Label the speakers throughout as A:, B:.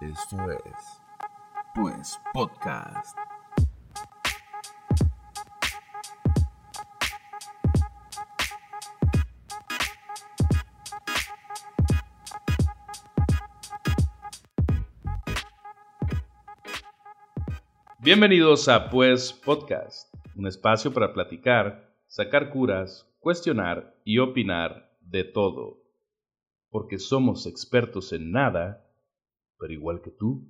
A: Esto es, pues, podcast.
B: Bienvenidos a Pues Podcast, un espacio para platicar, sacar curas, cuestionar y opinar de todo. Porque somos expertos en nada, pero igual que tú,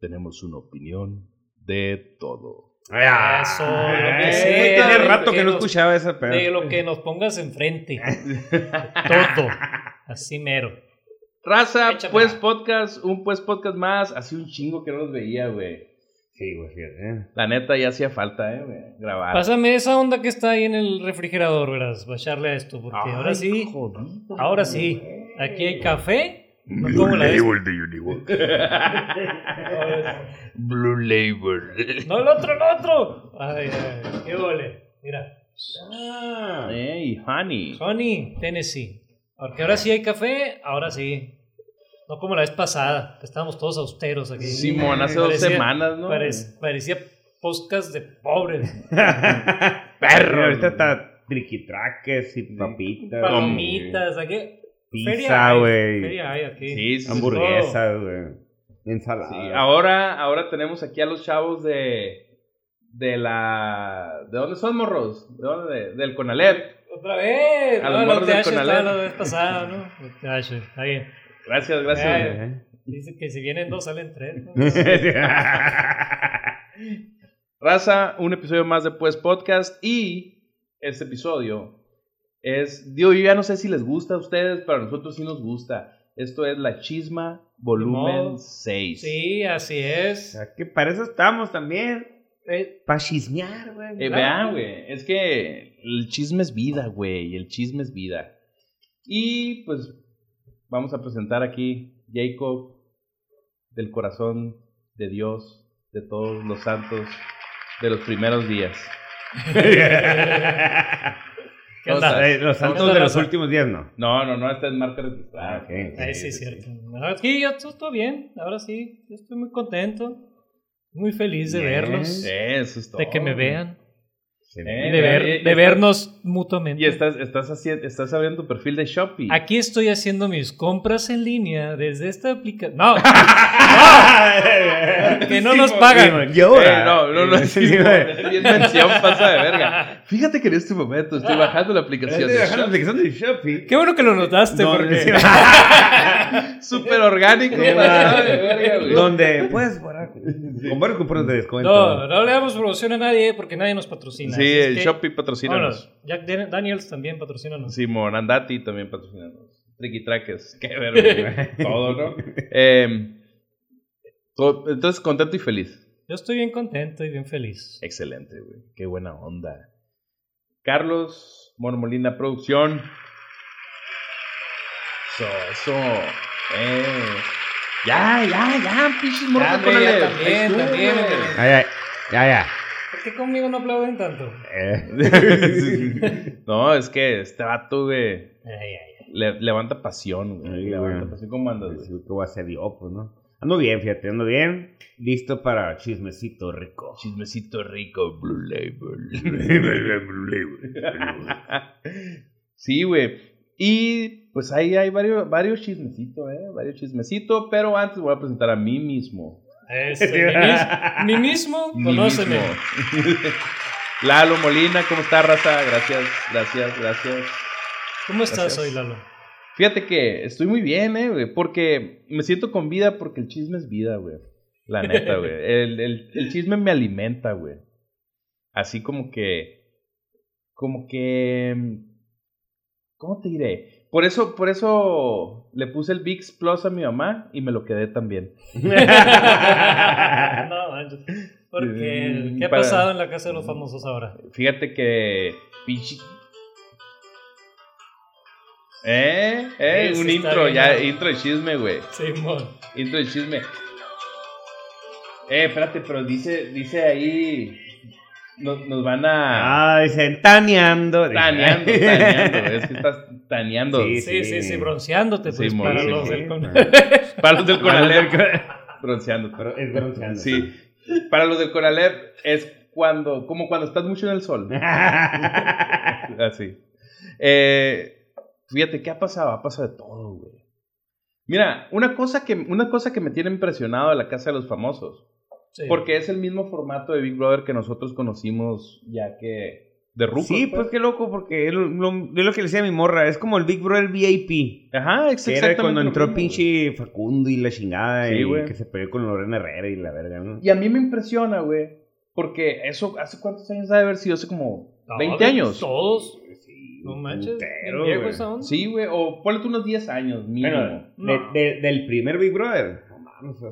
B: tenemos una opinión de todo.
C: Eso, lo que
D: Eh,
C: sea,
D: Tiene
C: de
D: rato
C: lo
D: que no
C: nos-
D: escuchaba esa pedo.
C: De lo que nos pongas enfrente. Todo. Así mero.
B: Raza,
C: Échamela.
B: Pues Podcast, un Pues Podcast más. Hace un chingo que no los veía, güey.
D: Sí, güey, fíjate. eh.
B: La neta ya hacía falta, eh, güey, grabar.
C: Pásame esa onda que está ahí en el refrigerador, verás. Va a echarle a esto, porque
B: Ay,
C: ahora sí.
B: jodido,
C: Ahora sí. Aquí hay café. No como la vez.
B: Blue Label.
C: No, el otro, el otro. Ay, ay, qué gole. Mira.
D: Ah.
B: Hey, honey.
C: Honey, Tennessee. Porque ahora sí hay café, ahora sí. No como la vez pasada, que estábamos todos austeros aquí.
B: Simón, hace dos
C: Parecía-
B: semanas, ¿no?
C: parec- parecía podcast de pobres.
D: Perro. Ahorita está triquitraques y papitas.
C: Palomitas, aquí.
D: Pizza, güey.
C: Feria hay aquí.
B: Sí, sí.
D: Hamburguesas, güey. Ensalada.
B: Sí, ahora, ahora tenemos aquí a los chavos de. De la. ¿De dónde son morros? ¿De dónde? De- del Conalep.
C: Otra vez.
B: A
C: No,
B: los morros del Conalep.
C: la vez pasada, ¿no? Está bien.
B: Gracias, gracias.
C: Eh.
D: Eh.
C: Dice que si vienen dos, salen tres. ¿no?
B: Raza, un episodio más de Pues Podcast. Y este episodio es. Digo, yo ya no sé si les gusta a ustedes, pero a nosotros sí nos gusta. Esto es La Chisma, volumen 6.
C: Sí, así es.
D: O sea, que para eso estamos también.
C: Eh,
D: Para chismear, güey.
B: Eh, vean, güey, es que el chisme es vida, güey, el chisme es vida. Y pues vamos a presentar aquí Jacob del corazón de Dios, de todos los santos, de los primeros días.
C: ¿Qué onda?
B: Cosas.
D: Eh, los santos
C: ¿Cómo
D: de los
C: raza?
D: últimos días, no.
B: No, no, no, esta es marca registrada.
D: Ah, ok.
C: Ahí sí es cierto. Aquí yo estoy todo bien. Ahora sí, yo estoy muy contento. Muy feliz de
D: Bien.
C: verlos.
B: Eso es todo.
C: De que me vean.
D: Sí.
B: Eh,
C: Y de, ver,
B: y- y
C: de
B: estás-
C: vernos mutuamente.
B: Y estás, estás, haciendo, estás abriendo tu perfil de Shopee.
C: Aquí estoy haciendo mis compras en línea desde esta aplicación. No, que no nos pagan.
D: Llora.
B: Eh, no, no, no,
D: Sí,
B: bien mención pasa de verga. Fíjate que en este momento estoy bajando la aplicación
D: Estoy
B: de
D: bajando la
B: Shopee.
D: aplicación de Shopee.
C: Qué bueno que lo notaste
D: No,
C: porque.
B: Súper orgánico.
D: Donde puedes parar con varios cupones de descuento.
C: no, no le damos promoción a nadie porque nadie nos patrocina.
B: Sí, el Shopee patrocina.
C: Jack Dan- Daniels también patrocina.
B: Simón, Andati también patrocina. Tricky Trackers. Qué güey. Todo, ¿no? Eh, to- entonces, contento y feliz.
C: Yo estoy bien contento y bien feliz.
B: Excelente, güey. Qué buena onda. Carlos Mormolina Producción. Eso, eso. Eh. Ya, ya, ya, pinches morros
C: Ya, ya también, también.
D: Ay, ay, ya, ya.
C: ¿Por qué conmigo no aplauden tanto?
D: Eh.
B: no, es que este vato, güey,
C: Ay, ay, ay.
B: le- levanta pasión, güey.
D: Sí,
B: levanta pasión. ¿Cómo andas,
D: Pues,
B: güey?
D: ¿Qué voy a hacer yo? Pues, ¿no? Ando bien, fíjate, ando bien. Listo para chismecito rico.
B: Chismecito rico, Blue Label. sí, güey. Y pues ahí hay varios, varios chismecitos, ¿eh? Varios chismecitos. Pero antes voy a presentar a mí mismo.
C: Este, mi, mis- mi mismo, conóceme.
B: mismo. Lalo Molina, ¿cómo está, raza? Gracias, gracias, gracias.
C: ¿Cómo estás
B: Gracias.
C: hoy, Lalo?
B: Fíjate que estoy muy bien, eh, güey. Porque me siento con vida porque el chisme es vida, güey. La neta, güey. El, el- el chisme me alimenta, güey. Así como que. Como que. ¿Cómo te diré? Por eso, por eso le puse el VIX Plus a mi mamá y me lo quedé también.
C: no, manches. ¿Por qué? ¿Qué ha
B: Para-
C: pasado en la casa de los famosos ahora?
B: Fíjate que. Pinche. ¿Eh? ¿Eh?
C: Sí,
B: Un
C: sí
B: intro,
C: bien,
B: ya,
C: ¿no?
B: intro de chisme, güey.
C: Simón.
B: Intro de chisme. Eh, espérate, pero dice, dice ahí. Nos, nos van a.
D: Ah, dicen, taneando.
B: taneando, taneando. Es que estás taneando.
D: Sí,
C: Sí, sí, sí, bronceándote, pues,
B: Sí,
C: para
B: sí,
C: los
B: sí.
C: del con-
B: Para los del Conalep. Bronceando.
D: Pero es bronceando.
B: Sí. Para los del Coralep es cuando, como cuando estás mucho en el sol. Así. Eh, fíjate, ¿qué ha pasado? Ha pasado de todo, güey. Mira, una cosa que, una cosa que me tiene impresionado de la Casa de los Famosos,
C: Sí.
B: porque es el mismo formato de Big Brother que nosotros conocimos ya que de Rucos.
D: Sí, pues qué loco, porque es lo, lo- es lo que le decía a mi morra. Es como el Big Brother VIP.
B: Ajá, es
D: Que era
B: exactamente
D: cuando entró
B: mismo,
D: pinche Facundo y la chingada.
B: Sí,
D: y
B: güey.
D: que se peleó con Lorena Herrera y la verga, ¿no?
B: Y a mí me impresiona, güey, porque eso, ¿hace cuántos años debe haber sido? Hace como
C: No,
B: 20
C: de-
B: años.
C: Todos.
D: Sí,
C: No manches. viejo.
B: Sí, güey, o ponle tú unos 10 años mínimo.
D: Bueno,
C: No.
D: de- de- del primer Big Brother. No mames,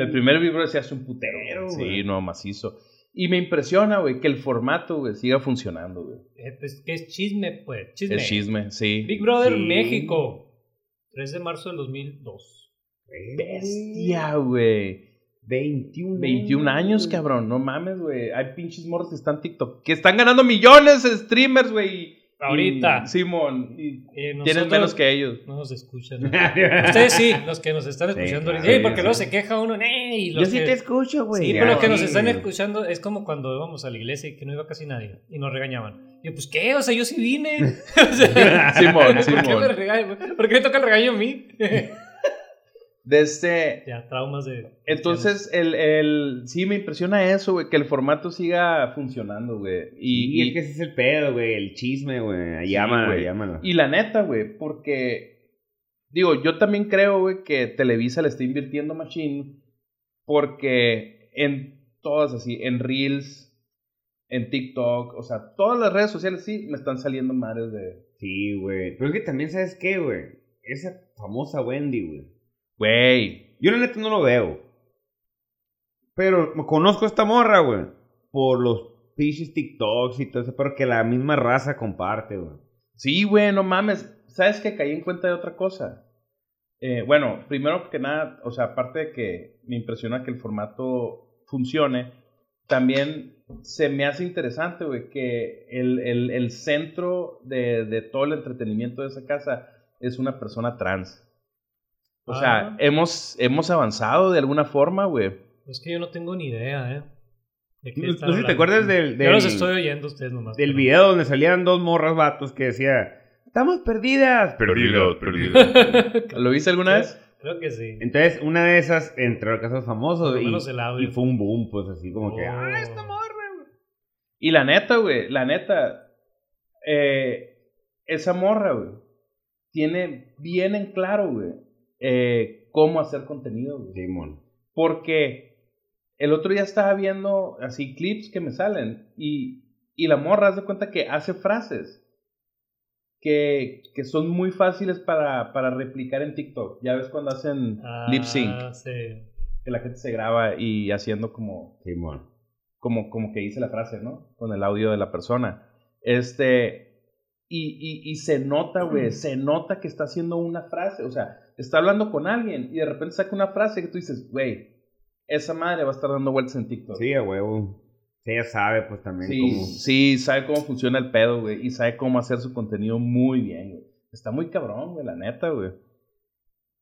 B: Del primer Big Brother se hace un putero. Güey. Sí, no, macizo. Y me impresiona, güey, que el formato, güey, siga funcionando, güey.
C: Eh, pues, ¿qué es chisme, pues? Chisme.
B: El chisme, sí.
C: Big Brother
D: Sí.
C: México. 3 de marzo del 2002.
B: Bestia, güey.
D: 21
B: 21 años, cabrón. No mames, güey. Hay pinches morros que están TikTok. Que están ganando millones de streamers, güey.
C: Ahorita.
B: Simón. Y
C: Eh,
B: tienen
C: nosotros
B: menos que ellos.
C: No nos escuchan. Ustedes sí, los que nos están
D: Sí,
C: escuchando
D: claro,
C: ahorita. Sí,
D: sí,
C: porque
D: sí.
C: luego se queja uno.
D: Yo sí
C: que-
D: te escucho, güey.
C: Sí, pero los que nos
D: sí.
C: están escuchando es como cuando íbamos a la iglesia y que no iba casi nadie y nos regañaban. Y yo, pues qué, o sea, yo sí vine. O sea,
B: Simón,
C: ¿Por qué,
B: Simón.
C: me regañan? ¿Por qué me toca el regaño a mí?
B: De este.
C: ya, traumas de.
B: Entonces, el, el, sí me impresiona eso, güey, que el formato siga funcionando, güey.
D: Y,
B: Y,
D: es que ese es el pedo, güey. El chisme, güey.
B: Sí,
D: Llámala,
B: güey.
D: llámala.
B: y la neta, güey, porque, digo, yo también creo, güey, que Televisa le está invirtiendo machine porque en todas así, en Reels, en TikTok, o sea, todas las redes sociales sí me están saliendo madres de...
D: Sí, güey. Pero es que también, ¿sabes qué, güey? Esa famosa Wendy, güey.
B: Güey,
D: Yo la neta no lo veo. Pero conozco a esta morra, güey. Por los pinches TikToks y todo eso. Pero que la misma raza comparte, güey.
B: sí, güey, no mames. ¿Sabes que caí en cuenta de otra cosa? Eh, bueno, primero que nada, o sea, aparte de que me impresiona que el formato funcione, también se me hace interesante, güey, que el, el- el centro de, de todo el entretenimiento de esa casa es una persona trans. O sea,
C: Ah.
B: hemos, hemos avanzado de alguna forma, güey.
C: Es que yo no tengo ni idea, ¿eh? ¿De qué
D: No, no sé si te acuerdas del,
C: Yo los
D: del,
C: estoy oyendo a ustedes nomás.
D: del
C: pero-
D: video donde salían dos morras vatos que decía... Estamos perdidas.
A: Perdidos, perdidos.
B: ¿Lo viste alguna vez?
C: Creo que sí.
D: Entonces, una de esas entró a casos famosos y, y fue un boom, pues así como que...
C: Oh.
D: ¡Ah, esta morra, güey!
B: Y la neta, güey, la neta, eh, esa morra, güey, tiene bien en claro, güey, eh, cómo hacer contenido, güey.
D: Simón.
B: Porque el otro día estaba viendo así clips que me salen y, y la morra, haz de cuenta que hace frases que, que son muy fáciles para, para replicar en TikTok. Ya ves cuando hacen
C: Ah,
B: lip sync,
C: sí.
B: que la gente se graba y haciendo como
D: Simón.
B: como, como que dice la frase, ¿no? Con el audio de la persona. Este, y, y, y se nota, güey, se nota que está haciendo una frase, o sea, está hablando con alguien y de repente saca una frase que tú dices, güey, esa madre va a estar dando vueltas en TikTok.
D: Sí, a huevo. Sí, ella sabe, pues también
B: sí,
D: cómo...
B: sí, sabe cómo funciona el pedo, güey, y sabe cómo hacer su contenido muy bien, güey. Está muy cabrón, güey, la neta, güey.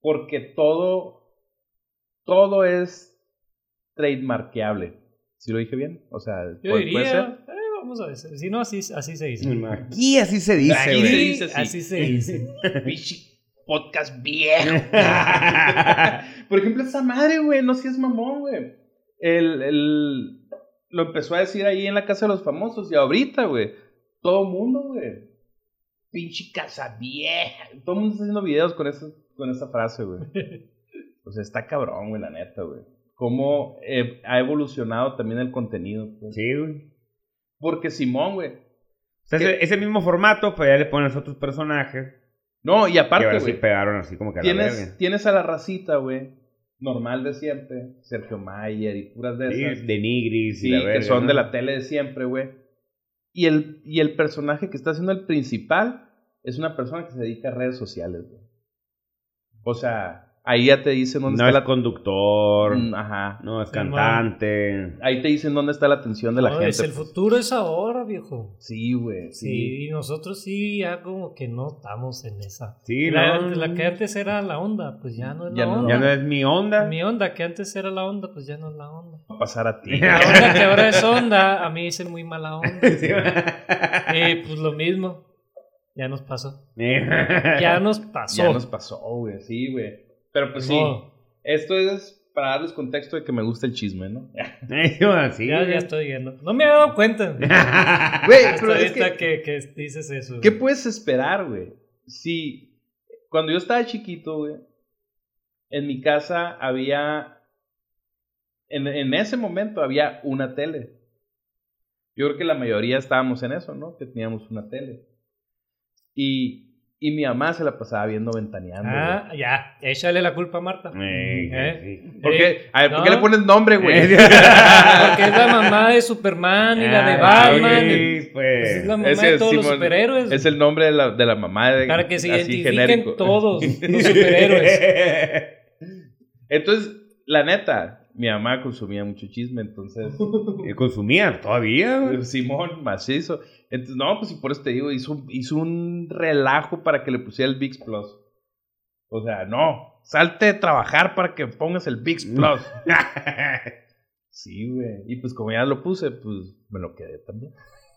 B: Porque todo, todo es trademarkeable. ¿Sí lo dije bien? O sea,
C: Yo
B: ¿puede- puede ser?
C: eh, vamos a ver, si no, así, así se dice.
D: Aquí así se dice,
B: Aquí
D: güey.
B: se dice así.
C: así se dice.
B: Podcast viejo. Por ejemplo, esa madre, güey, no seas mamón, güey. El, el, lo empezó a decir ahí en la casa de los famosos y ahorita, güey, todo el mundo, güey. Pinche casa vieja. Todo el mundo está haciendo videos con esa, con esa frase, güey. O sea, está cabrón, güey, la neta, güey. Cómo eh, ha evolucionado también el contenido. pues.
D: Sí, güey.
B: Porque Simón, güey.
D: O sea, ese, ese mismo formato, pues ya le pones otros personajes.
B: No, y aparte,
D: ahora sí
B: güey.
D: pegaron así como que a
B: tienes, a la racita, güey, normal de siempre, Sergio Mayer y puras de
D: Sí,
B: esas,
D: de Nigris
B: sí,
D: y la
B: que son
D: ¿no?
B: de la tele de siempre, güey. Y el, y el personaje que está haciendo el principal es una persona que se dedica a redes sociales, güey. O sea, Ahí ya te dicen dónde
D: No es
B: está la...
D: conductor,
B: Mm, Ajá.
D: no es
C: Sí,
D: cantante.
B: Ahí te dicen dónde está la atención de la
C: No,
B: gente.
C: es el
B: pues.
C: futuro es ahora, viejo.
B: Sí, güey.
C: Sí.
B: Sí.
C: y nosotros sí ya como que no estamos en esa.
D: Sí,
C: la,
D: no.
C: la que antes era la onda, pues ya no es
B: Ya
C: la
B: no-
C: onda.
D: Ya no es mi onda.
C: Mi onda, que antes era la onda, pues ya no es la onda.
B: Va a pasar a ti.
C: La onda que ahora es onda, a mí dicen muy mala onda.
D: Sí.
C: Y pues lo mismo, ya nos pasó.
D: ya
C: Ya nos pasó.
B: Ya nos pasó, güey. Sí, güey. Pero pues sí. Esto es para darles contexto de que me gusta el chisme, ¿no?
D: Así,
C: ya, ya estoy viendo. No me he dado cuenta.
B: Güey,
C: Hasta
B: pero es
C: ahorita
B: que...
C: que, que dices eso.
B: ¿Qué puedes esperar, güey? Si cuando yo estaba chiquito, güey, en mi casa había, en, en ese momento había una tele. Yo creo que la mayoría estábamos en eso, ¿no? Que teníamos una tele. Y, y mi mamá se la pasaba viendo ventaneando. güey.
C: Ah, ya. Échale la culpa a Marta. ¿Eh?
D: sí.
B: ¿Por
C: Eh,
B: qué? A ver, ¿por qué le pones nombre, güey?
D: Eh,
C: Porque es la mamá de Superman y la de
D: Ah,
C: Batman.
D: sí,
C: pues, es la
D: pues.
C: mamá
B: Ese
C: de todos los superhéroes.
B: Es el nombre de la, de la mamá de,
C: Para que se
B: así
C: identifiquen
B: genérico.
C: todos los superhéroes.
B: Entonces, la neta, mi mamá consumía mucho chisme, entonces
D: Eh, Consumía todavía.
B: Simón, macizo. Entonces, no, pues y por eso te digo, hizo, un- hizo un relajo para que le pusiera el VIX Plus. O sea, no, salte de trabajar para que pongas el VIX Plus. sí, güey. Y pues como ya lo puse, pues me lo quedé también.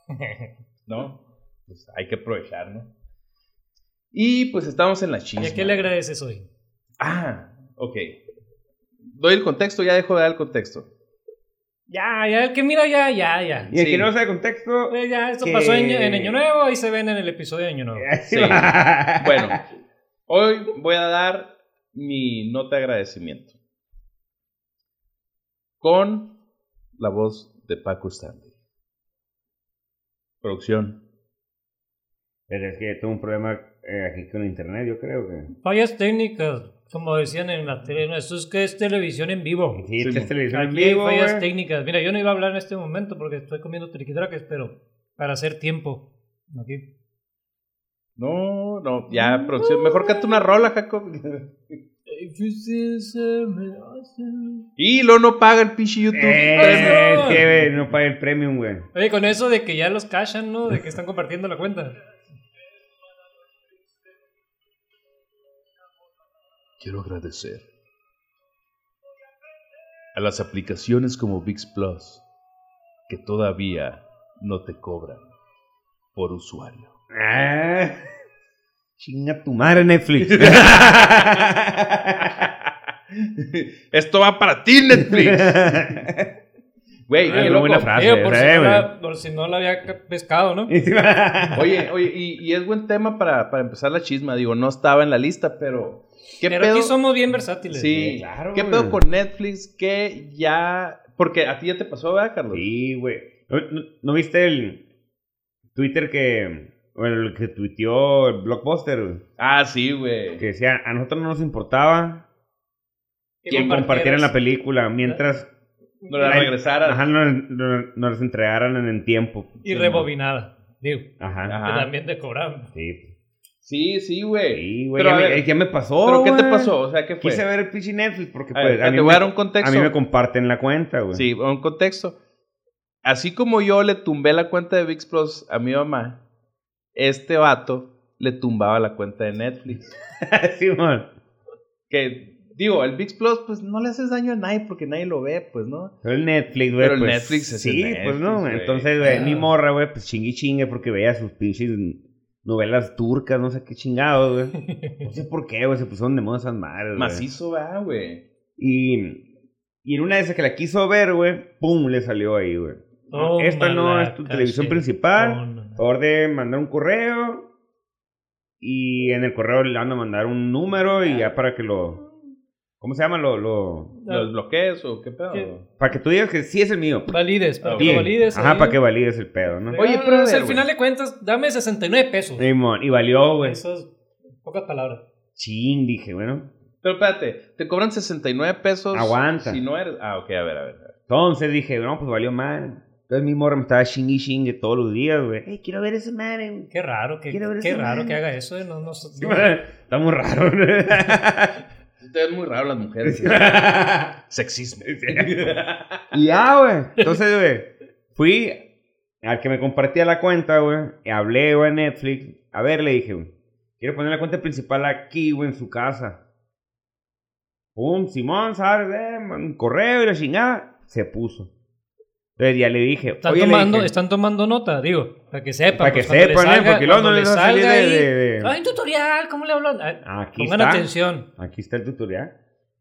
B: ¿No? Pues hay que aprovechar, ¿no? Y pues estamos en la
C: ¿Y
B: chisma.
C: a qué le agradeces hoy?
B: Ah, ok. Doy el contexto, ya dejo de dar el contexto.
C: Ya, ya, el que mira, ya, ya, ya.
D: Y el
B: Sí.
D: que no sabe contexto.
C: Pues ya, esto
D: Que-
C: pasó en, en Año Nuevo, ahí se ven en el episodio de Año Nuevo.
B: Sí. Bueno, hoy voy a dar mi nota de agradecimiento. Con la voz de Paco Stanley. Producción.
D: Pero es que tengo un problema eh, aquí con internet, yo creo que.
C: Fallas técnicas, como decían en la tele. No, esto es que es televisión en vivo.
D: Sí,
B: Sí,
D: es televisión en
C: Aquí hay
D: vivo,
C: fallas técnicas. Mira, yo no iba a hablar en este momento porque estoy comiendo triquitraques, pero para hacer tiempo. Aquí.
B: No, no, ya, producción. Mejor canta una rola, Jacob. Y lo no paga el pinche YouTube.
D: Eh,
C: Premium.
D: es que no paga el premium, güey.
C: Oye, con eso de que ya los cashan, ¿no? De que están compartiendo la cuenta.
A: Quiero agradecer a las aplicaciones como VIX Plus que todavía no te cobran por usuario.
D: Ah, chinga tu madre, Netflix.
B: Esto va para ti, Netflix. Güey,
D: Ah,
B: qué loco.
D: buena frase.
C: Digo, por,
D: eh,
C: si no la, por si no la había ca- pescado, ¿no?
B: Oye, oye, y, y es buen tema para, para empezar la chisma. Digo, no estaba en la lista, pero. ¿Qué
C: Pero
B: pedo?
C: aquí somos bien versátiles.
B: Sí,
D: claro,
B: ¿Qué
D: güey.
B: pedo con Netflix que ya. Porque a ti ya te pasó, ¿verdad, Carlos?
D: Sí, güey. ¿No, no, no viste el Twitter que. Bueno, el que tuiteó el Blockbuster, güey?
B: Ah, sí, güey.
D: Que decía, a nosotros no nos importaba
C: Que
D: que compartieran la película mientras
B: No la regresaras.
D: ajá, nos, nos- nos las entregaran en el tiempo.
C: Y rebobinada. Digo,
D: Ajá.
B: Ajá.
C: que también te cobraban.
D: Sí.
B: Sí, sí, güey.
D: Sí, güey. Ya,
B: a
D: me- ya me pasó.
B: ¿Pero qué te pasó? O sea, ¿qué fue?
D: Quise ver el pinche Netflix porque
B: A
D: pues,
B: ver,
D: mí
B: te voy a
D: me-
B: dar un contexto.
D: A mí me comparten la cuenta, güey.
B: Sí, un contexto. Así como yo le tumbé la cuenta de VIX Plus a mi mamá, este vato le tumbaba la cuenta de Netflix.
D: sí, man.
B: Que, digo, el VIX Plus, pues no le haces daño a nadie porque nadie lo ve, pues, ¿no?
D: Pero el Netflix, güey.
B: Pero el
D: pues,
B: Netflix es el
D: Sí,
B: Netflix,
D: pues no. Entonces, güey, mi morra, güey, pues chingue chingue porque veía sus pinches novelas turcas, no sé qué chingados, güey. No sé por qué, güey, se pusieron de moda esas madres, güey.
B: Macizo, va, güey.
D: Y, y en una de esas que la quiso ver, güey, pum, le salió ahí, güey.
C: Toma
D: Esta no es tu televisión principal. Favor de mandar un correo. Y en el correo le van a mandar un número y ya para que lo. ¿Cómo se llama? Lo, lo,
B: ¿Los bloqueos o qué pedo?
C: ¿Qué?
D: para que tú digas que sí es el mío.
C: Valides, para que
D: Sí.
C: lo valides.
D: Ajá,
C: ahí.
D: para que valides el pedo, ¿no?
B: Oye, pero
C: al final de cuentas, dame 69 pesos.
D: Simón, y valió, güey.
C: Eso es pocas palabras.
D: Chin, dije, bueno.
B: Pero espérate, te cobran 69 pesos.
D: Aguanta.
B: Si no eres. Ah, ok, a ver, a ver. a ver.
D: Entonces dije, no, pues valió mal. Entonces mi morra me estaba chingue y chingue todos los días, güey. Ey, quiero ver ese madre, güey.
C: Qué raro que,
D: Quiero ver
C: qué raro que haga eso. eh, No, no, no.
D: Está muy raro.
B: Esto es muy raro las mujeres. Sexismo.
D: y ya, güey. Entonces, güey, fui al que me compartía la cuenta, güey. y Hablé, güey, a Netflix. A ver, le dije, güey. Quiero poner la cuenta principal aquí, güey, en su casa. Pum, Simón, ¿sabes? Eh, un correo y la chingada. Se puso. Entonces ya le dije.
C: Están,
D: oye, le
C: tomando,
D: dije,
C: están tomando nota, digo, para que sepan.
D: Para que
C: pues,
D: sepan, ¿eh?
C: salga-
D: Porque luego no
C: cuando
D: les va a salir
C: salga
D: de-
C: ahí,
D: de- de-
C: Ay, tutorial, ¿cómo le hablan?
D: Aquí
C: Pongan
D: está.
C: atención.
D: Aquí está el tutorial.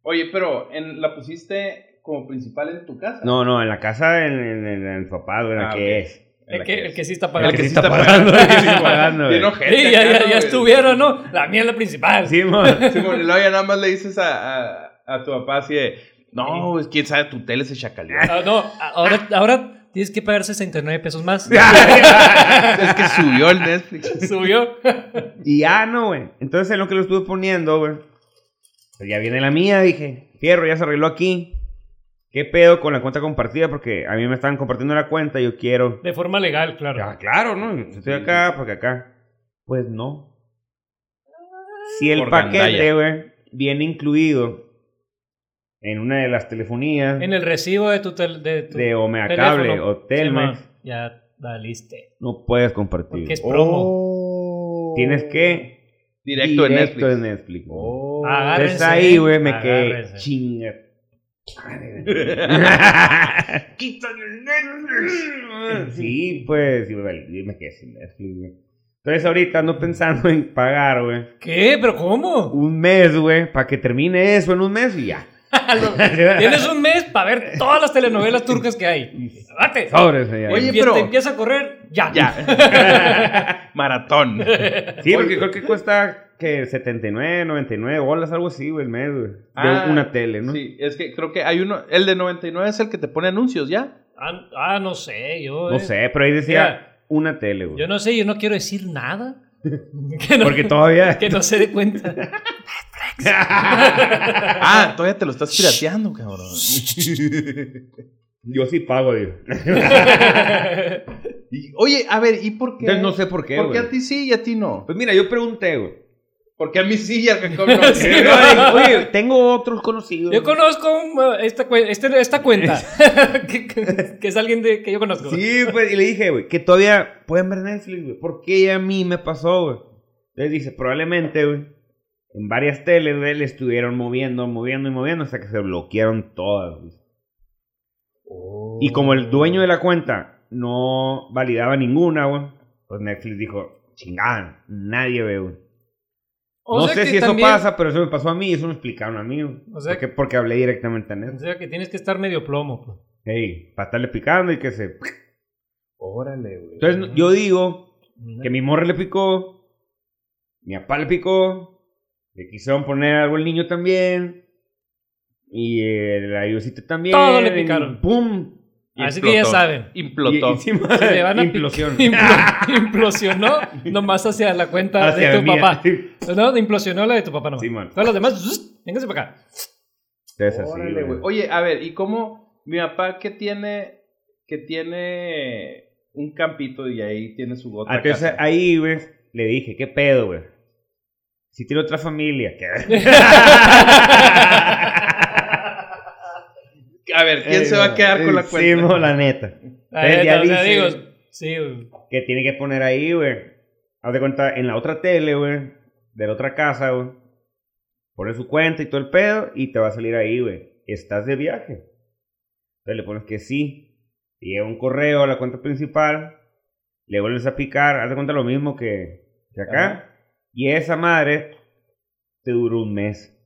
B: Oye, pero ¿en, ¿la pusiste como principal en tu casa?
D: No, no, en la casa, en, en, en el papá, en la
B: Ah,
D: que es.
B: En
C: El que, el que sí está
B: El
C: pagando.
B: que sí
D: está pagando,
B: pagando.
D: el que está pagando,
C: Sí, ya, ya,
B: ¿no,
C: ya estuvieron, ¿no? La mía es la principal.
D: Sí, mon.
B: Simón, y luego ya nada más le dices a, a, a tu papá así de, no, pues, quién sabe, tu tele se chacaleó.
C: Ah, no, ahora, ahora tienes que pagar 69 pesos más.
B: es que subió el Netflix.
C: Subió.
D: Y ya no, güey. Entonces en lo que lo estuve poniendo, güey. Pues ya viene la mía, dije. Fierro, ya se arregló aquí. ¿Qué pedo con la cuenta compartida? Porque a mí me están compartiendo la cuenta y yo quiero.
C: De forma legal, claro.
D: Ah, claro, ¿no? Estoy acá, porque acá. Pues no. Si el
B: Por
D: paquete, güey, viene incluido en una de las telefonías
C: En el recibo de tu, tel- de tu
D: de Omega
C: teléfono.
D: Cable o Telmex,
C: ya valiste.
D: no puedes compartir.
C: Porque es promo.
D: Tienes que
B: Directo, en Netflix.
D: de Netflix. güey.
B: Oh.
C: Agárrense.
D: Entonces ahí, güey, me quedé chinga. Quítale el Netflix. Sí, pues, y me quedé sin Netflix, güey. Entonces ahorita ando pensando en pagar, güey.
C: ¿Qué? ¿Pero cómo?
D: Un mes, güey, para que termine eso en un mes y ya.
C: Tienes un mes para ver todas las telenovelas turcas que hay. ¡Date!
D: Ya.
B: Oye, pero-
C: te empieza a correr, ya.
B: Ya. Maratón.
D: Sí, porque creo que cuesta que 79, 99 bolas, algo así, güey, el mes, güey. De
B: Ah,
D: una tele, ¿no?
B: Sí, es que creo que hay uno, el de 99 es el que te pone anuncios, ¿ya?
C: Ah, ah, no sé, yo.
D: No
C: eh,
D: sé, pero ahí decía
C: Mira,
D: una tele, güey.
C: Yo no sé, yo no quiero decir nada. que, no,
D: Porque todavía.
C: que no se dé cuenta.
B: Ah, todavía te lo estás pirateando, cabrón.
D: Yo sí pago, digo.
B: Oye, a ver, ¿y por qué?
D: Entonces no sé por qué,
B: ¿Por qué
D: güey.
B: a ti sí y a ti no?
D: Pues mira, yo pregunté, güey.
B: Porque a mí sí y al Jacob no.
C: Sí,
D: no, Oye, tengo otros conocidos.
C: Yo conozco un, esta, cue- este- esta cuenta. que, que- que es alguien de, que yo conozco.
D: Sí, pues, y le dije, güey, que todavía pueden ver Netflix, güey. ¿Por qué a mí me pasó, güey? Entonces dice, probablemente, güey, en varias teles, güey, le estuvieron moviendo, moviendo y moviendo hasta que se bloquearon todas, güey. Y como el dueño de la cuenta no validaba ninguna, güey, pues Netflix dijo, chingada, nadie ve, güey.
C: O
D: no sé si eso pasa, pero eso me pasó a mí y eso me explicaron a mí.
C: O sea
D: porque, porque hablé directamente a
C: O
D: Netflix.
C: sea que tienes que estar medio plomo. pues.
D: Hey, para estarle picando y que se...
B: Órale, güey.
D: Entonces yo digo que mi morra le picó, mi papá le picó, le quisieron poner algo al niño también, y eh, la Iosita también.
C: Todo le picaron.
D: ¡Pum!
C: Así que ya saben.
B: Implotó.
D: Y- encima-
C: Se le van a pic-
D: implosión.
C: Implo- implosionó nomás hacia la cuenta
D: Hacia
C: de tu
D: mía.
C: papá. No, implosionó la de tu papá nomás.
D: Sí.
C: Todos los demás, ¡zzz! véngase para acá.
D: Entonces, así,
B: Órale, güey. Oye, a ver, ¿y cómo mi papá que tiene que tiene un campito y ahí tiene su gota?
D: Ah, Entonces ahí, güey, le dije, ¿qué pedo, güey? Si tiene otra familia, ¿qué?
B: A ver, ¿quién se va a quedar con la
D: Sí,
B: cuenta?
D: mo, la neta.
C: La
D: Él ya
C: neta, o sea,
D: dice-
C: digo, sí, güey.
D: que tiene que poner ahí, güey. Haz de cuenta, en la otra tele, güey, de la otra casa, güey. Pones su cuenta y todo el pedo y te va a salir ahí, güey. Estás de viaje. Entonces le pones que sí. Te llega un correo a la cuenta principal. Le vuelves a picar. Haz de cuenta lo mismo que, que acá.
B: Ajá.
D: Y esa madre te duró un mes.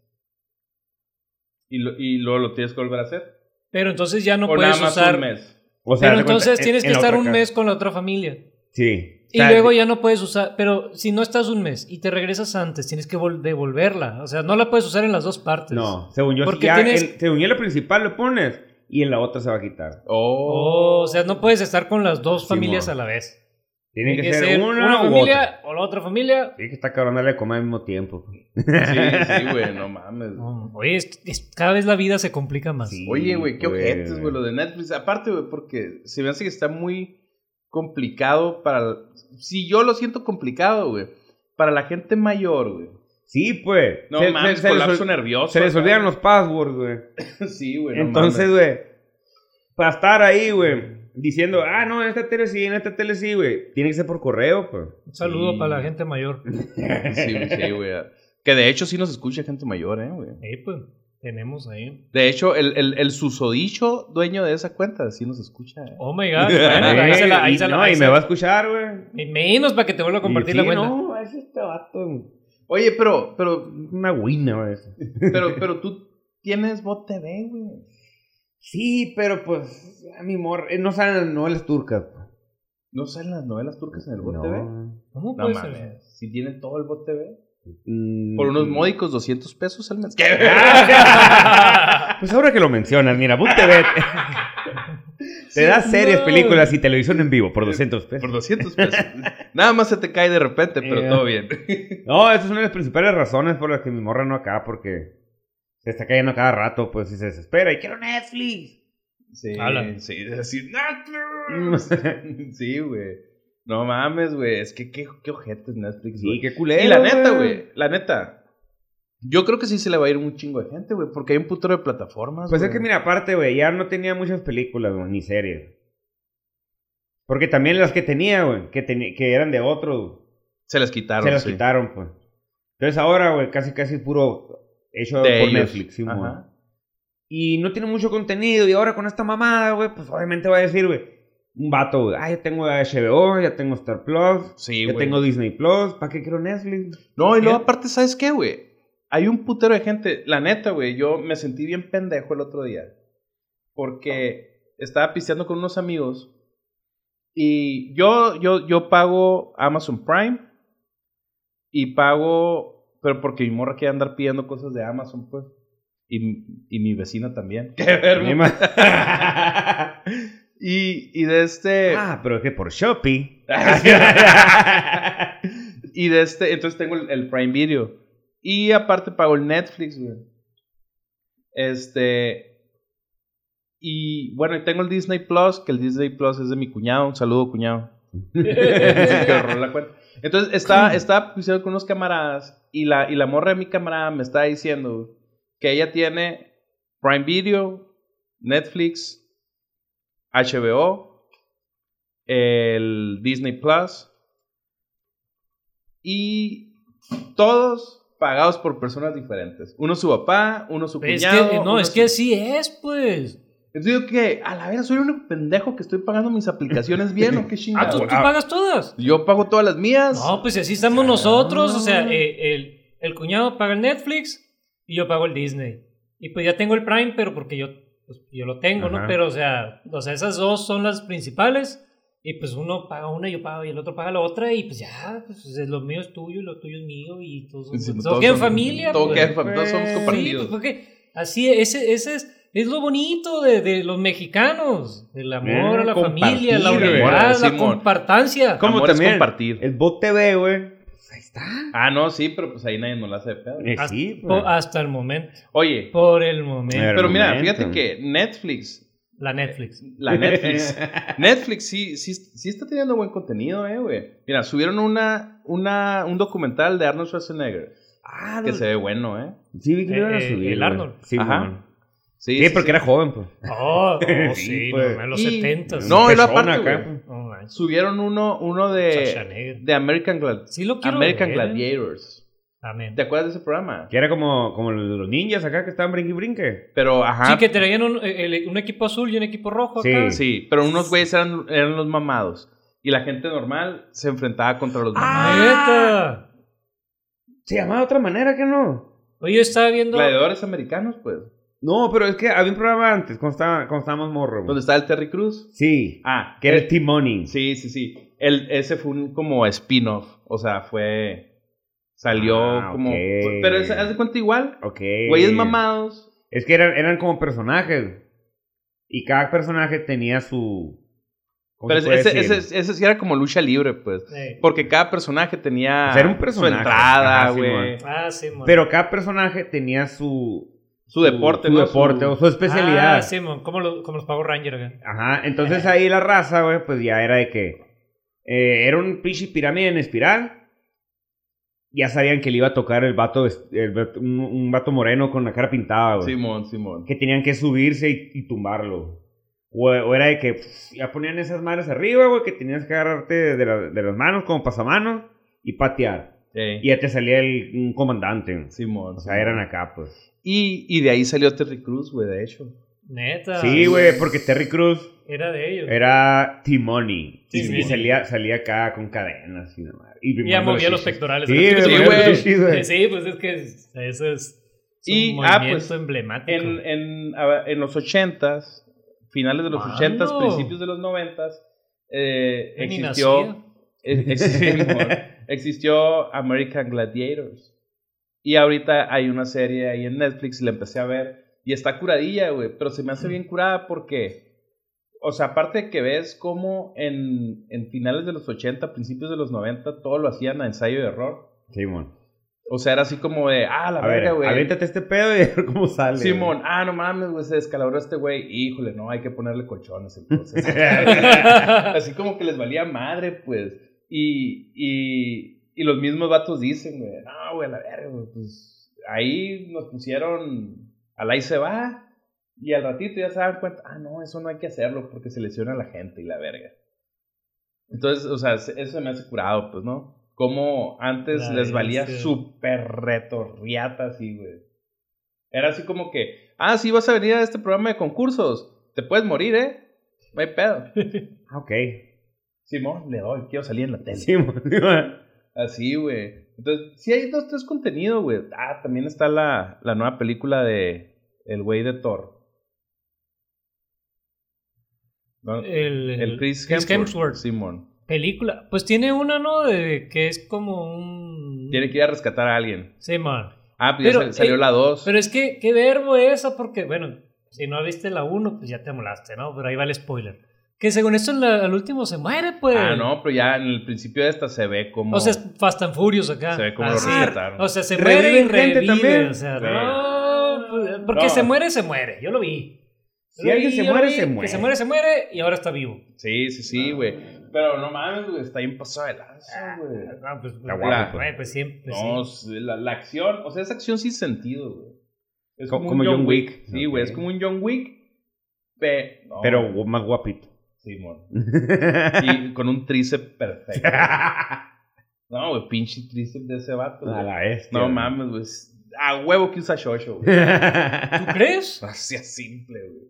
B: ¿Y, lo- y luego lo tienes que volver a hacer.
C: Pero entonces ya no
B: o
C: puedes
B: nada más
C: usar.
B: un mes.
D: O sea,
C: Pero
D: cuenta,
C: entonces
D: en-
C: tienes que
D: en
C: estar un
D: casa.
C: mes con la otra familia.
D: Sí.
C: Y
D: O sea,
C: luego ya no puedes usar. Pero si no estás un mes y te regresas antes, tienes que vol- devolverla. O sea, no la puedes usar en las dos partes.
D: No, según yo,
C: Porque
D: ya
C: tienes-
D: en- según yo la principal lo pones y en la otra se va a quitar.
B: Oh.
C: Oh, o sea, no puedes estar con las dos familias a la vez.
D: Tiene, que, ser, una, u
C: familia
D: otra.
C: o la otra familia.
D: Sí, que está cabrón darle a comer al mismo tiempo.
B: Sí, sí, güey, no mames.
C: No, oye, es- es- cada vez la vida se complica más.
D: Sí.
B: Oye, güey, qué ojetes, güey, lo de Netflix. Aparte, güey, porque se me hace que está muy complicado para... Si yo lo siento complicado, güey. Para la gente mayor, güey.
D: Sí, pues.
B: No
D: se,
B: mames,
D: se- se les
B: colapso nervioso.
D: se les olvidan los passwords, güey.
B: sí, güey. no
D: Entonces, güey, para estar ahí, güey, diciendo, ah, no, en esta tele sí, en esta tele sí, güey, tiene que ser por correo, pues.
C: Un saludo
B: Sí.
C: para la gente mayor.
B: Sí, sí, güey. Que de hecho sí nos escucha gente mayor, ¿eh, güey?
C: Sí, pues, tenemos ahí.
B: De hecho, el, el, el susodicho dueño de esa cuenta sí nos escucha. ¿eh?
C: Oh my god. Bueno, ahí se la, ahí
D: y,
C: se la-
D: no,
C: ahí
D: y
C: se
D: me va a escuchar, güey.
C: menos para que te vuelva a compartir la cuenta.
D: No, es este vato.
B: Oye, pero, pero,
D: Una guina, güey.
B: pero, pero tú tienes Bot TV, güey.
D: Sí, pero pues, a mi morra, eh, no salen las novelas turcas.
B: ¿No salen las novelas turcas en el Bot
D: No.
B: TV?
C: ¿Cómo
B: No
C: puede ser?
B: mames. Si tienen todo el Bot TV.
D: Mm,
B: Por unos módicos 200 pesos al mes.
D: Pues ahora que lo mencionas, mira, Boot TV te da series,
B: no.
D: películas y televisión en vivo por 200 pesos.
B: Por 200 pesos. Nada más se te cae de repente, pero
D: Eh.
B: todo bien.
D: No, esa es una de las principales razones por las que mi morra no acá, porque se está cayendo cada rato, pues, y se desespera. Y quiero Netflix.
B: Sí, sí, es así. Netflix. sí, güey. No mames, güey. Es que qué, qué ojetes Netflix,
D: Sí,
B: güey.
D: qué culero.
B: y la neta, güey. La neta. Yo creo que sí se le va a ir un chingo de gente, güey. Porque hay un putero de plataformas.
D: Pues es que, mira, aparte, güey, ya no tenía muchas películas, güey, ni series. Porque también las que tenía, güey, que, que eran de otro,
B: Se les quitaron.
D: se las
B: sí.
D: quitaron, pues. Entonces ahora, güey, casi, casi puro hecho
B: De
D: por
B: ellos.
D: Netflix, sí,
B: Ajá.
D: güey. Y no tiene mucho contenido. Y ahora con esta mamada, güey, pues obviamente va a decir, güey, un vato, güey, ah, ya tengo HBO, ya tengo Star Plus,
B: Sí,
D: ya
B: güey.
D: tengo Disney Plus, ¿para qué quiero Netflix?
B: No, y luego aparte, ¿sabes qué, güey? Hay un putero de gente. La neta, güey, yo me sentí bien pendejo el otro día. Porque estaba pisteando con unos amigos. Y yo, yo, yo pago Amazon Prime. Y pago. Pero porque mi morra quiere andar pidiendo cosas de Amazon, pues. Y, y mi vecina también. Qué verga. Y, y de este.
D: ah, pero es que por Shopee.
B: y de este, entonces tengo el, el Prime Video. Y aparte pago el Netflix, güey. Este. Y bueno, y tengo el Disney Plus, que el Disney Plus es de mi cuñado. Un saludo, cuñado. que la cuenta. Entonces estaba, estaba pisteando con unos camaradas. Y la, y la morra de mi camarada me estaba diciendo que ella tiene Prime Video, Netflix, HBO, el Disney Plus y todos pagados por personas diferentes. Uno su papá, uno su
C: Es
B: cuñado.
C: que, no, es
B: su-
C: que así es, pues.
B: Entonces digo que, a la vera, soy un pendejo que estoy pagando mis aplicaciones bien o qué
C: Ah,
B: chingada.
C: ¿tú, tú
D: ah.
C: pagas todas?
B: Yo pago todas las mías.
C: No, pues así estamos nosotros. O sea,
B: Ah.
C: eh, el, el cuñado paga el Netflix y yo pago el Disney. Y pues ya tengo el Prime, pero porque yo, pues, yo lo tengo, ¿no? Pero, o sea, o sea, esas dos son las principales. Y pues uno paga una, yo pago y el otro paga la otra. Y pues ya, pues lo mío es tuyo y lo tuyo es mío. Y todos,
B: Sí,
C: todos,
B: todos
C: queda en
B: son-
C: familia.
B: Todo
C: pues.
B: queda en familia, todos somos
D: Sí,
B: compartidos.
C: pues porque así, ese, ese es, es lo bonito de, de los mexicanos. El amor
D: Eh,
C: a la
D: compartir,
C: familia, la unidad, la compartancia.
D: Como también
B: compartir.
D: el Bot TV, güey. Pues ahí está.
B: Ah, no, sí, pero pues ahí nadie nos la hace de pedo.
D: Eh, sí,
C: po-
D: pues.
C: hasta el momento.
B: Oye,
C: Por el momento.
D: Pero-
B: pero mira,
D: momento.
B: fíjate que Netflix,
C: La Netflix.
B: la Netflix, Netflix sí, sí, sí está teniendo buen contenido, eh, güey. Mira, subieron una, una, un documental de Arnold Schwarzenegger
D: Ah,
B: que
D: no-
B: se ve bueno, eh.
D: Sí, vi que lo iban a
C: Eh, eh,
D: subir.
C: el. Arnold.
D: Sí,
B: Ajá. Sí,
D: Sí,
B: sí,
D: porque
B: sí.
D: era joven, pues.
C: Oh, no,
D: Sí,
C: sí,
D: pues.
C: no, en los
B: Y-
C: 70
B: No, y lo aparte,
D: acá.
B: Subieron uno, uno de, de American, Glad-
C: Sí lo quiero
B: American
C: ver.
B: Gladiators.
C: Amén.
B: ¿Te acuerdas de ese programa?
D: Que era como, como los de los ninjas acá que estaban brinque y brinque.
B: Pero, ajá.
C: Sí, que traían un, el- un equipo azul y un equipo rojo acá.
D: Sí.
B: Sí, pero unos güeyes eran, eran los mamados. Y la gente normal se enfrentaba contra los
D: Ah,
B: mamados.
D: Se llamaba de otra manera que no.
C: Oye, yo estaba viendo.
B: Gladiadores americanos, pues.
D: No, pero es que había un programa antes, cuando, estaba, cuando estábamos morro. güey.
B: Donde está el Terry Cruz.
D: Sí.
B: Ah,
D: Que era
B: el-
D: el T-Money.
B: Sí, sí, sí. El, ese fue un como spin-off. O sea, fue. Salió
D: Ah,
B: como. Pero es- haz de cuenta igual.
D: Ok.
B: Güeyes mamados.
D: Es que eran, eran como personajes. Y cada personaje tenía su. ¿cómo
B: Pero ese, ese, ese sí era como lucha libre, pues.
C: Eh,
B: Porque cada personaje tenía
D: O sea, era un personaje.
B: su entrada, güey.
C: Ah, sí.
D: Pero cada personaje tenía su.
B: Su deporte,
D: Su
B: ¿no?
D: deporte o su especialidad.
C: Ah, sí, mon. Como, los- como los Power Rangers. acá.
D: Ajá, entonces ahí la raza, güey, pues ya era de que eh, era un pinche pirámide en espiral. ya sabían que le iba a tocar el vato, vest- el vato- un, un vato moreno con la cara pintada, güey.
B: Simón, Simón.
D: que tenían que subirse y, y tumbarlo. O, o era de que pff, ya ponían esas madres arriba, güey, que tenías que agarrarte de, la- de las manos como pasamanos y patear. Y ya te salía el, un comandante.
B: Simón.
D: O sea, eran acá, pues.
B: Y, y de ahí salió Terry Cruz, güey, de hecho.
C: Neta.
D: Sí, güey, porque Terry Cruz
C: Era de ellos.
D: era Timoni.
C: Sí,
D: y,
C: sí.
D: y salía, salía acá con cadenas y nada más. Y,
C: Y ya movía los pectorales.
D: Sí, güey,
B: Sí.
C: Sí, pues es que eso es, es
B: Y,
C: un
B: ah,
C: movimiento
B: pues,
C: emblemático.
B: En, en, en los ochentas, finales de los
C: Mano.
B: ochentas, principios de los noventas, eh, existió, eh, existió, existió American Gladiators. Y ahorita hay una serie ahí en Netflix, la empecé a ver, y está curadilla, güey, pero se me hace bien curada porque, o sea, aparte de que ves cómo en, en finales de los 80, principios de los 90, todo lo hacían a ensayo de error.
D: Simón.
B: O sea, era así como de, ah, la
D: A
B: verga, güey.
D: aviéntate este pedo y a ver cómo sale.
B: Simón, ah, no mames, güey, se descalabró este güey. Híjole, no, hay que ponerle colchones entonces. Así como que les valía madre, pues. Y, y, y los mismos vatos dicen, güey, no, güey, la verga, güey, pues ahí nos pusieron, al ahí se va. Y al ratito ya se dan cuenta, ah, no, eso no hay que hacerlo porque se lesiona a la gente y la verga. Entonces, o sea, se- eso me hace curado, pues, ¿no? Como antes
C: La
B: les valía súper retorriata así, güey. Era así como que, ah, sí, vas a venir a este programa de concursos. Te puedes morir, ¿eh? No hay pedo.
D: Ah, ok.
B: Simón, le doy, quiero salir en la tele.
D: Simón. Simón.
B: Así, güey. Entonces, sí hay dos, tres contenidos, güey. Ah, también está la, la nueva película de El güey de Thor. ¿No?
C: el,
B: El Chris
C: Chris
B: Hemsworth.
C: Hemsworth.
B: Simón.
C: Película. Pues tiene una, ¿no? De que es como un.
B: Tiene que ir a rescatar a alguien.
C: Sí, man.
B: Ah, pues ya
C: Pero,
B: sal- salió
C: eh,
B: la 2.
C: Pero es que, ¿qué verbo es esa? Porque, bueno, si no viste la 1, pues ya te molaste, ¿no? Pero ahí va el spoiler. Que según esto, la- al último se muere, pues.
B: Ah, no, pero ya en el principio de esta se ve como.
C: O sea, es Fast and Furious acá.
B: Se ve como lo
C: Así.
B: rescataron.
C: O sea, se muere y
D: Reviven gente
C: revive.
D: también.
C: O sea,
B: Sí.
C: no. pues, Porque
B: No.
C: se muere, se muere. Yo lo vi.
D: Si
C: lo
D: alguien se
C: lo
D: muere,
C: vi,
D: se
C: Que
D: muere.
C: se muere, se muere y ahora está vivo.
B: Sí, sí, sí, güey. Pero no mames, güey. Está bien pasado de lanza, güey.
C: Ah, pues,
D: Está
C: pues,
D: guapo,
C: güey,
D: pues.
C: pues siempre. pues,
B: No,
C: sí.
B: la, la acción, o sea, es acción sin sentido, güey. Es
D: Co-
B: un
D: como John Wick.
B: Sí, güey,
D: Ok.
B: es como un John Wick. pe- no,
D: Pero más guapito.
B: Simón. Y con un tríceps perfecto. No, güey, pinche tríceps de ese vato.
D: A
B: güey.
D: la bestia.
B: No mames, güey. A huevo que usa Shosho, güey.
C: ¿Tú crees?
B: Así es simple, güey.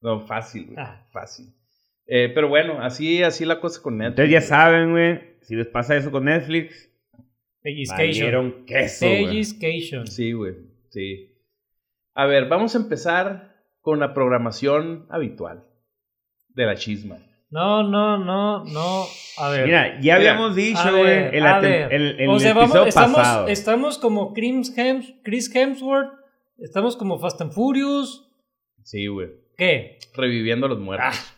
B: No, fácil, güey.
C: Ah.
B: Fácil. Eh, pero bueno, así, así la cosa con Netflix.
D: Ustedes ya saben, güey. Si les pasa eso con Netflix,
C: Pellizcation.
D: queso.
C: Pellizcation.
B: Sí, güey. Sí. A ver, vamos a empezar con la programación habitual de la chisma.
C: No, no, no, no. A ver.
D: Mira, ya
B: Mira,
D: habíamos dicho, güey, el,
C: a
D: atem-
C: ver.
D: el, el
C: o sea,
D: episodio
C: vamos, estamos,
D: pasado.
C: estamos como Chris, Hems- Chris Hemsworth, estamos como Fast and Furious.
B: Sí, güey.
C: ¿Qué?
B: Reviviendo a los muertos.
C: Ah.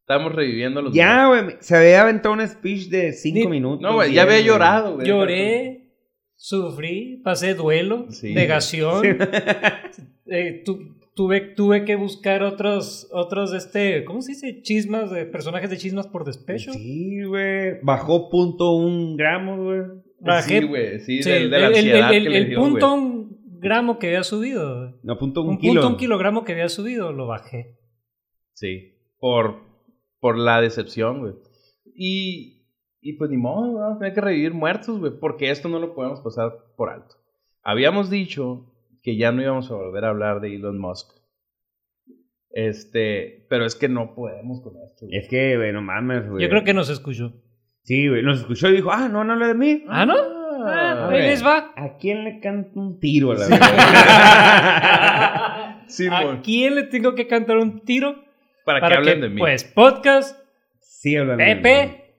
B: Estamos reviviendo a los
D: Ya,
B: muertos.
D: güey, se había aventado un speech de cinco
C: Ni-
D: minutos.
B: No, güey, ya había llorado, güey.
C: Lloré, sufrí, pasé duelo,
B: Sí.
C: negación. Eh, tu- tuve, tuve que buscar otros, otros, este, ¿cómo se dice? Chismas de personajes de chismas por despecho.
D: Sí, güey. Bajó punto un gramo, güey.
C: Bajé-
B: Sí, güey. Sí,
C: Sí,
B: de, de la
C: el, el-
B: ansiedad
C: el-
B: que le
C: el
B: dio,
C: punto un gramo que había subido.
D: No, punto un,
C: Un,
D: kilo.
C: punto un kilogramo que había subido, lo bajé.
B: Sí. Por, por la decepción, güey. Y, y pues ni modo, vamos a tener que revivir muertos, güey. Porque esto no lo podemos pasar por alto. Habíamos dicho que ya no íbamos a volver a hablar de Elon Musk. Este, pero es que no podemos con esto. güey.
D: Es que, güey, no mames, güey.
C: Yo creo que nos escuchó.
D: Sí, güey, nos escuchó y dijo, ah, no, no habla de mí.
C: ¿Ah, no?
B: Ah,
C: Ah, ahí les va.
D: ¿A quién le canto un tiro a la verdad?
B: Sí,
C: ¿A quién le tengo que cantar un tiro?
B: para,
C: Para
B: que hablen
C: que,
B: de mí.
C: pues, podcast,
D: sí, hablan de mí.
C: Pepe,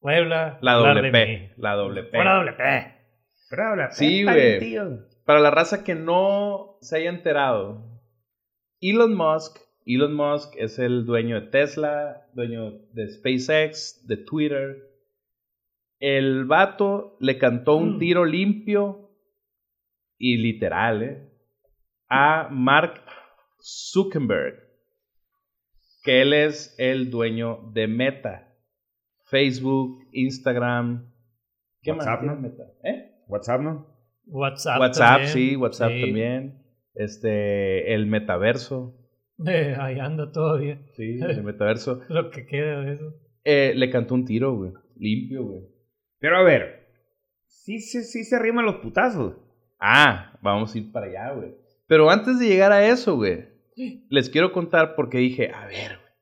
C: Puebla,
B: la doble P. La doble P.
C: Hola, doble P.
B: Sí, güey. Para la raza que no se haya enterado, Elon Musk, Elon Musk es el dueño de Tesla, dueño de SpaceX, de Twitter. El vato le cantó un
C: Mm.
B: tiro limpio y literal, ¿eh? A Mark Zuckerberg, que él es el dueño de Meta, Facebook, Instagram, ¿Qué
D: WhatsApp,
B: más?
D: ¿no?
B: Meta? ¿Eh?
D: WhatsApp, ¿no?
C: WhatsApp.
B: WhatsApp,
C: también.
B: sí, WhatsApp
C: Sí.
B: también. Este, el metaverso.
C: Eh, ahí anda todavía.
B: Sí, el metaverso.
C: Lo que queda de eso.
B: Eh, le cantó un tiro, güey. Limpio, güey.
D: Pero a ver, sí, sí, sí se riman los putazos.
B: Ah, vamos a ir para allá, güey. Pero antes de llegar a eso, güey, les quiero contar porque dije, a ver, güey,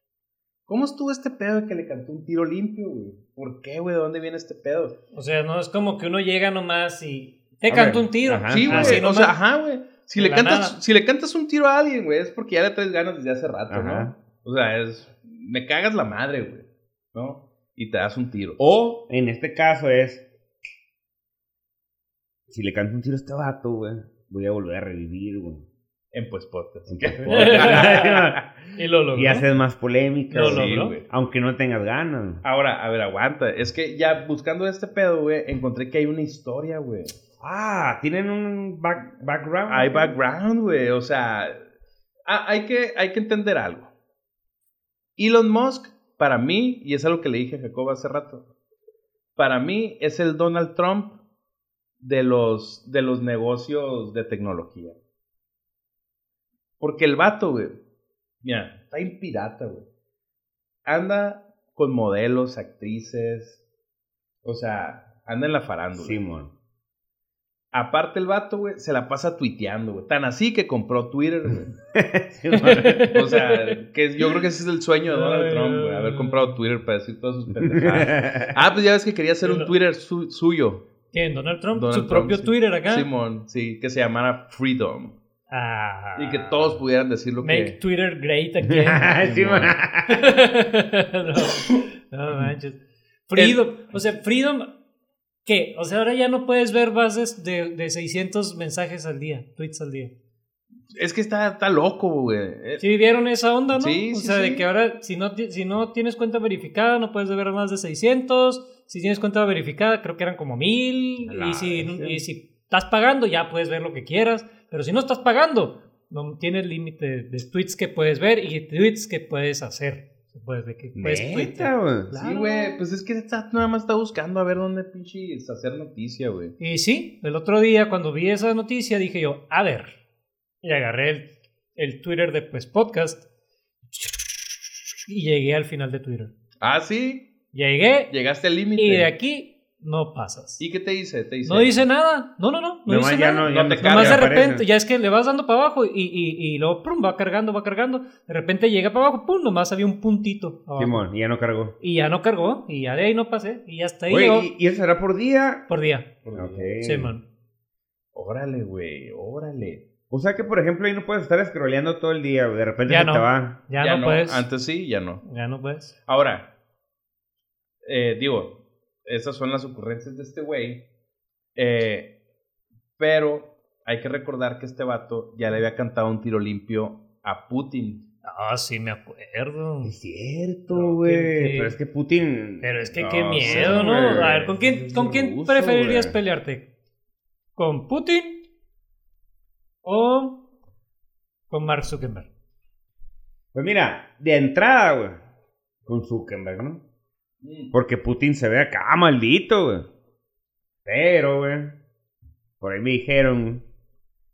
B: ¿cómo estuvo este pedo de que le cantó un tiro limpio, güey? ¿Por qué, güey? ¿De dónde viene este pedo?
C: O sea, no es como que uno llega nomás y te cantó un tiro.
D: ajá.
B: Sí, güey.
C: Así
B: o
C: nomás.
B: sea, ajá, güey. Si, le cantas-
C: nada.
B: si le cantas un tiro a alguien, güey, es porque ya le traes ganas desde hace rato,
D: Ajá.
B: ¿no? O sea, es. Me cagas la madre, güey. ¿No? Y te das un tiro.
D: O, en este caso, es. Si le canto un tiro a este vato, güey, voy a volver a revivir, güey.
B: En pues podcast.
D: En podcast.
C: y lo logró.
D: y haces más polémica,
C: Lo
D: güey,
C: logró.
B: güey.
D: aunque no tengas ganas.
B: Ahora, a ver, aguanta. Es que ya buscando este pedo, güey, encontré que hay una historia, güey.
D: Ah, tienen un back- background.
B: Hay background, güey. O sea, hay, que, hay que entender algo. Elon Musk, para mí, y es algo que le dije a Jacob hace rato, para mí es el Donald Trump de los, de los negocios de tecnología. Porque el vato, güey, mira, está en pirata, güey. Anda con modelos, actrices, o sea, anda en la farándula.
D: Simón.
B: Aparte el vato, güey, se la pasa tuiteando, güey. Tan así que compró Twitter, güey. O sea, que yo creo que ese es el sueño de Donald Trump, güey. Haber comprado Twitter para decir todas sus pendejadas. Ah, pues ya ves que quería hacer un Twitter su- suyo.
C: ¿Quién? ¿Donald Trump?
B: Donald
C: Su
B: Trump,
C: propio
B: sí.
C: Twitter acá.
B: Simón, sí, que se llamara Freedom.
C: Ah.
B: Y que todos pudieran decir lo
C: Make
B: que...
C: Twitter great again.
D: Simón.
C: no, no manches. Freedom. O sea, Freedom. ¿Qué? O sea, ahora ya no puedes ver bases de, de 600 mensajes al día, tweets al día.
B: Es que está, está loco, güey. Eh,
C: ¿Sí vieron esa onda, no?
B: Sí,
C: o
B: sí,
C: sea,
B: sí.
C: de que ahora, si no, si no tienes cuenta verificada, no puedes ver más de 600. Si tienes cuenta verificada, creo que eran como 1000.
D: La
C: Y si, y si estás pagando, ya puedes ver lo que quieras. Pero si no estás pagando, no tienes límite de tweets que puedes ver y tweets que puedes hacer. Puedes, de que
D: Neta,
C: tuitear.
D: güey.
B: Sí,
C: Claro.
B: güey. Pues es que está, nada más está buscando a ver dónde pinche hacer noticia, güey.
C: Y sí, el otro día cuando vi esa noticia dije yo, a ver. Y agarré el, el Twitter de pues podcast y llegué al final de Twitter.
B: Ah, sí.
C: Llegué
B: Llegaste al límite.
C: y de aquí no pasas.
B: ¿Y qué te dice? Te dice...
C: No dice nada. No, no, no. No
D: Nomás
C: dice
D: ya
C: nada.
D: no, ya
B: No te
D: no-
B: carga,
C: Nomás de
D: aparece.
C: repente, ya es que le vas dando para abajo y, y, y luego pum, va cargando, va cargando. De repente llega para abajo, pum, nomás había un puntito. abajo.
D: Simón, y ya no cargó.
C: Y ya no cargó, y ya de ahí no pasé, y hasta ahí
D: Güey,
C: llegó
D: ¿y, y eso será por día?
C: por día.
D: Ok.
C: Sí, man.
B: Órale, güey, órale.
D: O sea que, por ejemplo, ahí no puedes estar scrolleando todo el día. De repente
C: Ya
D: se
C: no.
D: te va.
C: Ya, no, puedes.
B: Antes sí, ya no.
C: Ya no puedes.
B: Ahora, eh, digo, esas son las ocurrencias de este güey. eh, pero hay que recordar que este vato ya le había cantado un tiro limpio a Putin.
C: Ah, sí, me acuerdo.
D: Es cierto, güey.
C: que-
D: Pero es que Putin.
C: Pero es que
D: No
C: qué miedo, ¿no? A ver, ¿con quién,
D: Es
C: ¿con quién
D: ruso,
C: preferirías pelearte? ¿Con Putin o con Mark Zuckerberg?
D: Pues mira, de entrada, güey. Con Zuckerberg, ¿no?
B: Mm.
D: Porque Putin se ve acá maldito, güey. Pero, güey. Por ahí me dijeron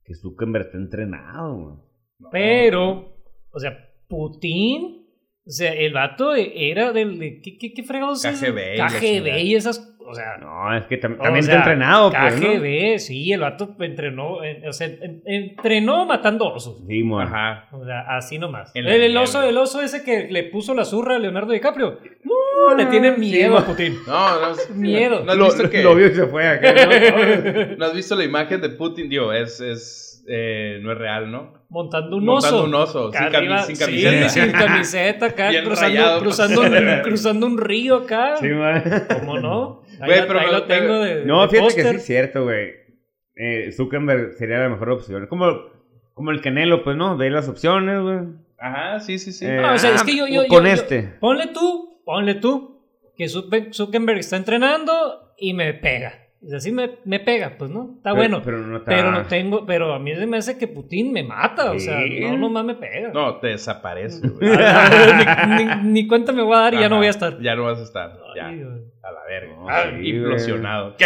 D: que Zuckerberg está entrenado, güey.
C: Pero, o sea, Putin, o sea, el vato era del... De, ¿qué, qué, qué fregados es?
B: KGB
C: KGB y esas... O sea,
D: No, es que tam-
C: O
D: también
C: sea,
D: está entrenado, pues, ¿no?
C: KGB, sí, el vato entrenó, eh, o sea, en- entrenó matando osos.
D: Sí.
B: Ajá.
C: O sea, así nomás. El, el oso, el oso ese que le puso la zurra a Leonardo DiCaprio. No, le tiene miedo a Putin.
B: No, no, es-
C: Miedo.
B: ¿No has
D: lo,
B: visto que,
D: lo vio y se fue acá, ¿no?
B: ¿no has visto la imagen de Putin? Digo, es, es, eh, no es real, ¿no?
C: Montando un
B: Montando
C: oso.
B: un oso, sin, cami-
C: arriba,
B: sin
C: sí,
B: camiseta.
C: sin camiseta acá,
B: Bien
C: cruzando,
B: rayado.
C: cruzando, un, cruzando un río acá.
D: Sí, man.
C: ¿Cómo no? Ahí,
B: pero
C: ahí lo tengo de,
D: No,
C: de
D: fíjate que sí es cierto, güey. Eh, Zuckerberg sería la mejor opción. Como, como el Canelo, pues, ¿no? Ve las opciones, güey.
B: Ajá, sí, sí, sí.
D: Eh,
C: No, o sea, es que yo- yo-
D: con
C: yo- yo-
D: este.
C: Ponle tú, ponle tú, que Zuck- Zuckerberg está entrenando y me pega. O sea, sí me, me pega, pues, ¿no? Está
D: Pero-
C: bueno.
D: Pero no está.
C: Pero no tengo, pero a mí se me hace que Putin me mata, o sea, no nomás me pega.
B: No, te desaparece, güey.
C: ni, ni- ni cuenta me voy a dar y ya no voy a estar.
B: Ya no vas a estar. Ya, a la verga.
D: No,
B: Ah,
D: sí,
B: implosionado.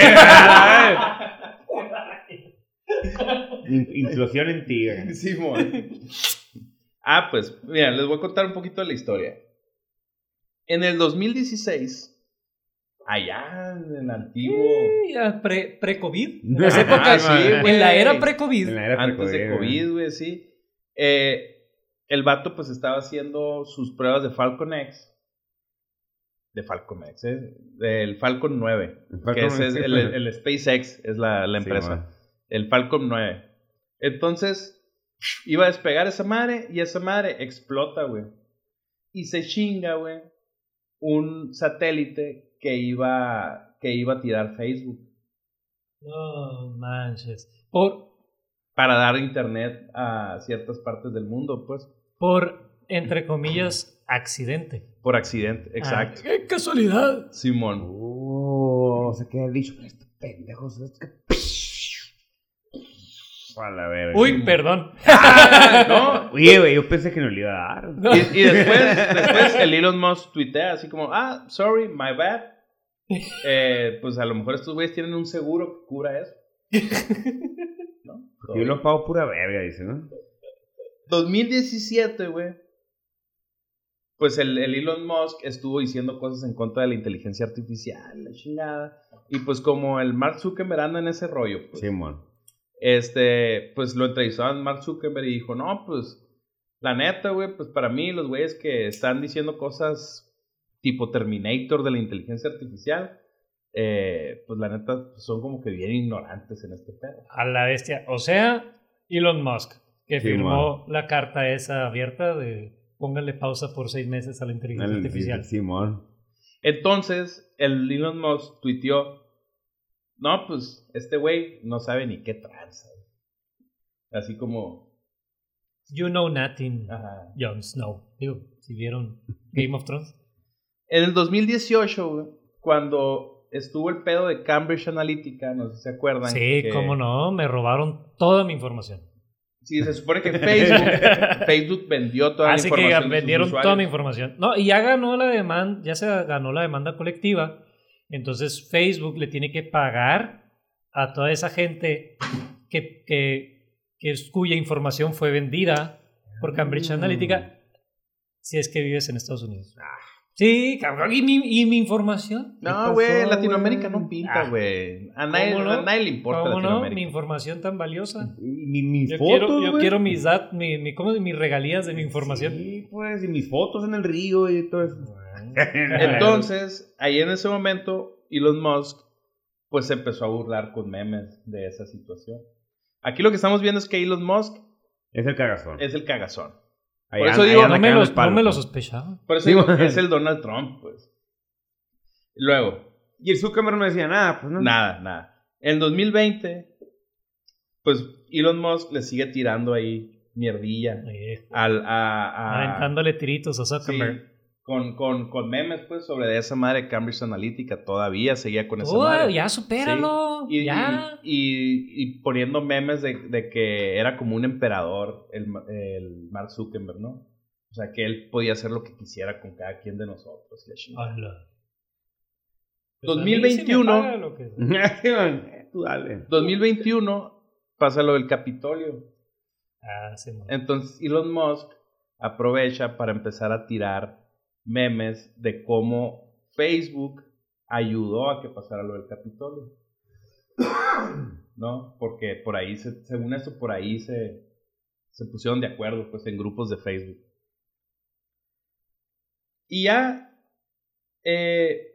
D: In- Implosión en ti, güey.
B: Ah, pues, mira, les voy a contar un poquito de la historia. En el 2016, allá en el antiguo.
C: Pre- pre-COVID. en las épocas,
B: sí,
C: en la era pre-COVID.
D: En la era
B: antes de
D: pre-COVID,
B: COVID, güey, sí. Eh, el vato, pues, estaba haciendo sus pruebas de Falcon X. De Falcon X, ¿eh? Del Falcon 9.
D: El Falcon
B: que ese es
D: 9,
B: el, el SpaceX, es la, empresa. el Falcon 9. Entonces, iba a despegar esa madre y esa madre explota, güey. Y se chinga, güey, un satélite que iba, que iba a tirar Facebook
C: No manches. Por,
B: para dar internet a ciertas partes del mundo, pues,
C: por, entre comillas, accidente.
B: por accidente, exacto.
C: Ah, ¡Qué casualidad!
B: Simón.
D: Oh, se queda dicho. Estos pendejos. es que- A la verga.
C: Uy, perdón.
B: ¿No?
D: Oye, güey, yo pensé que no le iba a dar.
C: No.
B: Y, y después, después el Elon Musk tuitea así como, ah, sorry, my bad. Eh, pues a lo mejor estos güeyes tienen un seguro que cubra eso. ¿No?
D: Yo lo pago pura verga, dice, ¿no?
B: 2017, güey. Pues el, el Elon Musk estuvo diciendo cosas en contra de la inteligencia artificial, la chingada. Y pues como el Mark Zuckerberg anda en ese rollo, pues,
D: Simón.
B: Este, pues lo entrevistó a Mark Zuckerberg y dijo, no, pues, la neta, güey, pues para mí los güeyes que están diciendo cosas tipo Terminator de la inteligencia artificial, eh, pues la neta pues, son como que bien ignorantes en este pedo.
C: A la bestia. O sea, Elon Musk, que
D: Sí,
C: firmó la carta esa abierta de póngale pausa por seis meses a la inteligencia artificial.
D: Simón.
B: Entonces, el Elon Musk tuiteó, no, pues este güey no sabe ni qué tranza. Así como,
C: You know nothing,
B: ajá.
C: Jon Snow. Digo, si vieron Game of Thrones.
B: En el 2018, güey, cuando estuvo el pedo de Cambridge Analytica, no sé si se acuerdan.
C: Sí,
B: que-
C: cómo no, me robaron toda mi información.
B: Sí, se supone que Facebook, Facebook vendió toda
C: Así
B: la
C: que
B: información. de sus
C: vendieron toda mi información. No, y ya ganó la demanda, ya se ganó la demanda colectiva. Entonces Facebook le tiene que pagar a toda esa gente que, que, que es- cuya información fue vendida por Cambridge
D: Mm.
C: Analytica si es que vives en Estados Unidos. Sí, cabrón. ¿Y mi, y mi información?
B: No, güey, Latinoamérica
D: güey?
B: no pinta,
C: Ah.
B: güey. A, nadie,
C: ¿Cómo no?
B: a nadie le importa
C: ¿Cómo no? Mi
B: Latinoamérica.
C: información tan valiosa.
D: Y mi, mis
C: Yo,
D: fotos,
C: quiero, yo quiero mis, dat, mi, mi, ¿cómo mis regalías de mi información.
D: Sí, pues, y mis fotos en el río y todo eso.
B: Entonces, ahí en ese momento, Elon Musk, pues se empezó a burlar con memes de esa situación. Aquí lo que estamos viendo es que Elon Musk
D: Es el cagazón.
B: es el cagazón.
D: Ahí
B: por eso digo,
C: No me, lo,
D: el palo,
C: no me lo
D: pues.
C: sospechaba.
B: Por eso
D: Sí,
B: digo, es el Donald Trump, pues. Luego,
D: Y el Zuckerberg no decía nada, pues no.
B: nada, nada. En 2020, pues Elon Musk le sigue tirando ahí mierdilla al, a, a-
C: aventándole tiritos a
B: Sí,
C: Zuckerberg.
B: Con, con, con memes, pues, sobre esa madre de Cambridge Analytica. Todavía seguía con esa
C: Oh,
B: madre.
C: ya supéralo.
B: Y,
C: ya.
B: y, y- y poniendo memes de, de que era como un emperador el, el Mark Zuckerberg, ¿no? O sea, que él podía hacer lo que quisiera con cada quien de nosotros. 2021.
C: Pues a mí sí me paga lo que-
D: Tú dale.
B: 2021 pasa lo del Capitolio.
C: Ah, sí,
B: Entonces Elon Musk aprovecha para empezar a tirar memes de cómo Facebook ayudó a que pasara lo del Capitolio. ¿No? Porque por ahí, se, según eso, por ahí se, se pusieron de acuerdo, pues, en grupos de Facebook. Y ya eh,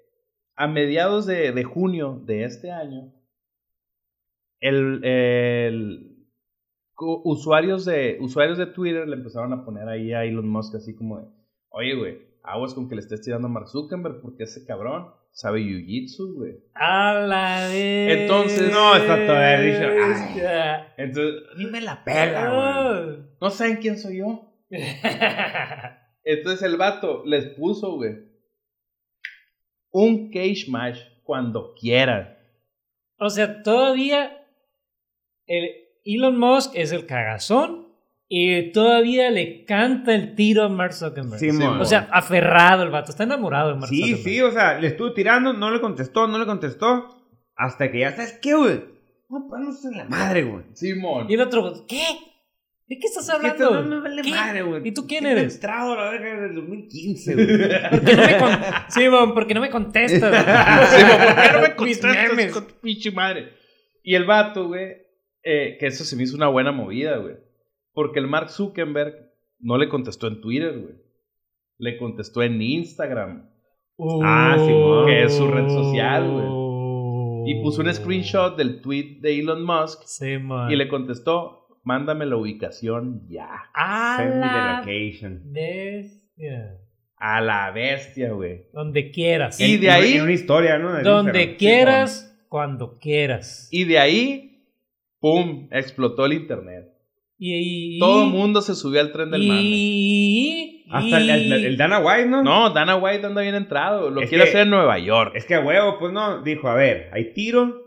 B: a mediados de, de junio de este año, el, el- usuarios, de, usuarios de Twitter le empezaron a poner ahí a Elon Musk así como de, oye, güey, aguas con que le estés tirando a Mark Zuckerberg porque ese cabrón sabe Jiu-Jitsu, güey.
C: A la vez.
B: Entonces-
D: No, está todavía dicho, ay.
B: Entonces,
D: A mí me la pela, güey.
B: ¿no saben quién soy yo? Entonces el vato les puso, güey, un cage match cuando quieran.
C: O sea, todavía el Elon Musk es el cagazón y todavía le canta el tiro a Mark Zuckerberg.
D: Sí, mon.
C: o sea, aferrado el vato, está enamorado de Mark
D: Sí,
C: Zuckerberg.
D: sí, o sea, le estuvo tirando, no le contestó, no le contestó. Hasta que ya, ¿sabes qué, güey? Vamos a ponernos en la madre, güey.
B: Simón.
C: Y el otro, ¿qué? ¿De qué estás hablando?
D: esto no me vale
C: ¿Qué?
D: madre, güey.
C: ¿Y tú quién eres?
D: entrado a la verga desde el 2015, güey.
C: ¿Por qué no me con- Simón, ¿por qué no me contestas?
B: Simón, ¿por qué no me contestas con tu pinche madre? Y el vato, güey, eh, que eso se me hizo una buena movida, güey. Porque el Mark Zuckerberg no le contestó en Twitter, güey. Le contestó en Instagram.
D: Ah, Simón.
B: Que es su red social, güey. Y puso un screenshot del tweet de Elon Musk.
C: Simón.
B: Y le contestó, mándame la ubicación ya.
C: A
D: Send me the
C: la
D: location.
C: bestia.
B: A la bestia, güey.
C: Donde quieras.
B: Y de ahí-
D: una historia, ¿no? De
C: Donde
D: Instagram.
C: quieras, cuando quieras.
B: Y de ahí, ¡pum! Explotó el internet.
C: Y, y-
B: Todo el mundo se subió al tren del mame.
C: y,
D: Hasta el, el- el Dana White, ¿no?
B: No, Dana White anda bien entrado. Lo
D: Es
B: quiere
D: que-
B: hacer en Nueva York.
D: Es que a huevo, pues no. Dijo, a ver, hay tiro.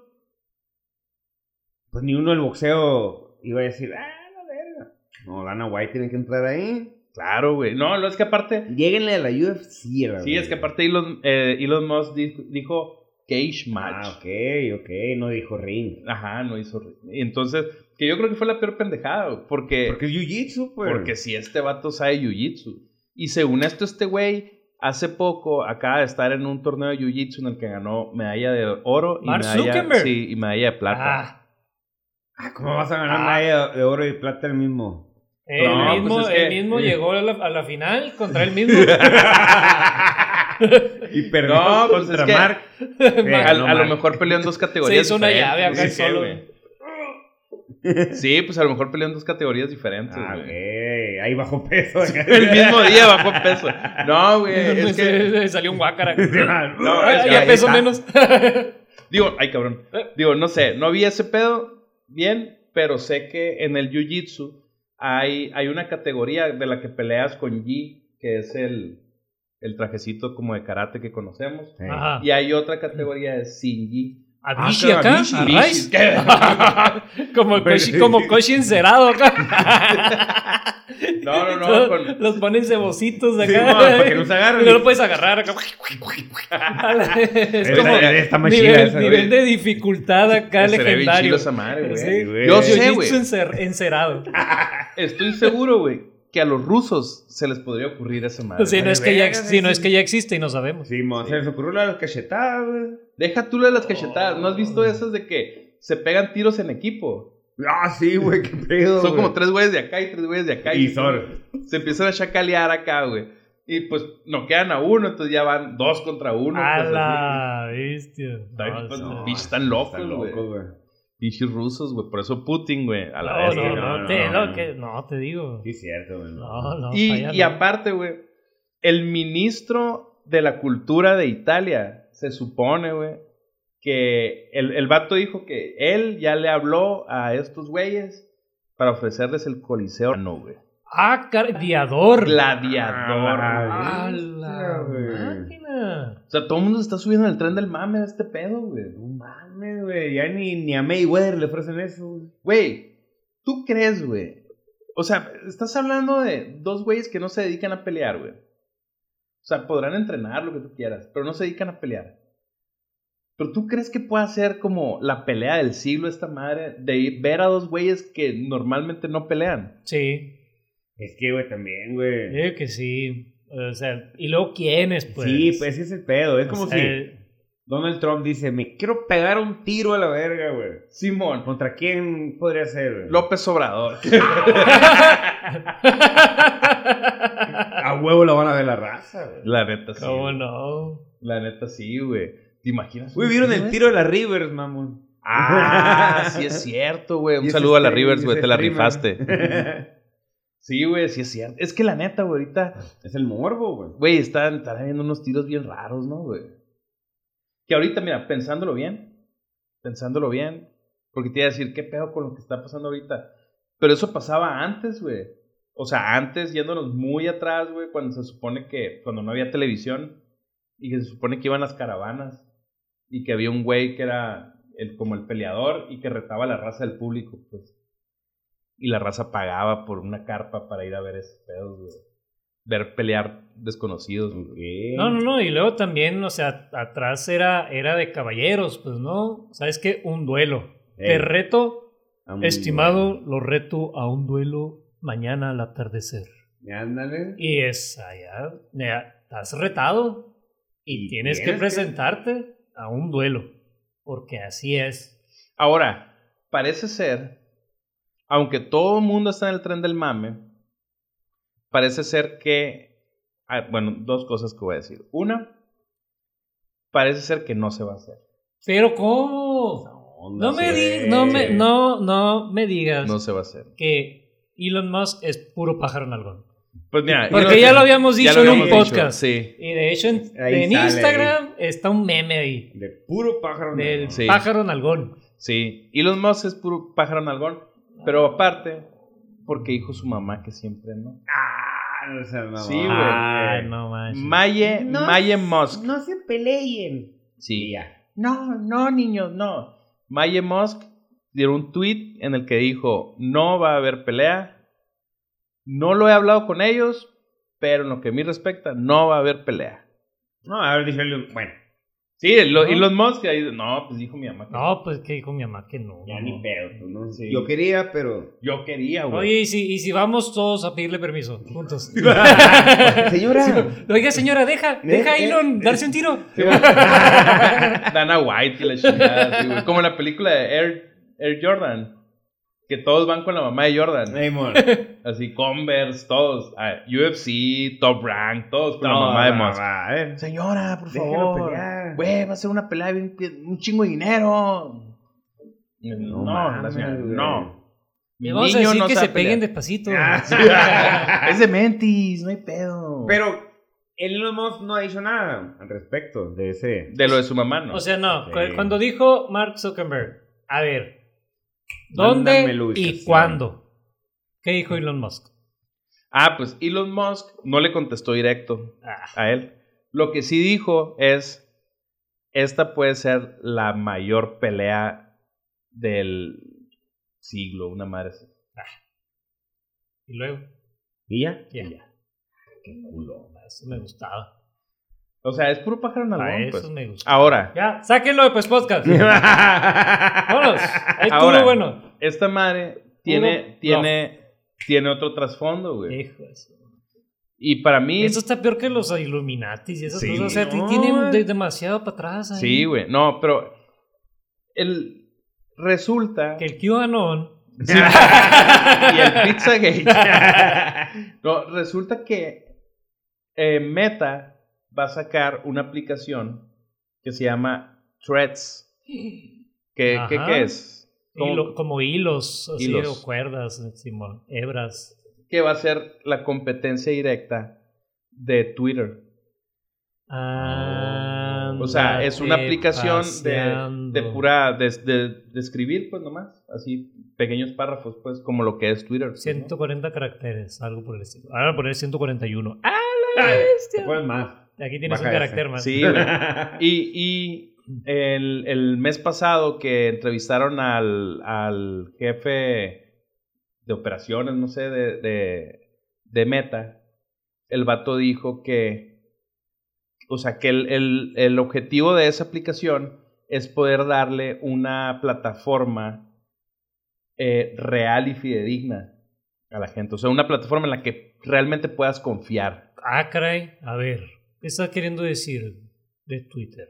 D: Pues ni uno del boxeo iba a decir, ah, la verga. No, Dana White tiene que entrar ahí.
B: Claro, güey. No, no, es que aparte.
D: Lléguenle a la UFC,
B: Sí, es que aparte Elon, eh, Elon Musk dijo, dijo cage match.
D: Ah, ok, ok. No dijo ring.
B: Ajá, no hizo. Y Entonces, que yo creo que fue la peor pendejada, porque.
D: Porque es jiu-jitsu, pues.
B: Porque si este vato sabe jiu-jitsu. Y según esto, este güey hace poco acaba de estar en un torneo de jiu-jitsu en el que ganó medalla de oro y
C: Mark
B: medalla,
C: Zuckerberg.
B: sí, y medalla de plata.
C: Ah,
D: Ah, ¿Cómo vas a ganar
B: Ah.
D: medalla de oro y plata el mismo?
C: el
B: No,
C: mismo,
B: pues es
C: el
B: que-
C: mismo llegó a la, a la final contra él mismo.
D: y perdió
B: No, pues
D: contra
B: es que-
D: Mark.
B: a,
D: no,
B: a lo mejor peleó en dos
C: Se
B: categorías.
C: hizo una llave acá
B: sé,
C: solo.
B: Sí, pues a lo mejor peleó en dos categorías diferentes.
D: Ah,
B: güey.
D: Ahí bajo peso.
B: El mismo día bajó peso. No, güey, es que.
C: Se- salió un guácara.
B: No, es que
C: ya pesó menos.
B: Digo, ay cabrón. Digo, no sé, no vi ese pedo bien, pero sé que en el Jiu-Jitsu hay, hay una categoría de la que peleas con Gi, que es el, el trajecito como de karate que conocemos.
C: Ajá.
B: Y hay otra categoría de Sin Gi.
C: ¿A
D: Ah,
C: acá? Como, Koshi, como Koshi encerado acá.
B: No, no, no,
C: Todos
B: con-
C: Los ponen cebositos acá.
D: Sí, no, para que no se agarren.
C: Y no lo puedes agarrar acá. es como
D: está más
C: nivel,
D: esa,
C: nivel de dificultad acá legendario.
B: madre, güey.
C: Sí,
D: güey.
B: Yo sé, güey.
C: encer- encerado.
B: Estoy seguro, güey, que a los rusos se les podría ocurrir esa madre.
C: Si no, es que ya,
D: verga,
C: si no
D: sí.
C: es que ya existe y no sabemos.
D: Sí, mo, se les ocurrió la de las cachetadas, güey.
B: Deja tú lo de las cachetadas. ¿No has visto esas de que se pegan tiros en equipo?
D: Ah, sí, güey, qué pedo.
B: Son
D: güey.
B: como tres güeyes de acá y tres güeyes de acá.
D: Y son.
B: Se empiezan a chacalear acá, güey. Y pues no quedan a uno, entonces ya van dos contra uno.
C: A
B: pues,
C: la bestia. No,
B: Pues,
C: no,
B: están locos, güey. Pinches rusos, güey. Por eso Putin, güey. A la
C: no,
B: vez.
C: no, no,
D: no,
C: te,
D: no,
C: no,
D: no.
C: que- no, te digo.
D: Sí, cierto, güey.
C: No, no.
B: Y, y
C: no.
B: aparte, güey, el ministro de la cultura de Italia se supone, güey, que el, el vato dijo que él ya le habló a estos güeyes para ofrecerles el coliseo, no, güey.
C: Ah, gladiador.
B: Gladiador.
D: Ah,
C: la
D: güey.
C: máquina.
B: O sea, todo el mundo se está subiendo al tren del mame de este pedo, güey.
D: No mames, güey. Ya ni, ni a Mayweather le ofrecen eso, güey.
B: Güey, ¿tú crees, güey? O sea, estás hablando de dos güeyes que no se dedican a pelear, güey. O sea, podrán entrenar lo que tú quieras, pero no se dedican a pelear. Pero tú crees que pueda ser como la pelea del siglo esta madre de ver a dos güeyes que normalmente no pelean?
C: Sí,
D: Es que, güey, también, güey.
C: yo digo que sí. O sea, y luego quiénes, pues.
D: sí, pues ese es el pedo. Es como
C: O sea,
D: si Donald Trump dice, me quiero pegar un tiro a la verga, güey.
B: Simón,
D: ¿Contra quién podría ser, güey?
B: López Obrador.
D: A huevo la van a ver la raza, güey.
B: La neta sí.
C: ¿Cómo
B: güey.
C: no?
B: La neta sí, güey. ¿Te imaginas?
D: Güey, vieron el
B: güey?
D: tiro de las Rivers, mamón.
B: Ah, sí es cierto, güey. Un saludo a la
D: stream-
B: Rivers, güey. Te la
D: streamer.
B: rifaste. Sí, güey, sí es cierto. Es que la neta, güey, ahorita,
D: es el morbo, güey.
B: güey, están, están habiendo unos tiros bien raros, ¿no, güey? Que ahorita, mira, pensándolo bien, pensándolo bien, porque te iba a decir, ¿qué pedo con lo que está pasando ahorita? Pero eso pasaba antes, güey. O sea, antes, yéndonos muy atrás, güey, cuando se supone que, cuando no había televisión, y que se supone que iban las caravanas, y que había un güey que era el, como el peleador y que retaba la raza del público, pues. Y la raza pagaba por una carpa para ir a ver ese pedo, güey. Ver pelear desconocidos.
C: No, no, no. Y luego también, o sea, atrás era, era de caballeros, pues, ¿no? ¿Sabes qué? Un duelo.
D: Ey.
C: Te reto,
D: Ah,
C: estimado,
D: bueno.
C: lo reto a un duelo mañana al atardecer.
D: Ándale.
C: Y ya, ya estás retado y,
D: Y
C: tienes, que
D: tienes que-
C: presentarte a un duelo, porque así es.
B: Ahora, parece ser, aunque todo el mundo está en el tren del mame, parece ser que, ah, bueno, dos cosas que voy a decir. Una, parece ser que no se va a hacer.
C: Pero ¿cómo? No me, di- no, me, no, no me digas
B: No se va a hacer.
C: que Elon Musk es puro pájaro nalgón.
B: Pues mira,
C: Porque ya lo habíamos dicho en un
B: habíamos dicho,
C: podcast.
B: Sí.
C: Y de hecho en,
D: Ahí
C: en Instagram está un meme ahí
D: De puro pájaro.
C: del.
B: Sí.
C: pájaro nalgón.
B: Sí, Elon Musk es puro pájaro nalgón, pero aparte, porque dijo su mamá que siempre no.
D: Ah,
B: Sí, güey.
C: No manches.
B: Maye,
D: No,
B: Maye Musk.
D: No se peleen.
B: Sí, No, no, niños, no. Maye Musk dio un tweet en el que dijo, no va a haber pelea. No lo he hablado con ellos, pero en lo que a mí respecta, no va a haber pelea.
D: No, a ver, dice bueno,
B: Sí, lo-
C: ¿No?
B: Elon Musk ahí, no, pues dijo mi mamá. que
C: No, pues que dijo mi mamá que no.
D: ya ni pedo, pues, ¿no?
B: Sí.
D: Yo quería, pero.
B: Yo quería, güey.
C: Oye, ¿y si, y si vamos todos a pedirle permiso, juntos.
D: Señora.
C: Oiga, señora, deja, deja a
D: eh,
C: Elon
D: eh.
C: darse un tiro.
B: Dana White y la chingada, sí, güey. Como en la película de Air, Air Jordan. Que todos van con la mamá de Jordan.
D: Ey, mon.
B: Así, Converse, todos. ah, UFC, Top Rank, todos con
D: No,
B: la mamá de Musk.
D: a ver.
B: Señora, por
D: Déjelo
B: favor.
D: pelear.
B: Güey, va a ser una pelea bien, un chingo de dinero. No,
D: mames,
B: la señora, no.
C: Y vamos a
B: Niño
C: decir
B: no
C: que se peguen despacito.
D: Ah,
B: es de mentis, no hay pedo.
D: Pero Elon Musk no ha dicho nada al respecto de ese.
B: De lo de su mamá, ¿no?
C: O sea, no.
D: Sí.
C: Cuando dijo Mark Zuckerberg, a ver, ¿dónde y cuándo? ¿Qué dijo Elon Musk?
B: ah, pues Elon Musk no le contestó directo.
C: Ah,
B: a él. Lo que sí dijo es, esta puede ser la mayor pelea del siglo, una madre así.
C: y luego,
D: ¿Y ya?
C: ya.
D: Qué culo.
C: Eso me gustaba.
B: O sea, es puro pájaro en
C: A
B: algodón,
C: eso
B: pues.
C: me.
B: Ahora,
C: Ya, sáquenlo de pues podcast. Vámonos. Ahí
B: Ahora.
C: bueno.
B: esta madre tiene,
C: Puro
B: tiene, tiene otro trasfondo, güey.
C: Hijo de su-
B: Y para mí,
C: Eso está peor que los Illuminatis y esas
B: Sí.
C: cosas. O sea,
D: No.
C: tienen de- demasiado para atrás. ahí.
B: sí, güey. No, pero el, resulta...
C: Que el QAnon.
B: Sí. y el Pizzagate. no, resulta que eh, Meta va a sacar una aplicación que se llama Threads. ¿Qué, qué, qué es? ¿Cómo-
C: Hilo- como hilos, así,
B: Hilos.
C: o cuerdas, Simón, hebras.
B: Que va a ser la competencia directa de Twitter.
C: Ah,
B: O sea, es una aplicación de, de pura, de, de- de escribir, pues nomás, así, pequeños párrafos, pues, como lo que es Twitter. pues, ¿no?
C: 140 caracteres, algo por el estilo. Ahora voy a poner 141. ¡Ah, la
D: Te
C: bestia!
D: más.
C: Aquí tienes
D: Baja
C: un carácter más.
B: Sí, güey. Y, y el, el mes pasado que entrevistaron al, al jefe de operaciones, no sé, de, de, de Meta, el vato dijo que, o sea, que el, el, el objetivo de esa aplicación es poder darle una plataforma eh, real y fidedigna a la gente. O sea, una plataforma en la que realmente puedas confiar.
C: Ah, caray. A ver, ¿qué estás queriendo decir de Twitter?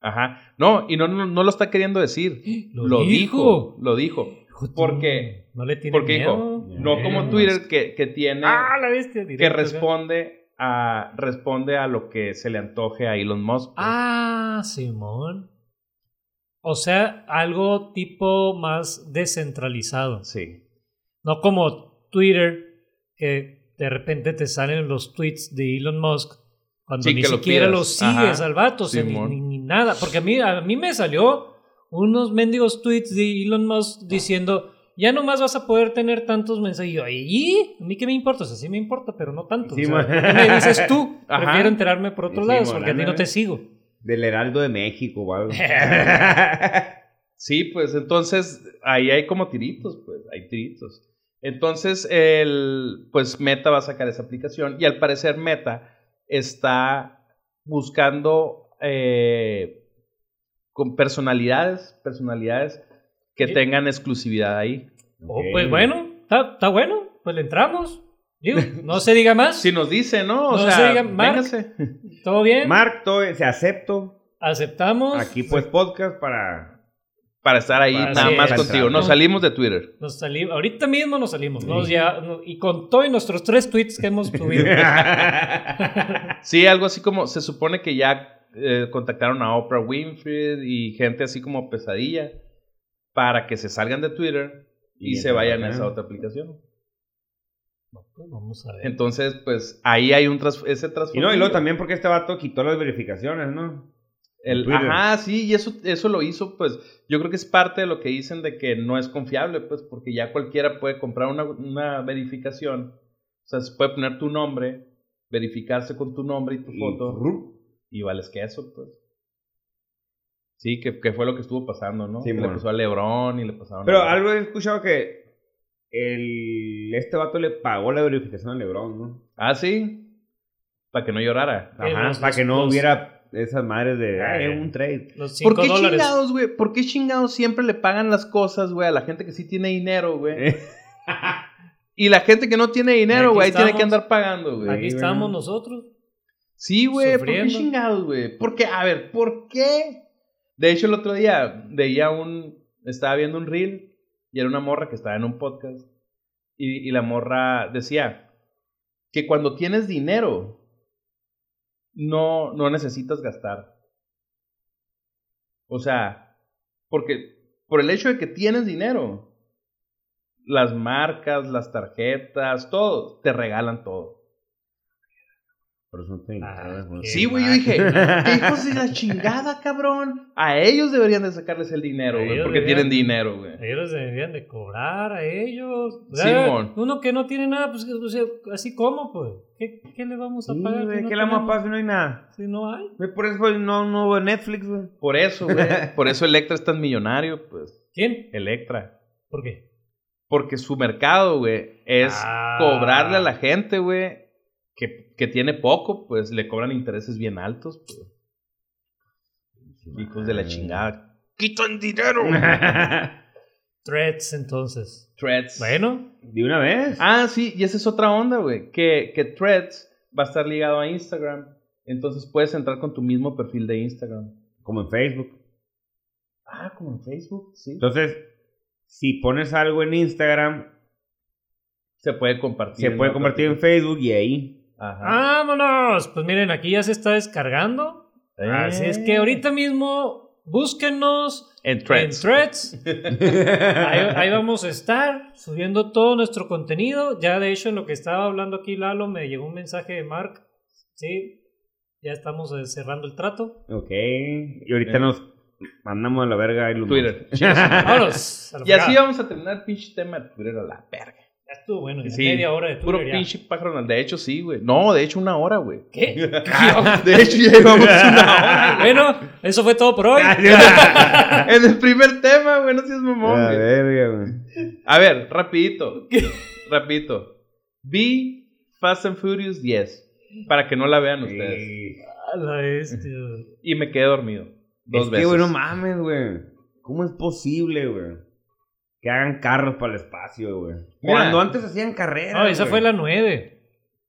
B: Ajá. No, y no, no, no lo está queriendo decir.
C: Lo,
B: Lo, dijo.
C: dijo.
B: Lo dijo. Porque-
C: No le tiene
B: Porque
C: miedo.
B: dijo, no como Twitter que, que tiene,
C: Ah, la bestia.
B: que
C: directo
B: responde a, responde a lo que se le antoje a Elon Musk. pues.
C: Ah, Simón. O sea, algo tipo más descentralizado.
B: Sí.
C: No como Twitter, que de repente te salen los tweets de Elon Musk cuando
B: Sí,
C: ni
B: lo
C: siquiera
B: pidas.
C: los sigues
B: Ajá.
C: al vato, o sea, ni, ni- ni nada. Porque a mí, a mí me salió unos mendigos tweets de Elon Musk diciendo, ya nomás vas a poder tener tantos mensajes. Y yo, ¿y? ¿A mí qué me importa? O sea, sí me importa, pero no tanto.
D: Sí,
C: O sea,
D: man.
C: ¿por qué me dices tú?
B: Ajá.
C: Prefiero enterarme por otros
D: Sí,
C: porque a ti no te sigo.
D: Del Heraldo de México o algo.
B: Sí, pues entonces ahí hay como tiritos, pues hay tiritos. Entonces, el, pues Meta va a sacar esa aplicación y al parecer Meta está buscando eh, con personalidades, personalidades que
C: Sí.
B: tengan exclusividad ahí.
C: Oh, pues bueno, está, está bueno, pues le entramos. Digo, no se diga más.
B: Si nos dice, ¿no? O
C: No
B: sea,
C: se diga, Mark.
B: véngase.
C: Todo bien.
D: Mark, todo, se acepto.
C: Aceptamos.
D: Aquí pues podcast para...
B: Para estar ahí
C: Para
B: nada
C: sí,
B: más contigo. Nos salimos de Twitter.
C: Nos salimos. Ahorita mismo nos salimos. Nos
D: Sí.
C: ya, no- y con todos nuestros tres tweets que hemos subido.
B: Sí, algo así como se supone que ya eh, contactaron a Oprah Winfrey y gente así como pesadilla para que se salgan de Twitter y,
D: Y
B: se vayan a esa otra aplicación.
C: Pues vamos a ver.
B: Entonces, pues ahí hay un tras ese
D: y
B: trasfondo.
D: no, y luego también porque este vato quitó las verificaciones, ¿no?
B: El, ajá, sí, y eso, eso lo hizo, pues yo creo que es parte de lo que dicen de que no es confiable, pues porque ya cualquiera puede comprar una, una verificación. O sea, se puede poner tu nombre, verificarse con tu nombre y tu
D: Y-
B: foto. Y vales que eso, pues. Sí, que, que fue lo que estuvo pasando, ¿no?
D: Sí,
B: Que le
D: bueno.
B: pasó a Lebron y le pasaron
D: Pero
B: a-
D: algo he escuchado que el, este vato le pagó la verificación a LeBron, ¿no?
B: Ah, sí. Para que no llorara.
D: Ajá, para que no hubiera esas madres de "Ay,
C: Eh.
D: un trade.
C: Los
B: ¿Por
C: 5
B: qué
C: dólares.
B: chingados, güey? ¿Por qué chingados siempre le pagan las cosas, güey, a la gente que sí tiene dinero, güey? Y la gente que no tiene dinero, güey, tiene que andar pagando, güey.
C: Aquí
D: güey.
C: estamos nosotros.
B: Sí, güey, ¿por qué chingados, güey? ¿Por qué? A ver, ¿por qué? De hecho, el otro día veía un. Estaba viendo un reel y era una morra que estaba en un podcast. Y, y la morra decía que cuando tienes dinero, no, no necesitas gastar. O sea, porque por el hecho de que tienes dinero, las marcas, las tarjetas, todo, te regalan todo.
D: Por eso no te
C: Ah, qué
B: Sí, güey, yo dije, ¿qué hijos de la chingada, cabrón? A ellos deberían de sacarles el dinero, güey, porque
C: deberían.
B: tienen dinero, güey.
C: Ellos deberían de cobrar a ellos. O sea,
B: Simón.
C: Uno que no tiene nada, pues o sea, así como, pues. ¿Qué, qué le vamos a
D: Sí,
C: pagar?
D: güey,
C: si no
D: ¿qué le vamos a pagar si no hay nada?
C: Si no hay.
D: Por eso no, no hubo Netflix, güey.
B: Por eso, güey, por eso Electra es tan millonario, pues,
C: ¿Quién?
B: Electra.
C: ¿Por qué?
B: Porque su mercado, güey, es
C: Ah.
B: cobrarle a la gente, güey, que, que tiene poco, pues le cobran intereses bien altos, pues. Hijos de la chingada. ¡Quitan dinero!
C: Threads, entonces.
B: Threads.
C: Bueno,
D: ¿De una vez?
B: Ah, sí, y esa es otra onda, güey. Que, que Threads va a estar ligado a Instagram. Entonces puedes entrar con tu mismo perfil de Instagram.
D: Como en Facebook.
B: Ah, como en Facebook, sí.
D: Entonces, si pones algo en Instagram,
B: Se puede compartir.
D: se puede convertir en. Facebook y ahí.
B: Ajá.
C: vámonos. Pues miren, aquí ya se está descargando. Así es que ahorita mismo búsquenos
B: En Threads.
C: en Threads. Ahí, ahí vamos a estar subiendo todo nuestro contenido. Ya de hecho en lo que estaba hablando aquí Lalo me llegó un mensaje de Mark. Sí, ya estamos eh, cerrando el trato.
D: Ok. Y ahorita
B: Eh.
D: nos mandamos a la verga.
B: Twitter.
C: Vámonos.
B: y así vamos a terminar el pinche tema de Twitter a la verga.
C: Estuvo bueno, ya
B: Sí,
C: media hora de
B: Puro pinche pájaro. De hecho, sí, güey. No, de hecho, una hora, güey.
C: ¿Qué?
B: De hecho, ya llevamos una hora. güey.
C: bueno, eso fue todo por hoy.
B: En el primer tema, güey. No seas mamón, güey.
D: verga, güey.
B: A ver, rapidito. rapidito. Vi Fast and Furious 10. Para que no la vean ustedes.
D: Sí.
C: A la bestia.
B: Y me quedé dormido. Dos
D: es
B: veces.
D: que, güey, no mames, güey. ¿Cómo es posible, güey? Que hagan carros para el espacio, güey. Cuando antes hacían carreras.
C: No, esa
D: güey.
C: fue la 9.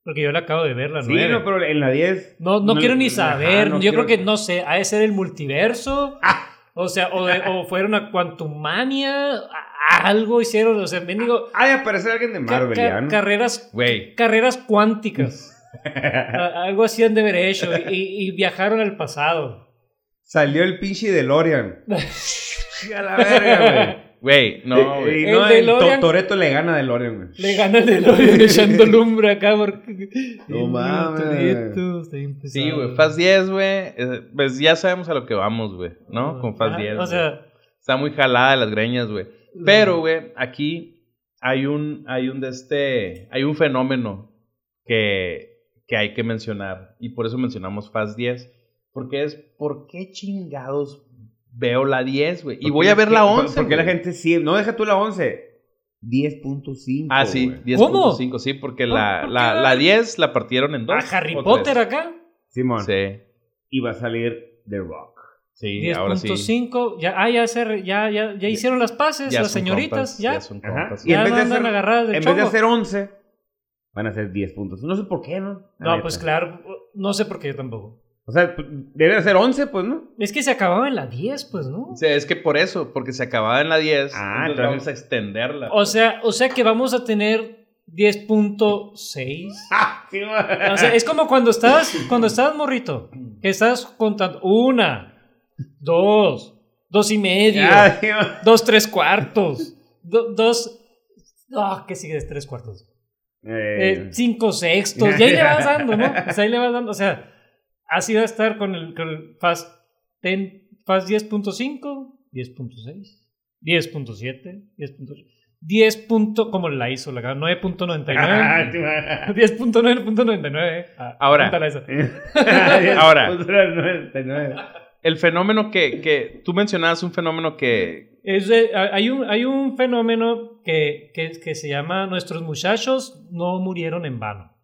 C: Porque yo la acabo de ver, la
D: Sí,
C: 9.
D: no, pero en la 10.
C: No, no, quiero ni saber.
D: no
C: yo
D: quiero-
C: creo que, no sé, ha de ser el multiverso. O sea, o, de- o fueron a Quantumania. Algo hicieron. O sea, mendigo.
D: Ha de aparecer alguien de Marvel,
C: ca- carreras,
B: Güey.
C: carreras cuánticas. A- algo así han de haber hecho. Y, y viajaron al pasado.
D: Salió el pinche DeLorean. a la verga, güey.
B: Güey, no, güey.
D: Y
C: El
D: no, el
C: DeLorean-
D: To- Toretto le gana a DeLorean, güey.
C: Le gana el DeLorean echando lumbre acá. Porque...
D: No mames.
C: Toretto está bien
B: Sí,
C: pesado.
B: güey. Fast 10, güey. eh, Pues ya sabemos a lo que vamos, güey. ¿No? Con Fast
C: Ah,
B: 10.
C: O
B: güey.
C: sea.
B: Está muy jalada de las greñas, güey. Pero, güey, aquí hay un, hay un de este, hay un fenómeno que, que hay que mencionar. Y por eso mencionamos Fast 10. Porque es, ¿por qué chingados veo la 10, güey. Y
D: ¿Por
B: voy a ver la
D: por-
B: 11.
D: Porque la
B: güey.
D: gente sí. No, deja tú la 11. 10.5.
B: Ah, sí,
D: güey.
B: 10.5, sí, porque la,
C: ¿Por qué?
B: la, la 10 la partieron en dos.
C: ¿A Harry Potter
B: tres.
C: acá?
D: Simón.
B: Sí,
D: Y va a salir The Rock.
B: sí, ahora sí.
C: 10.5. Ya, ah, ya, se ya, ya, ya hicieron las paces,
B: Ya
C: las señoritas,
B: compas,
C: ya.
B: ya son compas.
D: Y en
C: Ya
D: vez de hacer-
C: agarradas de
D: En vez de hacer 11, van a ser 10 puntos. No sé por qué, ¿no? La
C: No,
D: neta.
C: pues claro, no sé por qué yo tampoco.
D: O sea, pues, debe de ser 11, pues, ¿no?
C: Es que se acababa en la 10, pues, ¿no?
B: O sea, es que por eso, porque se acababa en la 10,
D: Ah,
B: entonces vamos a extenderla.
C: O sea, o sea que vamos a tener 10.6.
D: ¡Ah! Sí.
C: O sea, es como cuando estás, cuando estás morrito, que estás contando una, dos, dos y medio,
D: Ah, sí,
C: dos tres cuartos, do- dos, ah, ¿qué sigue de tres cuartos?
D: Eh,
C: Eh, cinco sextos, y ahí le vas dando, ¿no? O sea, ahí le vas dando, o sea, así va a estar con el, con el Fast, 10, Fast 10.5, 10.6, 10.7, 10.8, 10. punto- como la hizo la 9.99.
D: ah, sí, güey.
C: 10.9.99. Ah,
B: Ahora. Ahora.
D: 99.
B: El fenómeno que, que tú mencionabas, un fenómeno que...
C: Es de- hay, un, hay un fenómeno que, que, que se llama Nuestros muchachos no murieron en vano.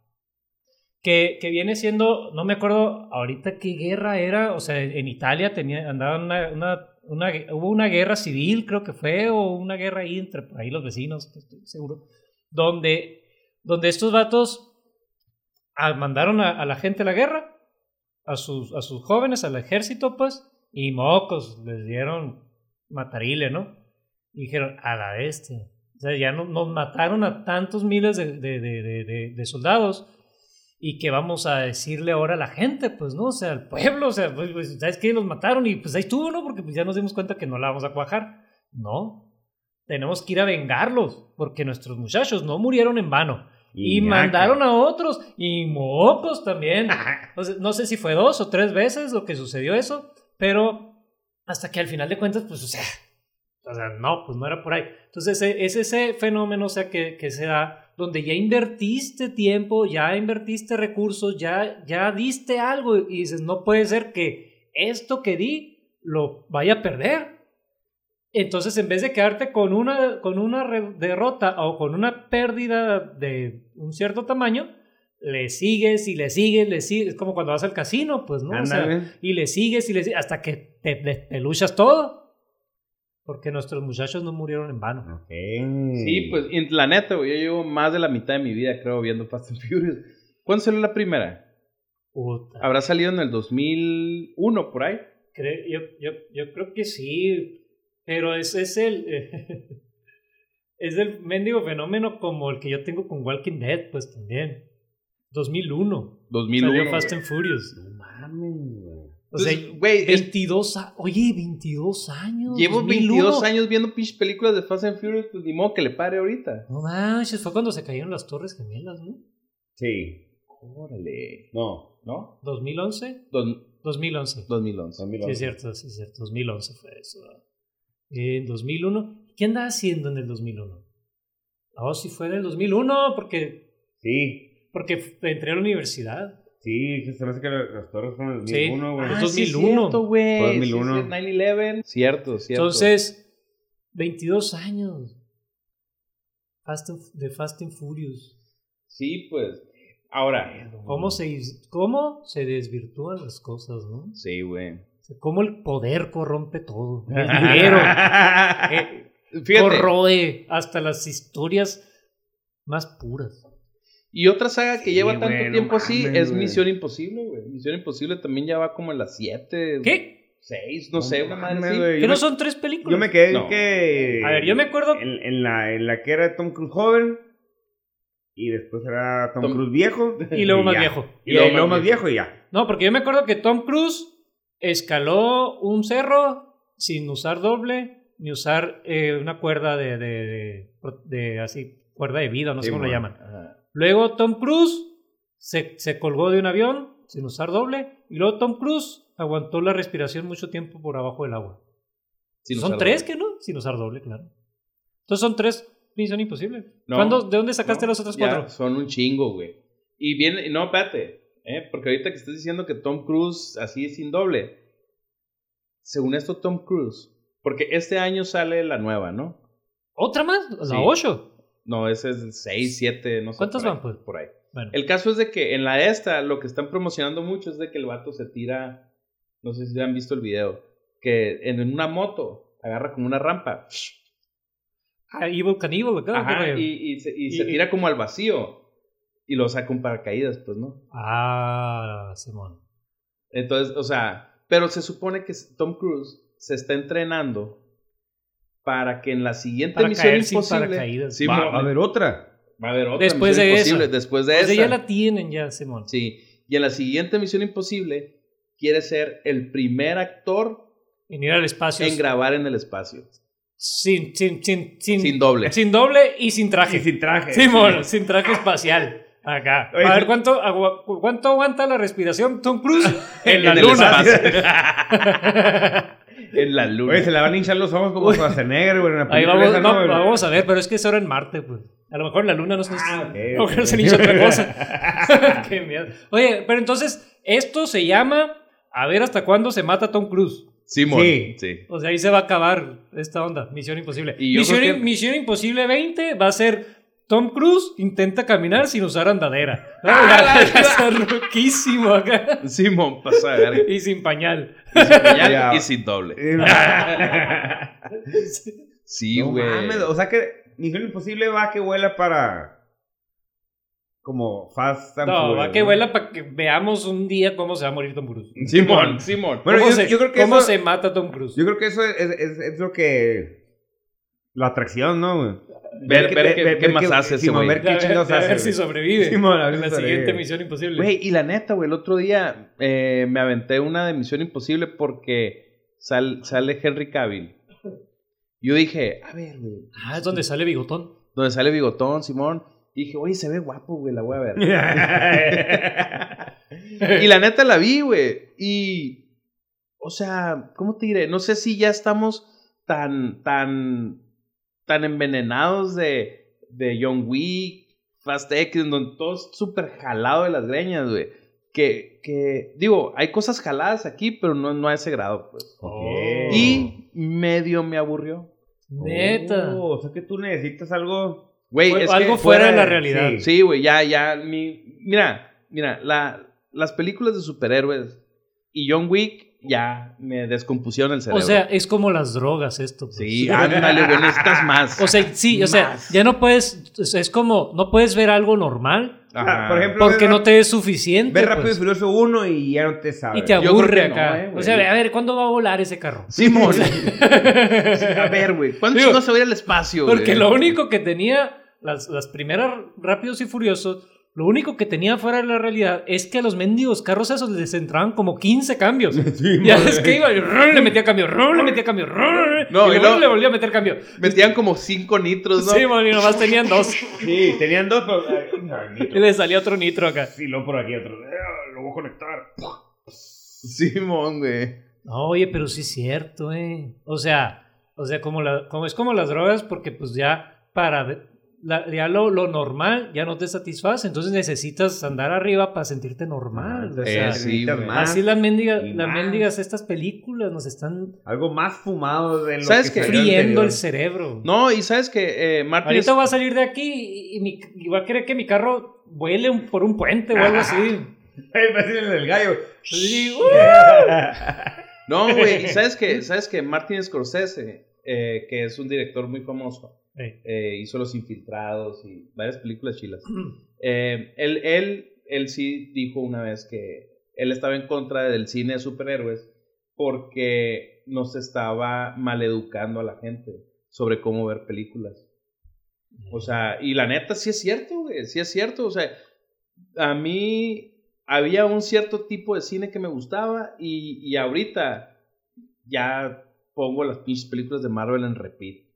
C: Que, que viene siendo, no me acuerdo ahorita qué guerra era, o sea, en Italia tenía, andaba una, una, una- hubo una guerra civil, creo que fue, o una guerra ahí entre por ahí los vecinos, estoy seguro, donde, donde estos vatos ah, mandaron a, a la gente a la guerra, a sus, a sus jóvenes, al ejército, pues, y mocos, les dieron matarile, ¿no? Y dijeron, a la bestia. O sea, ya no- nos mataron a tantos miles de, de- de- de soldados. ¿Y qué vamos a decirle ahora a la gente? Pues, ¿no? O sea, al pueblo, o sea, pues, pues, ¿sabes qué? Los mataron y pues ahí estuvo, ¿no? Porque pues ya nos dimos cuenta que no la vamos a cuajar. No. Tenemos que ir a vengarlos, porque nuestros muchachos no murieron en vano. Y, mandaron a otros, y mocos también. O sea, no sé si fue dos o tres veces lo que sucedió eso, pero hasta que al final de cuentas, pues, o sea, o sea, no, pues no era por ahí. Entonces, e- es ese fenómeno, o sea, que, que se da donde ya invertiste tiempo, ya invertiste recursos, ya, ya diste algo y dices, no puede ser que esto que di lo vaya a perder. Entonces, en vez de quedarte con una, con una derrota o con una pérdida de un cierto tamaño, le sigues y le sigues, le sigues. Es como cuando vas al casino, pues, ¿no? O sea, y le sigues y le sigues hasta que te despeluchas todo. Porque nuestros muchachos no murieron en vano.
D: Ok.
B: Sí, pues, y la neta, güey, yo llevo más de la mitad de mi vida, creo, viendo Fast and Furious. ¿Cuándo salió la primera?
C: Puta.
B: Habrá salido en el 2001, por ahí.
C: Cre- yo, yo, yo creo que sí. Pero es, es el. es el mendigo fenómeno como el que yo tengo con Walking Dead, pues también. 2001.
B: 2001.
C: Salió Fast
B: güey.
C: and Furious.
D: No mames, güey.
C: O sea,
B: güey, es-
C: 22 a- Oye, 22 años.
B: llevo
C: 2001.
B: 22 años viendo pinches películas de Fast and Furious, pues ni modo que le pare ahorita.
C: No manches, fue cuando se cayeron las Torres Gemelas, ¿no?
D: Sí.
B: Órale.
D: No.
B: ¿No?
C: 2011.
B: Dos-
C: 2011.
B: 2011.
C: Sí, es cierto, sí, es cierto. 2011 fue eso. En 2001. ¿Qué andaba haciendo en el 2001? Oh, sí fue en el 2001, porque,
D: Sí.
C: porque entré a la universidad.
D: Sí, se me hace que la- las torres fueron en el
C: Sí.
D: 2001, güey.
C: Ah,
B: sí,
C: 2001.
B: cierto, güey.
D: Fue
B: Sí,
D: 2001.
B: sí, 9-11. Cierto, cierto.
C: Entonces, 22 años. Fast and- de Fast and Furious.
B: Sí, pues. Ahora.
C: ¿Cómo se, ¿Cómo se desvirtúan las cosas, no?
B: Sí, güey.
C: Cómo el poder corrompe todo. El dinero. eh,
B: Fíjate.
C: corroe hasta las historias más puras.
B: Y otra saga que
D: Sí,
B: lleva tanto tiempo así
D: mames,
B: es. Misión Imposible, güey. Misión Imposible también ya va como en las 7.
C: ¿Qué?
B: 6, no, sé, una madre
D: mames,
B: así.
D: güey.
C: ¿Que no son tres películas?
D: Yo me quedé
B: No.
D: que.
C: A ver, yo me acuerdo-
D: En, en la, en la que era Tom Cruise joven. Y después era Tom,
B: Tom-
D: Cruise viejo.
C: Y luego más
D: ya.
C: viejo.
D: Y, luego más viejo y ya.
C: No, porque yo me acuerdo que Tom Cruise escaló un cerro sin usar doble ni usar eh, una cuerda de, de, de- de así, cuerda de vida, no sé cómo le
D: bueno.
C: llaman.
B: Ajá.
C: Luego Tom Cruise se, se colgó de un avión sin usar doble y luego Tom Cruise aguantó la respiración mucho tiempo por abajo del agua.
B: Sin
C: son tres
B: doble.
C: que no, sin usar doble, claro. Entonces son tres Misión Imposible.
B: No,
C: ¿Cuándo- ¿De dónde sacaste
B: No,
C: los otros
B: ya,
C: cuatro?
B: Son un chingo, güey. Y viene, no, espérate, ¿eh? porque ahorita que estás diciendo que Tom Cruise así es sin doble. según esto, Tom Cruise, porque este año sale la nueva, ¿no?
C: ¿Otra más? ¿La
B: Sí.
C: 8?
B: No, ese es el 6, 7, no sé.
C: ¿Cuántas
B: por ahí,
C: van, pues?
B: Por ahí.
C: Bueno.
B: El caso es de que en la esta, lo que están promocionando mucho es de que el vato se tira, no sé si han visto el video, que en una moto agarra como una rampa
C: Ah, Evil Cannibal, acá.
B: ajá, y, y se, y
C: Y-
B: se
C: y-
B: tira como al vacío y lo saca un paracaídas, pues, ¿no?
C: Ah, Simón.
B: Entonces, o sea, pero se supone que Tom Cruise se está entrenando para que en la siguiente
C: Para
B: misión
C: caer sin
B: imposible. Sí,
D: va, va a haber otra.
B: va a haber otra
C: Después de
B: imposible
C: esa.
B: después de esa.
C: ya la tienen ya, Simón.
B: Sí, y en la siguiente misión imposible quiere ser el primer actor
C: En ir al espacio.
B: en grabar en el espacio.
C: sin, sin, sin, sin,
B: Sin doble.
C: Sin doble y sin traje.
D: Y sin traje.
C: Simón, sin traje espacial. Acá.
D: Oye,
C: a ver
D: sí.
C: cuánto, agua- cuánto aguanta la respiración Tom Cruise en la
B: En el
C: luna.
B: En la luna.
D: Oye, se le van a hinchar los ojos como Schwarzenegger, güey, en la
C: Ahí vamos,
D: esa,
C: no,
D: ¿no?
C: vamos a ver, pero es que es ahora en Marte, pues. A lo mejor en la luna no se,
D: Ah, ok,
C: no,
D: ok.
C: no se hincha otra cosa. Qué miedo. Oye, pero entonces, esto se llama a ver hasta cuándo se mata Tom Cruise.
B: Simón.
D: Sí.
B: Sí.
C: O sea, ahí se va a acabar esta onda, Misión Imposible.
B: Y
C: Misión,
B: que-
C: Misión Imposible 20 va a ser Tom Cruise intenta caminar sin usar andadera.
B: Ah,
C: Va a ser roquísimo acá.
B: Simón, pasa de verga.
C: Y sin pañal.
B: Y sin pañal y sin doble. Sí,
D: No
B: güey.
D: mames, o sea que Misión Imposible va a que vuela para. Como Fast and
C: No, va que
D: ¿no?
C: vuela para que veamos un día cómo se va a morir Tom Cruise.
B: Simón, Simón.
D: Bueno,
C: ¿Cómo,
D: yo,
C: se,
D: yo creo que
C: cómo
D: eso,
C: se mata Tom Cruise?
D: yo creo que eso es, es- es lo que. La atracción, ¿no, güey?
B: Ver- ver qué- qué más hace ese
D: Simón,
B: güey.
D: ver qué chingados
C: a ver
D: hace,
C: si sobrevive.
D: Simón, a ver
C: en
D: si
C: la
D: sobrevive.
C: siguiente Misión Imposible.
B: Güey, y la neta, güey, el otro día eh, me aventé una de Misión Imposible porque sal- sale Henry Cavill. Yo dije, a ver, güey,
C: Ah, es donde sale Bigotón.
B: donde sale Bigotón, Simón. Y dije, oye, se ve guapo, güey, la voy a ver. y la neta la vi, güey. Y, o sea, ¿cómo te diré? No sé si ya estamos tan, tan, tan envenenados de, de John Wick, Fast X, en donde todo es súper jalado de las greñas, güey. Que, que, digo, hay cosas jaladas aquí, pero no, no a ese grado, pues.
D: Ok.
B: Y medio me aburrió.
C: Neta.
D: Oh, o sea que tú necesitas algo.
B: Güey, es
C: algo
B: que
C: fuera de la realidad.
D: sí.
B: Sí, güey, ya, ya. Mi, mira, mira, la, las películas de superhéroes y John Wick ya me descompusieron el cerebro.
C: O sea, es como las drogas esto. pues.
B: sí, ándale, güey, necesitas más.
C: O sea, sí, o sea, ya no puedes, o es como, no puedes ver algo normal
B: Ajá.
D: Por ejemplo,
C: porque no te es suficiente.
D: Ves Rápido y
C: pues.
D: Furioso 1 y ya no te sabes.
C: Y te aburre
B: que no,
C: acá.
B: eh, güey.
C: o sea, a ver, ¿cuándo va a volar ese carro?
B: Simón. a ver, güey, ¿cuándo
C: Digo,
B: no se va a ir al espacio, güey?
C: Porque lo único que tenía, las, las primeras Rápidos y Furiosos, lo único que tenía fuera de la realidad es que a los mendigos carros esos les entraban como 15 cambios.
D: Sí,
C: ya
D: madre.
C: es que iba y rum, le metía cambio, rum, le metía cambio, rum,
B: No,
C: y
B: y
C: luego
B: luego-
C: le volvía a meter cambio.
B: Metían como cinco nitros, ¿no?
C: Sí, man, y nomás tenían dos.
D: Sí, tenían dos, pero. ay,
C: Y le salía otro nitro acá.
D: Sí, luego por aquí otro. Eh, Lo voy a conectar.
B: Simón, güey.
C: No, oye, pero sí es cierto, eh. O sea, o sea, como, la, como es como las drogas, porque pues ya para la- ya lo, lo normal ya no te satisface, entonces necesitas andar arriba para sentirte normal. o sea,
B: Eh, sí,
D: más.
C: así las mendigas, las estas películas nos están
D: Algo más fumado de lo
B: ¿Sabes
D: que
C: friendo el cerebro.
B: No, y sabes que eh, Martin
C: Ahorita voy a salir de aquí y, y mi- y voy a querer que mi carro vuele un- por un puente o algo así.
D: El gallo.
C: Sí,
B: No, güey, sabes que, sabes que Martin Scorsese, eh, que es un director muy famoso,
C: eh,
B: hizo Los Infiltrados y varias películas chilas. Eh, él, él, él sí dijo una vez que él estaba en contra del cine de superhéroes porque nos estaba maleducando a la gente sobre cómo ver películas. O sea, y la neta sí es cierto, güey, sí es cierto. O sea, a mí había un cierto tipo de cine que me gustaba y, y ahorita ya pongo las pinches películas de Marvel en repeat.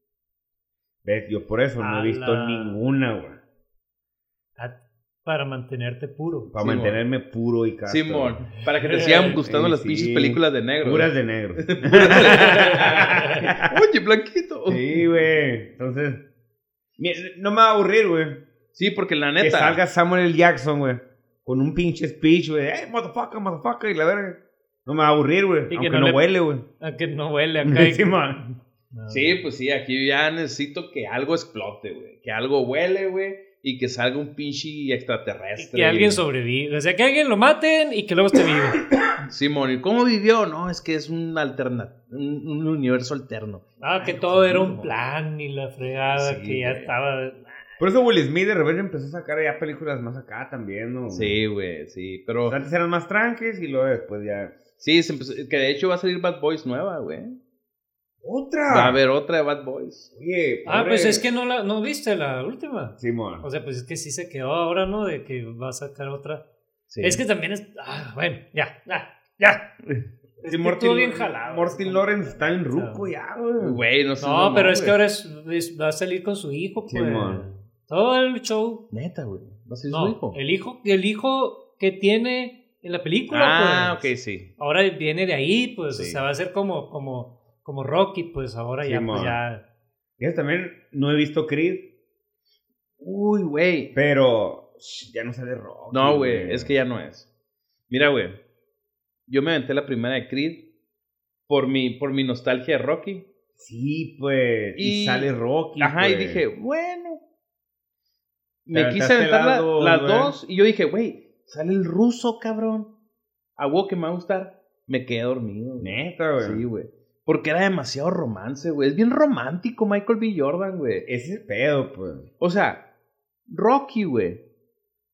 D: ¿Ves? Yo por eso no he visto ninguna, güey.
C: para mantenerte puro.
D: Para
B: Simón.
D: mantenerme puro y casto.
B: Simón, para que te sigan gustando
D: Sí,
B: las pinches
D: sí.
B: películas de negro.
D: Puras de negro.
B: Oye, Blanquito.
D: sí, güey. Entonces. No me va a aburrir, güey.
B: Sí, porque la
D: Que
B: neta.
D: salga Samuel L. Jackson, güey. Con un pinche speech, güey. Hey, motherfucker, motherfucker. Y la verga. No me va a aburrir, güey.
C: que
D: Aunque
C: no
D: no,
C: le-
D: huele, güey.
C: Aunque no huele acá.
D: Simón.
C: No.
B: Sí, pues sí, aquí ya necesito que algo explote, güey. Que algo huele, güey. Y que salga un pinche extraterrestre.
C: Que alguien sobreviva. O sea, que alguien lo maten y que luego esté vivo.
B: Simón, ¿y cómo vivió? No, es que es un alterna un, un universo alterno.
C: Ah, que
B: Ay,
C: todo era un plan y la fregada,
B: Sí,
C: que ya
B: güey.
C: estaba.
D: Por eso Will Smith de repente empezó a sacar ya películas más acá también, ¿no?
B: Sí, güey, sí. Pero
D: Antes eran más tranques y luego después ya.
B: sí, se empezó- que de hecho va a salir Bad Boys nueva, güey.
D: ¡Otra!
B: Va a haber otra de Bad Boys.
D: Oye,
C: Ah,
D: pobre-
C: pues es que no la no viste la última.
D: Simón.
C: O sea, pues es que sí se quedó ahora, ¿no? De que va a sacar otra.
B: Sí.
C: Es que también es. Ah, bueno, ya, ya, ya. Es que
D: Morty,
C: bien jalado.
D: Martin Lawrence está en ruco
C: O
D: ya, güey.
B: Güey, no sé.
C: No, pero es que ahora es, es- va a salir con su hijo, pues.
D: Simón.
C: Todo el show.
B: Neta, güey. Va a ser
C: No,
B: su hijo.
C: el hijo, el hijo que tiene en la película,
B: Ah,
C: pues.
B: ok, sí.
C: Ahora viene de ahí, pues, o
B: Sí.
C: sea, va a ser como, como, como Rocky, pues ahora ya, pues ya.
D: Yo también no he visto Creed,
B: Uy, güey.
D: pero ya no sale rock.
B: No, güey, es que ya no es. Mira, güey. Yo me aventé la primera de Creed por mi, por mi nostalgia de Rocky.
D: Sí, pues. Y,
B: Y-
D: sale Rocky.
B: Ajá, y
D: pues.
B: dije, bueno. Me quise aventar la-
D: las güey.
B: dos y yo dije, güey, sale el ruso, cabrón. A que me va a gustar. Me quedé dormido. güey.
D: Neta, güey.
B: Sí, güey. Porque era demasiado romance, güey. Es bien romántico Michael B. Jordan, güey.
D: Ese pedo, pues.
B: O sea, Rocky, güey.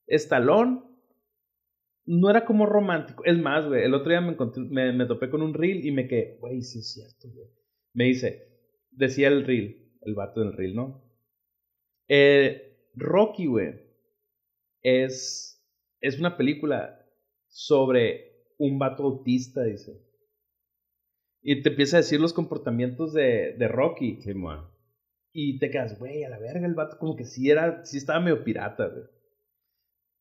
B: Stallone no era como romántico. Es más, güey, el otro día me, encontré, me, me topé con un reel y me quedé, güey, sí es cierto, güey. Me dice, decía el reel, el vato del reel, ¿no? Eh, Rocky, güey, es, es una película sobre un vato autista, dice. Y te empieza a decir los comportamientos de, de Rocky. Y te quedas, güey, a la verga, el vato como que sí era, sí estaba medio pirata, güey.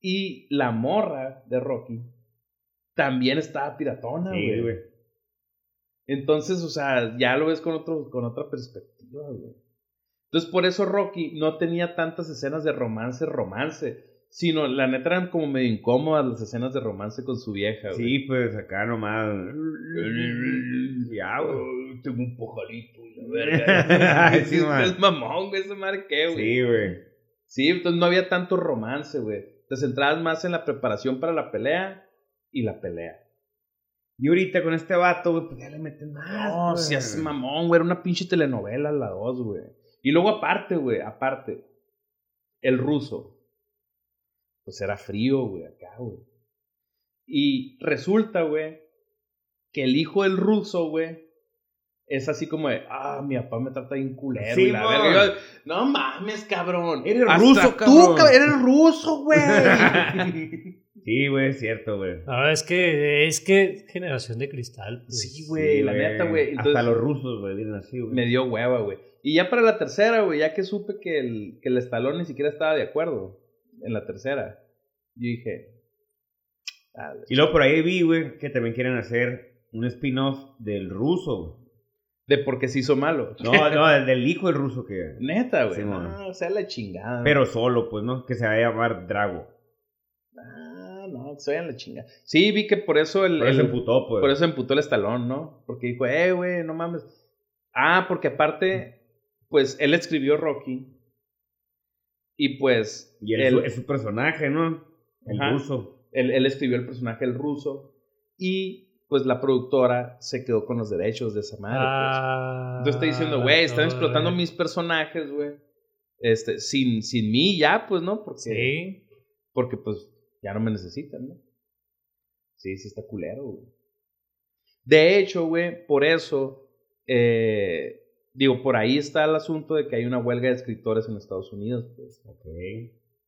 B: Y la morra de Rocky también estaba piratona,
D: Sí,
B: güey. Entonces, o sea, ya lo ves con, otro, con otra perspectiva, güey. Entonces, por eso Rocky no tenía tantas escenas de romance, romance. Sino, la neta eran como medio incómodas las escenas de romance con su vieja, güey.
D: Sí, pues acá nomás. Ya, güey.
B: Oh, Tengo un pojalito y la verga. Sí,
D: sí,
B: es mamón, güey, ese marqué, güey.
D: Sí, güey.
B: Sí, entonces no había tanto romance, güey. Te centrabas más en la preparación para la pelea y la pelea.
D: Y ahorita con este vato, güey, pues ya le meten más.
B: No, si es mamón, güey. Era una pinche telenovela la dos, güey. Y luego aparte, güey, aparte, el ruso. Pues era frío, güey, acá, güey. Y resulta, güey, que el hijo del ruso, güey, es así como de, ah, mi papá me trata bien culero.
D: Sí,
B: y la
D: mon.
B: verga. Yo, no mames, cabrón.
D: Eres
B: Hasta
D: ruso,
B: tú,
D: cabrón.
B: cab- eres ruso, güey.
D: Sí, güey, es cierto, güey.
C: No, es que, es que generación de cristal. pues.
B: Sí, güey, la neta, güey.
D: Hasta los rusos, güey, vienen así, güey.
B: Me dio hueva, güey. Y ya para la tercera, güey, ya que supe que el, que el Stallone ni siquiera estaba de acuerdo en la tercera, yo dije. ah,
D: Y luego por ahí vi, güey, que también quieren hacer un spin-off del ruso,
B: de por qué se hizo malo.
D: No, no, del, del hijo del ruso que.
B: Neta, güey.
D: Sí,
B: no,
D: man.
B: o sea, la chingada.
D: Pero solo, pues, ¿no? Que se va a llamar Drago.
B: Ah, no, se vayan la chingada. Sí, vi que por eso el.
D: Por eso
B: el-
D: se emputó, pues.
B: por eso emputó el Stallone, ¿no? Porque dijo, eh, güey, no mames. Ah, porque aparte, pues él escribió Rocky. Y pues.
D: Y él, es su personaje, ¿no? El
B: Ajá.
D: ruso.
B: Él, él escribió el personaje el ruso y pues la productora se quedó con los derechos de esa madre. pues.
C: Ah,
B: Entonces está diciendo, güey, están explotando mis personajes, güey. Este, sin, sin mí ya, pues, ¿no? Porque,
C: Sí.
B: porque pues ya no me necesitan, ¿no? Sí, sí está culero, güey. De hecho, güey, por eso, eh, digo, por ahí está el asunto de que hay una huelga de escritores en Estados Unidos, pues.
D: Ok.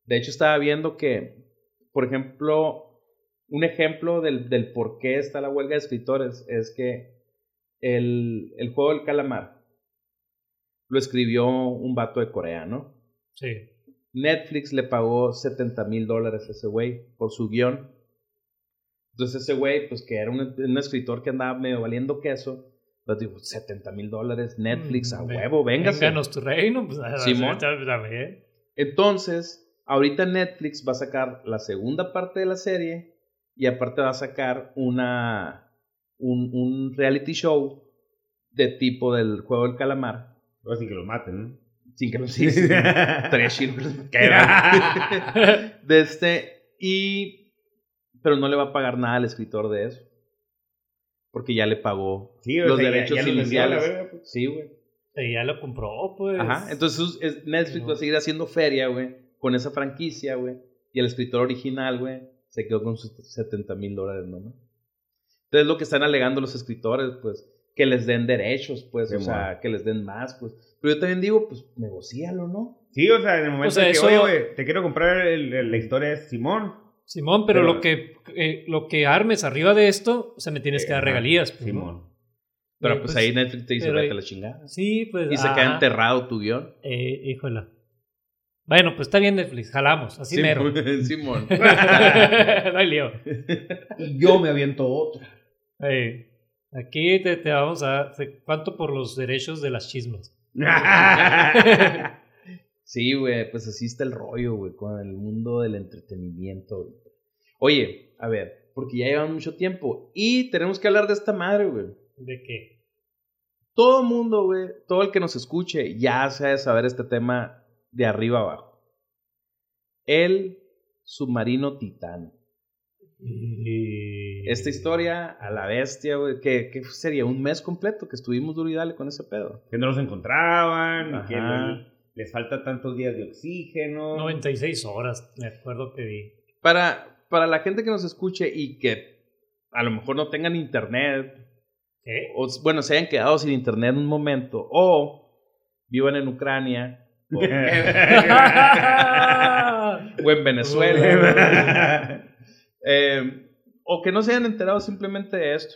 B: De hecho, estaba viendo que, por ejemplo, un ejemplo del, del por qué está la huelga de escritores es que el, el juego del calamar lo escribió un vato de Corea, ¿no?
C: Sí.
B: Netflix le pagó 70 mil dólares a ese güey por su guion. Entonces ese güey, pues que era un, un escritor que andaba medio valiendo queso, pues dijo, 70 mil dólares, Netflix, a
C: Mm,
B: huevo, véngase.
C: Vénganos tu reino. Pues, a-
B: Simón.
C: a- a-.
B: Entonces, ahorita Netflix va a sacar la segunda parte de la serie y aparte va a sacar una, un, un reality show de tipo del juego del calamar.
D: O sin que lo maten, ¿no?
B: Sin que lo sí, sí, sí. Estaría chido que los mataran. de este. Y. Pero no le va a pagar nada al escritor de eso. Porque ya le pagó
D: Sí,
B: los
D: sea, ya-
B: derechos
D: ya lo vendió a la
B: iniciales.
D: verga, pues.
B: Sí, güey.
C: Y ya lo compró, pues.
B: Ajá. Entonces es- Netflix va a seguir haciendo feria, güey. Con esa franquicia, güey. Y el escritor original, güey, se quedó con sus 70 mil dólares, ¿no? Entonces lo que están alegando los escritores, pues, que les den derechos, pues,
D: Sí,
B: o sea, que les den más, pues. Pero yo también digo, pues, negocialo, ¿no?
D: Sí, o sea, en el momento
C: O sea,
D: que,
C: eso-
D: oye, güey, te quiero comprar el- el- la historia de Simón.
C: Simón, pero,
D: Pero-
C: lo que eh, lo que armes arriba de esto, se me tienes que dar
D: Ajá,
C: regalías. pues, ¿no?
D: Simón.
B: Pero
C: Eh,
B: pues, ahí Netflix te dice,
C: pero-
B: vete la chingada.
C: Sí, pues.
B: Y se queda enterrado tu guion.
C: Eh, híjola. Bueno, pues está bien Netflix, jalamos, así mero.
B: Simón.
C: no hay lío.
D: Y yo me aviento otra.
C: Eh, aquí te, te vamos a... ¿Cuánto por los derechos de las chismas?
B: Sí, güey, pues así está el rollo, güey, con el mundo del entretenimiento. Oye, a ver, porque ya llevan mucho tiempo y tenemos que hablar de esta madre, güey.
C: ¿De qué?
B: Todo el mundo, güey, todo el que nos escuche, ya se ha de saber este tema de arriba abajo. El submarino Titán.
C: Y-
B: Esta historia a la bestia, güey, que, que sería un mes completo que estuvimos duro y dale con ese pedo.
D: que no los encontraban, que
B: Ajá.
D: le- les falta tantos días de oxígeno.
C: 96 horas, me acuerdo que vi.
B: Para, para la gente que nos escuche y que a lo mejor no tengan internet,
C: ¿Qué?
B: o bueno, se hayan quedado sin internet un momento, o vivan en Ucrania, o, o en Venezuela, eh, o que no se hayan enterado simplemente de esto.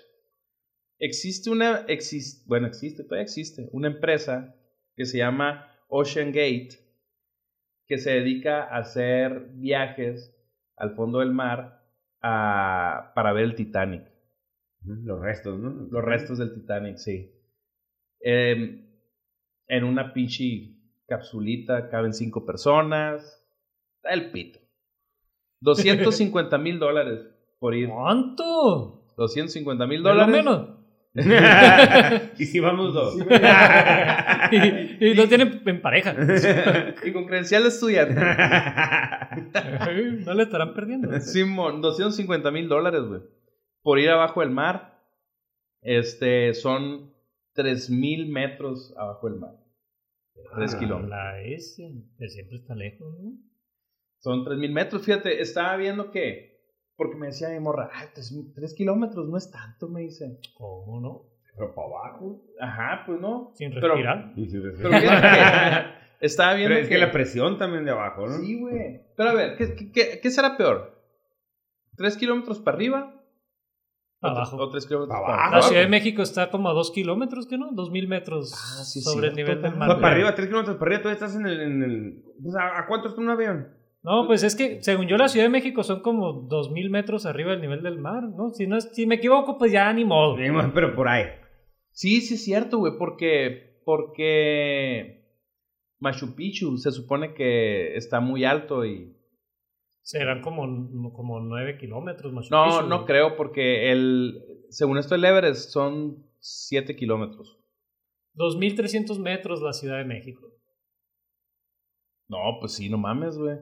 B: Existe una, exis- bueno, existe, todavía existe, una empresa que se llama Ocean Gate, que se dedica a hacer viajes al fondo del mar a- para ver el Titanic.
D: Los restos, ¿no?
B: Los restos del Titanic, sí. Eh, en una pinche capsulita caben cinco personas. Está el pito. 250 mil dólares por ir.
C: ¿Cuánto?
B: 250 mil dólares.
C: menos.
D: y si vamos dos.
C: y, y no tienen en pareja.
B: Y con credencial de estudiante.
C: no le estarán perdiendo.
B: Simón, 250 mil dólares, güey. Por ir abajo del mar. Este, son 3 mil metros abajo del mar. 3
D: Ah,
B: kilómetros.
C: La S, que siempre está lejos, ¿no?
B: Son 3 mil metros. Fíjate, estaba viendo que. Porque me decía mi morra, ay, 3 kilómetros no es tanto, me dice.
C: ¿Cómo no?
D: Pero para abajo.
B: Ajá, pues no.
C: Sin
B: Pero-
C: respirar.
B: Pero fíjate que estaba viendo
D: Pero es que la presión también de abajo, ¿no?
B: Sí, güey. Pero a ver, ¿qué, qué- qué, qué será peor? ¿3 kilómetros para arriba? ¿O
C: Abajo.
B: ¿O 3 kilómetros
D: Para
B: para
D: abajo.
C: La? Ciudad de México está como a dos kilómetros, ¿qué no? Dos mil metros
B: Ah, sí,
C: sobre el nivel del mar.
D: Para arriba, tres kilómetros para arriba, tú estás en el... En el pues, ¿a, a cuánto está un avión?
C: No, pues es que según yo la Ciudad de México son como dos mil metros arriba del nivel del mar, ¿no? Si, no es- si me equivoco, pues ya ni modo.
D: Pero por ahí.
B: Sí, sí es cierto, güey, porque, porque Machu Picchu se supone que está muy alto y...
C: Serán como, como nueve kilómetros. Machu
B: No,
C: Picchu,
B: no
C: güey.
B: creo, porque el, según esto el Everest son 7 kilómetros.
C: 2.300 metros la Ciudad de México.
B: No, pues sí, no mames, güey.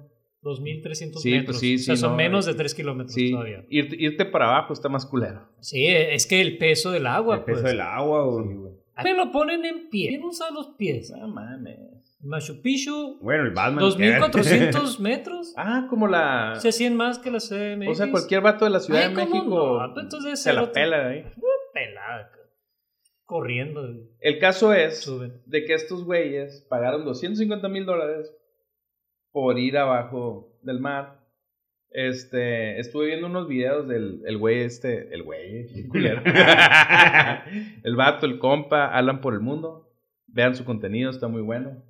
C: 2.300
B: Sí, pues
C: metros.
B: sí,
C: o sea,
B: sí,
C: son
B: no,
C: menos
B: eh,
C: de 3 kilómetros todavía.
B: irte, irte para abajo está más culero.
C: Sí, es que el peso del agua,
D: el peso
C: pues.
D: del agua, güey.
C: Me lo ponen en pie. ¿Quién usa los pies?
B: No mames.
C: Machu Picchu,
D: Bueno, el Batman.
C: 2.400 metros.
B: Ah, como la...
C: O sea, 100 más que la CMX.
B: O sea, cualquier vato de la Ciudad
C: Ay,
B: de
C: ¿cómo
B: México
C: no? Pues entonces
B: se la pela ahí.
C: Pelada. Corriendo.
B: El caso es
C: Suben.
B: de que estos güeyes pagaron 250 mil dólares por ir abajo del mar. Este, estuve viendo unos videos del el güey este, el güey, el culero. el vato, el compa, Alan por el mundo. Vean su contenido, está muy bueno.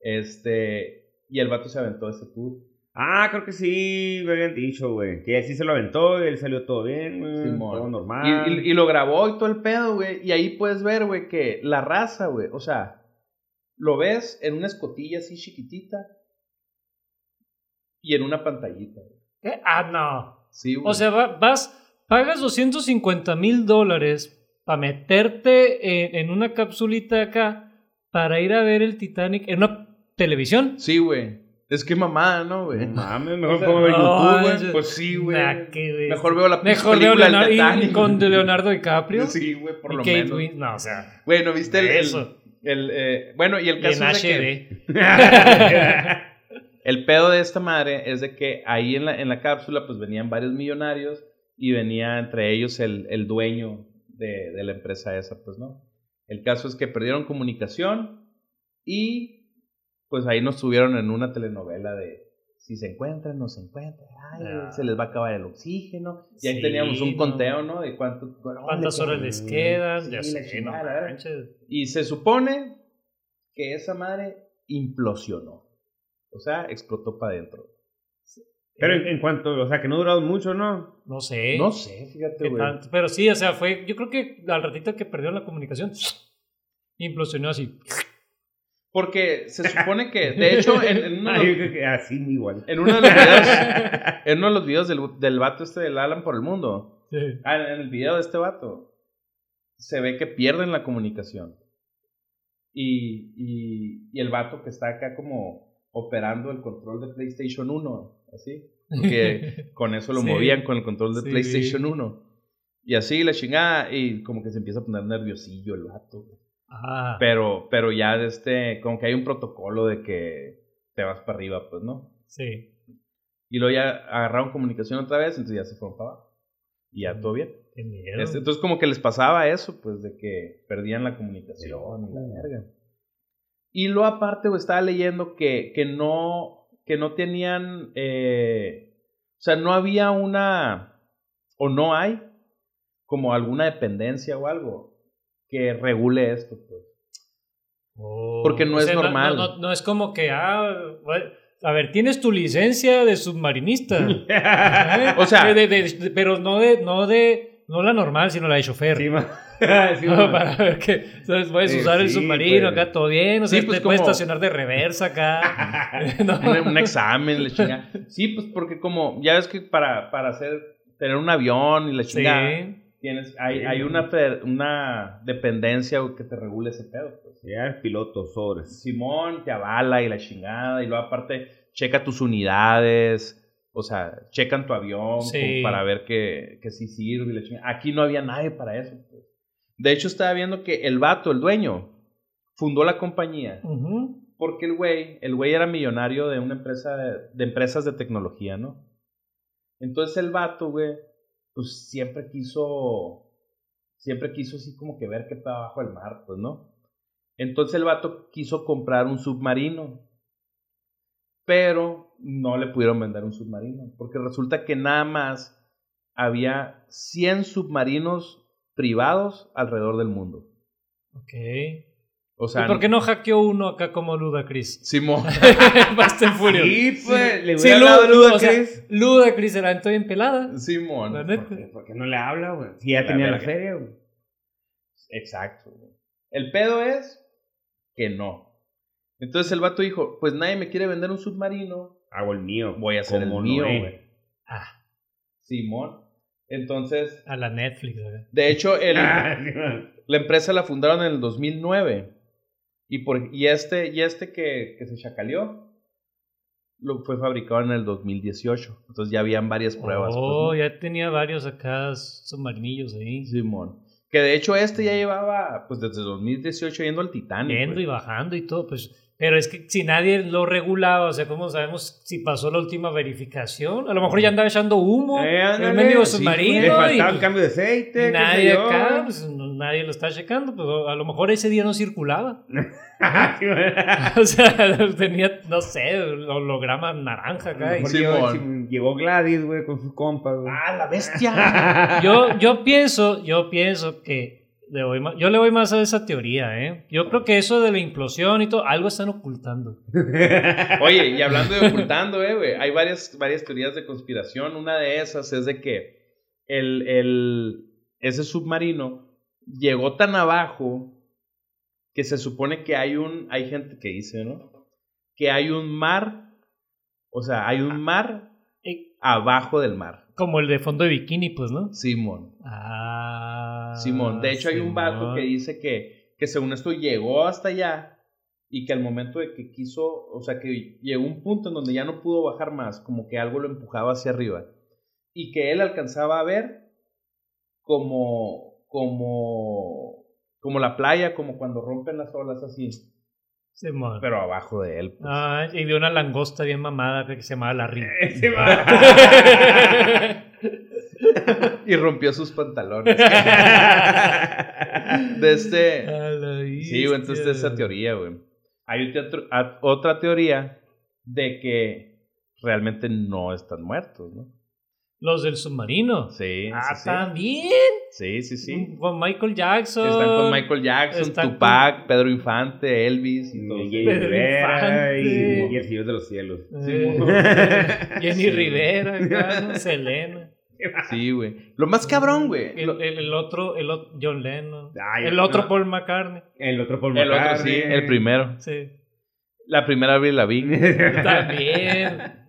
B: Este, y el vato se aventó ese tour.
D: Ah, creo que sí me habían dicho, güey. Que él sí se lo aventó y él salió todo bien, güey. Todo
B: Y,
D: normal.
B: y- y lo grabó y todo el pedo, güey. Y ahí puedes ver, güey, que la raza, güey, o sea, lo ves en una escotilla así chiquitita y en una pantallita.
C: ¿Qué? Ah, no.
B: Sí, güey.
C: O sea, va- vas pagas 250 mil dólares para meterte en, en una capsulita acá para ir a ver el Titanic en una televisión.
B: Sí, güey. Es que mamada, ¿no, güey?
D: No mames, mejor
B: sea,
D: pongo en
C: no,
D: YouTube, güey.
B: Pues sí, güey.
C: Nah,
B: Mejor veo la
C: Mejor veo
B: película del
C: Leonardo, y-
B: Titanic.
C: con Leonardo DiCaprio
B: Sí, güey, por
C: y
B: lo
C: Kate
B: menos.
C: Winslet. No, o sea,
B: Güey, ¿no viste el, el,
C: eso.
B: el, eh, bueno, y el
C: Y en
B: caso es de que
C: HD.
B: el pedo de esta madre es de que ahí en la, en la cápsula pues venían varios millonarios y venía entre ellos el, el dueño de, de la empresa esa, pues, ¿no? El caso es que perdieron comunicación y pues ahí nos tuvieron en una telenovela de si se encuentran, no se encuentran, ay,
C: Ah.
B: se les va a acabar el oxígeno. Y ahí teníamos un conteo, ¿no? De cuánto,
C: ¿Cuántas horas les quedan?
B: Sí,
C: sé, no.
B: Y se supone que esa madre implosionó. O sea, explotó para adentro.
D: Pero en, en cuanto, o sea, que no ha durado mucho, ¿no?
C: No sé.
B: No sé, fíjate, güey.
C: Pero sí, o sea, fue. Yo creo que al ratito que perdieron la comunicación, implosionó así.
B: Porque se supone que, de hecho, en, en uno, de
D: Ay, yo
B: los,
D: creo que así igual.
B: en uno de los videos, en uno de los videos del, del vato este del Alan por el mundo,
C: Sí.
B: ah, en el video de este vato, se ve que pierden la comunicación. Y, y, y el vato que está acá como operando el control de PlayStation 1, así. Porque con eso lo
C: Sí.
B: movían con el control de
C: Sí.
B: PlayStation 1. Y así la chingada, y como que se empieza a poner nerviosillo el vato. Pero, pero ya de este, como que hay un protocolo de que te vas para arriba, pues, ¿no?
C: sí.
B: Y luego ya agarraron comunicación otra vez, entonces ya se fueron para abajo. Y ya todo bien.
C: Qué miedo.
B: Este, entonces como que les pasaba eso, pues, de que perdían la comunicación y la verga. Y luego aparte, güey, estaba leyendo que, que no, que no tenían, eh, o sea, no había una, o no hay, como alguna dependencia o algo que regule esto, pues.
C: Oh,
B: porque no
C: o
B: es normal.
C: No, no- no es como que, ah, a ver, tienes tu licencia de submarinista.
B: O sea-
C: De- de- de- pero no de, no de, no la normal, sino la de chofer.
D: Sí. Sí,
C: No,
D: ma.
C: para ver que ¿sabes? puedes
D: Sí,
C: usar el submarino
D: pues.
C: acá, todo bien. O sea,
B: pues,
C: te puedes estacionar de reversa acá. No.
B: un, examen, la chingada. Sí, pues porque como, ya ves que para, para hacer, tener un avión y la chingada, tienes, hay, hay una, una dependencia que te regule ese pedo. Pues.
D: Ya piloto sobres.
B: Simón te avala y la chingada, y luego aparte checa tus unidades, o sea, checan tu avión
C: Sí.
B: para ver que, que sí sirve. Aquí no había nadie para eso. De hecho, estaba viendo que el vato, el dueño, fundó la compañía porque el güey, el güey era millonario de una empresa de, de empresas de tecnología, ¿no? Entonces el vato, güey, pues siempre quiso, siempre quiso así como que ver qué está abajo del mar, pues, ¿no? Entonces el vato quiso comprar un submarino, pero no le pudieron vender un submarino, porque resulta que nada más había 100 submarinos privados alrededor del mundo.
C: Ok.
B: O sea,
C: ¿Y por qué no hackeó uno acá como Ludacris?
B: Simón.
C: Fast and Furious.
D: Sí, pues, le
C: Sí,
D: hubiera
C: Lu-
D: dado
C: Lu-
D: Luda
C: o sea,
D: Chris.
C: Ludacris era entonces bien pelada.
B: Simón.
C: La
D: ¿Por qué, por qué no le habla, güey? Si ya
B: La
D: tenía la feria, güey.
B: Exacto. güey. El pedo es que no. Entonces el vato dijo, pues nadie me quiere vender un submarino,
D: Hago el mío.
B: voy a hacer el mío, güey.
C: Ah,
B: Simón. Entonces,
C: a la Netflix. ¿verdad?
B: de hecho, el-
D: Ah,
B: la empresa la fundaron en el 2009. Y, por, y este, y este que, que se chacaleó, lo fue fabricado en el 2018. Entonces ya habían varias pruebas. pues,
C: Oh,
B: ¿no?
C: ya tenía varios acá submarinillos ahí.
B: Simón. Que de hecho este ya llevaba, pues desde 2018 yendo al Titanic.
C: Yendo
B: güey.
C: y bajando y todo, pues. Pero es que si nadie lo regulaba, o sea, ¿cómo sabemos si pasó la última verificación? A lo mejor ya andaba echando humo
D: Eh,
C: el mendigo
B: sí,
C: submarino.
D: Le
C: y,
D: faltaba el
C: pues,
D: cambio de aceite. qué
C: nadie
D: sé yo.
C: acá, pues, no- nadie lo está checando, pues a lo mejor ese día no circulaba.
D: Sí,
C: o sea, tenía, no sé, holograma naranja acá. y-
B: Sí,
D: llegó, sí, llegó Gladys, güey, con sus compas, güey.
B: ¡Ah, la bestia!
C: Yo, yo pienso, yo pienso que le voy más- yo le voy más a esa teoría, ¿eh? Yo creo que eso de la implosión y todo, algo están ocultando.
B: Oye, y hablando de ocultando, eh, güey, hay varias, varias teorías de conspiración. Una de esas es de que el, el, ese submarino llegó tan abajo que se supone que hay un, hay gente que dice, ¿no? Que hay un mar, o sea, hay un mar
C: Eh,
B: abajo del mar.
C: Como el de fondo de bikini, pues, ¿no?
B: Simón.
C: Ah.
B: Simón. De hecho, hay un vato que dice que, que según esto llegó hasta allá y que al momento de que quiso, o sea, que llegó un punto en donde ya no pudo bajar más, como que algo lo empujaba hacia arriba. Y que él alcanzaba a ver como, como, como la playa, como cuando rompen las olas así,
C: Simón.
B: pero abajo de él. pues.
C: Ah, y vio una langosta bien mamada que se llamaba Larry.
D: Ese va.
B: Y rompió sus pantalones. de este... Sí, güey, entonces
C: bestia.
B: esa teoría, güey. Hay otra- teoría de que realmente no están muertos, ¿no?
C: Los del submarino.
B: Sí,
C: Ah,
B: sí, sí.
C: también.
B: Sí, sí, sí.
C: Con Michael Jackson.
B: Están con Michael Jackson,
C: Están
B: Tupac, Pedro Infante, Elvis y todo.
D: Jenny
C: Pedro
D: Rivera y, el Señor de los Cielos.
C: Eh, Jenny
B: Sí.
C: Rivera, ¿no? Selena.
B: Sí, güey. Lo más cabrón, güey.
C: El,
B: lo-
C: el- el otro, el otro, John Lennon.
D: Ay,
C: el otro
D: no.
C: Paul McCartney.
D: El otro Paul
B: El otro,
D: McCartney.
B: sí, el primero.
C: Sí.
B: La primera Avril Lavigne.
C: También.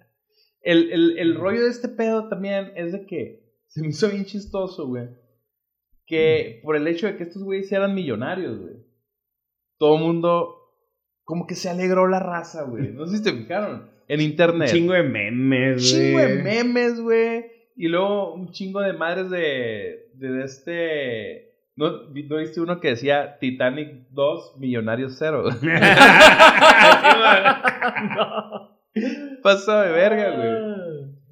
B: El, el, el rollo de este pedo también es de que se me hizo bien chistoso, güey. Que por el hecho de que estos güeyes eran millonarios, güey. Todo el mundo como que se alegró la raza, güey. No sé si te fijaron. En
D: Un
B: internet.
D: chingo de memes, güey.
B: chingo de memes, güey. Y luego un chingo de madres de, de este... ¿No, ¿No viste uno que decía Titanic 2, Millonarios 0?
C: no.
B: Pasa de verga, güey.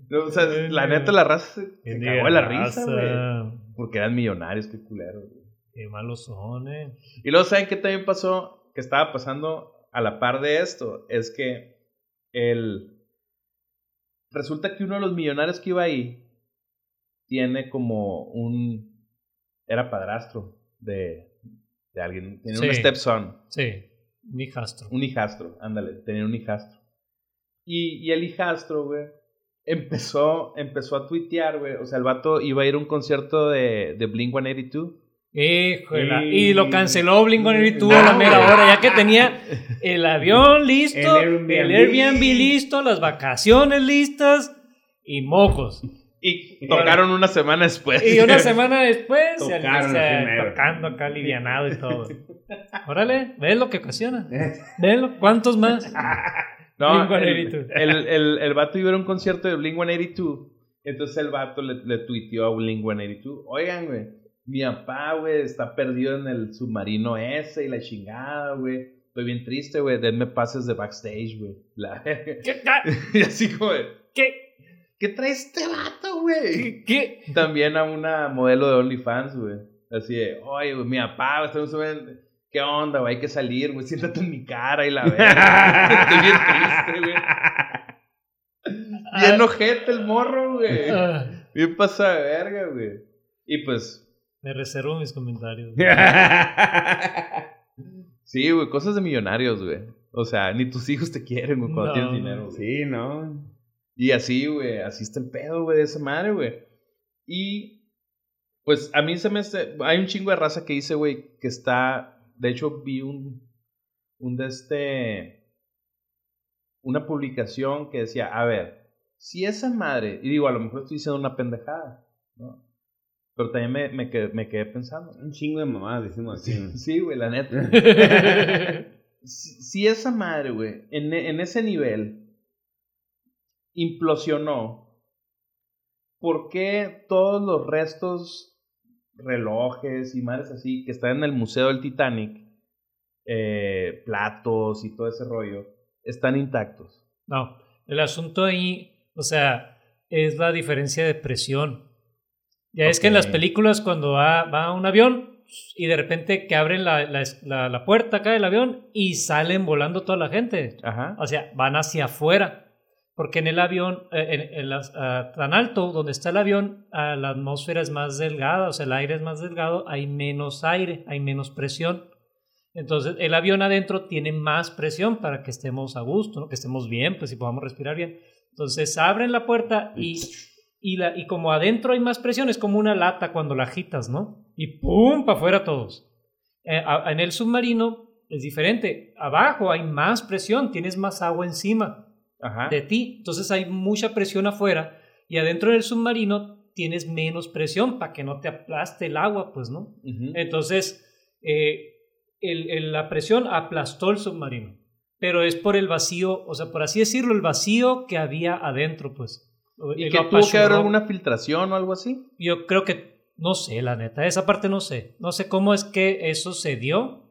B: No, O sea, la neta la raza se, se cagó de la risa, güey. Porque eran millonarios, qué culero, güey.
C: Qué malos son, eh.
B: Y luego, ¿saben qué también pasó? Que estaba pasando a la par de esto. Es que el... Resulta que uno de los millonarios que iba ahí tiene como un... Era padrastro de, de alguien. Tiene un
C: Sí.
B: stepson.
C: Sí, un hijastro.
B: Un hijastro, ándale, tenía un hijastro. Y, y el hijastro, güey, empezó, empezó a tuitear, güey. O sea, el vato iba a ir a un concierto de, de Blink 182.
C: Híjole.
D: Y-
C: Y lo canceló Blink y tuvo
D: No,
C: la mera hora, ya que tenía el avión listo,
D: El
C: el
D: Airbnb.
C: Airbnb, listo, las vacaciones listas y mojos.
B: Y tocaron una semana después.
C: Y una semana después, se
D: Tocaron
C: se- tocando acá alivianado y todo. Órale, ¿ves lo que ocasiona? ¿Ves lo? ¿Cuántos más?
B: No, el,
C: 182.
B: el, el, el vato iba a ir a un concierto de Blink 182. Entonces el vato le, le tuiteó a Blink 182. Oigan, güey, mi papá, güey, está perdido en el submarino ese y la chingada, güey. Estoy bien triste, güey. Denme pases de backstage, güey. La-
C: ¿Qué?
B: y así como, de,
C: ¿Qué?
B: ¿Qué trae este vato, güey?
C: ¿Qué?
B: También a una modelo de OnlyFans, güey. Así de, oye, güey, mi papá, estamos subiendo- ¿Qué onda, güey? Hay que salir, güey. Siéntate en mi cara y la verga. Estoy bien triste, güey. Bien ojete el morro, güey.
C: Ah,
B: Bien pasa de verga, güey. Y pues,
C: me reservo mis comentarios.
B: sí, güey, cosas de millonarios, güey. O sea, ni tus hijos te quieren, güey, cuando
C: No,
B: tienes dinero, güey.
D: sí, ¿no?
B: Y así, güey, así está el pedo, güey, de esa madre, güey. Y, pues, a mí se me hace... Hay un chingo de raza que dice, güey, que está... De hecho, vi un... Un de este... Una publicación que decía, a ver, si esa madre... Y digo, a lo mejor estoy diciendo una pendejada, ¿no? Pero también me, me, quedé, me quedé pensando.
D: Un chingo de mamadas, decimos así.
B: Sí, güey, la neta. si, si esa madre, güey, en, en ese nivel implosionó, ¿por qué todos los restos, relojes y madres así que están en el Museo del Titanic, eh, platos y todo ese rollo, están intactos?
C: No, el asunto ahí, o sea, es la diferencia de presión. Ya es que en las películas cuando va, va un avión y de repente que abren la, la, la- la puerta acá del avión y salen volando toda la gente.
B: Ajá.
C: O sea, van hacia afuera. Porque en el avión, eh, en, en las- ah, tan alto donde está el avión, ah, la atmósfera es más delgada, o sea, el aire es más delgado, hay menos aire, hay menos presión. Entonces, el avión adentro tiene más presión para que estemos a gusto, ¿no? que estemos bien, pues y podamos respirar bien. Entonces, abren la puerta y, y, la, y como adentro hay más presión, es como una lata cuando la agitas, ¿no? Y ¡pum! para afuera todos. Eh, a- en el submarino es diferente. Abajo hay más presión, tienes más agua encima
B: Ajá.
C: de ti. Entonces hay mucha presión afuera y adentro del submarino tienes menos presión para que no te aplaste el agua, pues, ¿no? Entonces, eh, el- el- la presión aplastó el submarino, pero es por el vacío, o sea, por así decirlo, el vacío que había adentro, pues.
B: ¿Y que tuvo que haber alguna filtración o algo así?
C: Yo creo que, no sé, la neta, esa parte no sé. No sé cómo es que eso se dio.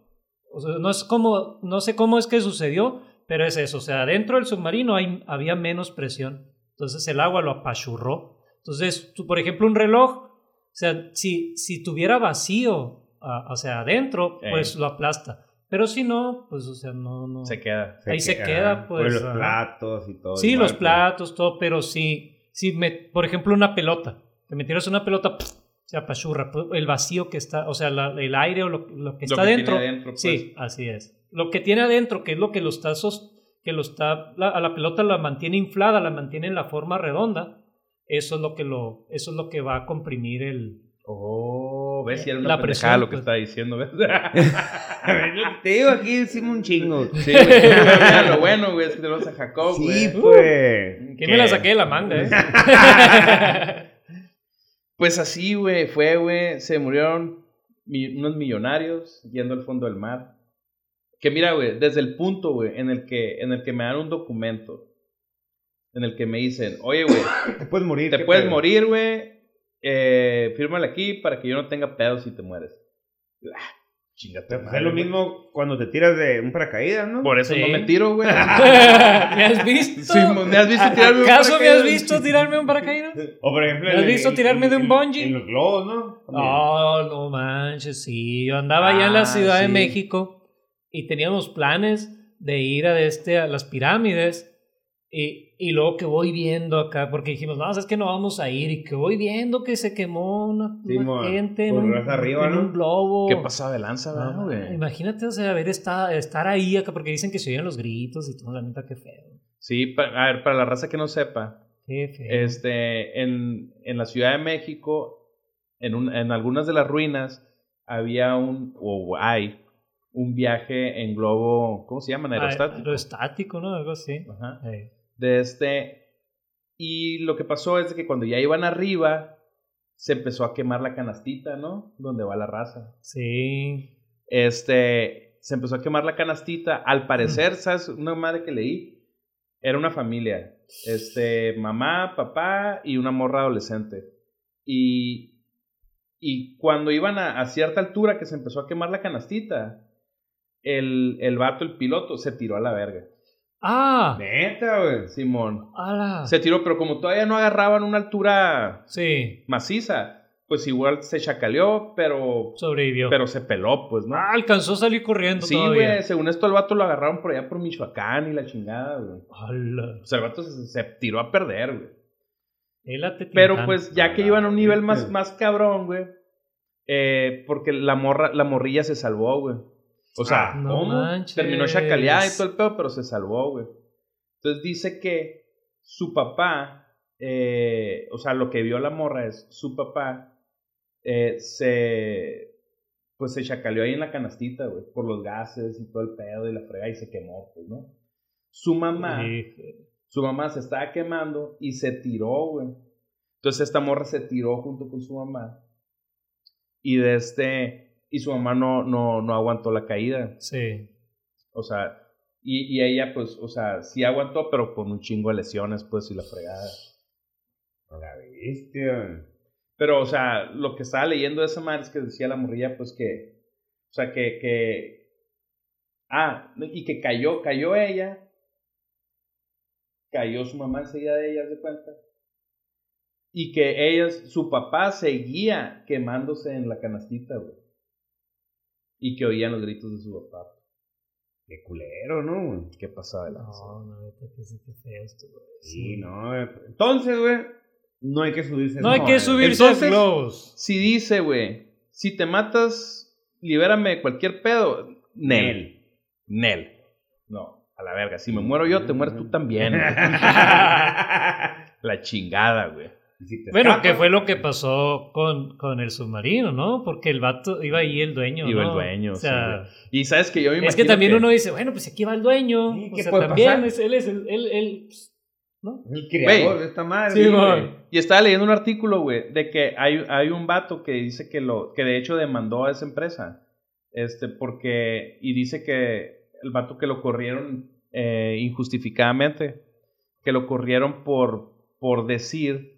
C: O sea, no, es cómo, no sé cómo es que sucedió, pero es eso. O sea, dentro del submarino hay, había menos presión. Entonces el agua lo apachurró. Entonces, tú, por ejemplo, un reloj, o sea, si, si tuviera vacío, o sea, adentro, pues lo aplasta. Pero si no, pues, o sea, no, no.
B: Se queda.
C: Ahí se queda, pues,
D: los
C: ajá.
D: platos y todo.
C: Sí,
D: igual,
C: los
D: pues.
C: platos, todo, pero sí, sí me, por ejemplo, una pelota. Te metieras una pelota, ¡pf! se apachurra. pues, El vacío que está, o sea, la- el aire o lo, lo que
B: Lo
C: está
B: que tiene
C: dentro.
B: adentro, pues.
C: Sí, así es. Lo que tiene adentro, que es lo que lo está, que lo está, la- a la pelota la mantiene inflada, la mantiene en la forma redonda. Eso es lo que lo, eso es lo que va a comprimir el.
B: Oh, ves si era
C: La
B: una
C: presión,
B: lo que
C: pues.
B: estaba diciendo, ¿ves?
D: A ver, lo que te digo aquí hicimos un chingo.
B: sí, güey. Mira, lo bueno, güey, es que tenemos a Jacob, güey.
D: Sí, pues.
C: Que me la saqué de la manga, ¿eh?
B: Pues así, güey, fue, güey. Se murieron mi- unos millonarios yendo al fondo del mar. Que mira, güey, desde el punto, güey, en el que, en el que me dan un documento, en el que me dicen, oye, güey,
D: Te puedes morir.
B: te
D: ¿qué
B: puedes
D: pedo?
B: morir, güey, eh, fírmale aquí para que yo no tenga pedos si te mueres. Ah, chingate.
D: Pues
B: madre,
D: es lo mismo cuando te tiras de un paracaídas, ¿no?
B: Por eso
C: Sí.
B: no me tiro, güey.
C: ¿Me has visto?
B: Sí, ¿me has visto tirarme un
C: ¿Acaso me has
B: paracaídas?
C: visto tirarme un paracaídas?
D: O por ejemplo.
C: ¿Me has visto tirarme de un bungee?
D: En los globos, ¿no?
C: No, no manches, sí. Yo andaba allá en la
B: Ah,
C: Ciudad de. México y teníamos planes de ir a, este, a las pirámides y, y luego que voy viendo acá, porque dijimos, no, es que no vamos a ir y que voy viendo que se quemó una,
D: Sí,
C: una
D: mo,
C: gente en, un,
D: raza arriba,
C: en
D: ¿no?
C: un globo.
B: ¿Qué pasaba de lanza,
C: No,
B: güey?
C: imagínate, o sea, haber estado, estar ahí acá, porque dicen que se oían los gritos y todo, la neta, qué feo.
B: Sí, a ver, para la raza que no sepa,
C: Qué feo.
B: este, en, en la Ciudad de México, en, un- en algunas de las ruinas, había un, o hay, un viaje en globo, ¿cómo se llaman?
C: Ah,
B: Aerostático.
C: Aerostático, ¿no? Algo así.
B: Ajá. De este, y lo que pasó es que cuando ya iban arriba, se empezó a quemar la canastita, ¿no? Donde va la raza.
C: Sí.
B: Este, se empezó a quemar la canastita. Al parecer, ¿sabes? Una madre que leí, era una familia. Este, mamá, papá y una morra adolescente. Y, y cuando iban a, a cierta altura que se empezó a quemar la canastita, el, el vato, el piloto, se tiró a la verga.
C: Ah,
D: Neta, güey.
B: Simón.
C: ala.
B: Se tiró, pero como todavía no agarraban una altura
C: Sí,
B: maciza, pues igual se chacaleó, pero,
C: sobrevivió.
B: pero se peló, pues, ¿no?
C: Ah, alcanzó a salir corriendo
B: Sí, güey, según esto el vato lo agarraron por allá por Michoacán y la chingada, güey.
C: Ala.
B: O sea, el vato se, se tiró a perder, güey. Pero pues ya que iban a un nivel más, más cabrón, güey. eh, porque la morra, la morrilla se salvó, güey. O sea,
D: Ah,
C: No
B: ¿cómo?
C: manches.
B: Terminó chacaleada y todo el pedo, pero se salvó, güey. Entonces dice que su papá, eh, o sea, lo que vio la morra es su papá eh, se, pues se chacaleó ahí en la canastita, güey, por los gases y todo el pedo y la frega y se quemó, pues, ¿no? Su mamá, su mamá se estaba quemando y se tiró, güey. Entonces esta morra se tiró junto con su mamá y de este, y su mamá no, no, no aguantó la caída.
C: Sí.
B: O sea, y, y ella, pues, o sea, sí aguantó, pero con un chingo de lesiones, pues, y la fregada.
D: A la bestia.
B: Pero, o sea, lo que estaba leyendo de esa madre es que decía la morrilla, pues, que, o sea, que, que, ah, y que cayó, cayó ella, cayó su mamá enseguida de ella, ¿haz de cuenta? Y que ella, su papá seguía quemándose en la canastita, güey. Y que oían los gritos de su papá.
D: Qué culero, ¿no?
B: ¿Qué pasaba de la
C: No, no, neta que sí, qué feo esto, güey.
D: Sí, no. güey. Entonces, güey, no hay que subirse.
C: No hay que
D: güey.
C: subirse
B: Entonces-
C: a globos.
B: Si dice, güey, si te matas, libérame de cualquier pedo. Nel. Nel. No, a la verga. Si me muero yo, te mueres tú también. güey. la chingada, güey.
D: Si
C: Bueno,
D: escapas,
C: que fue lo que pasó con, con el submarino, ¿no? Porque el vato iba ahí el dueño.
B: Iba el dueño,
C: O sea,
B: Y sabes que yo me
C: es que
B: imagino
C: también uno dice, bueno, pues aquí va el dueño.
D: Sí,
C: o
D: ¿qué
C: sea,
D: puede
C: también
D: pasar?
C: es- él es el. Él, él, pues, ¿no?
D: El creador
B: Güey.
D: de esta madre.
C: Sí.
B: Y estaba leyendo un artículo, güey, de que hay, hay un vato que dice que lo, que de hecho demandó a esa empresa. Este, porque, y dice que el vato que lo corrieron eh, injustificadamente, que lo corrieron por, por decir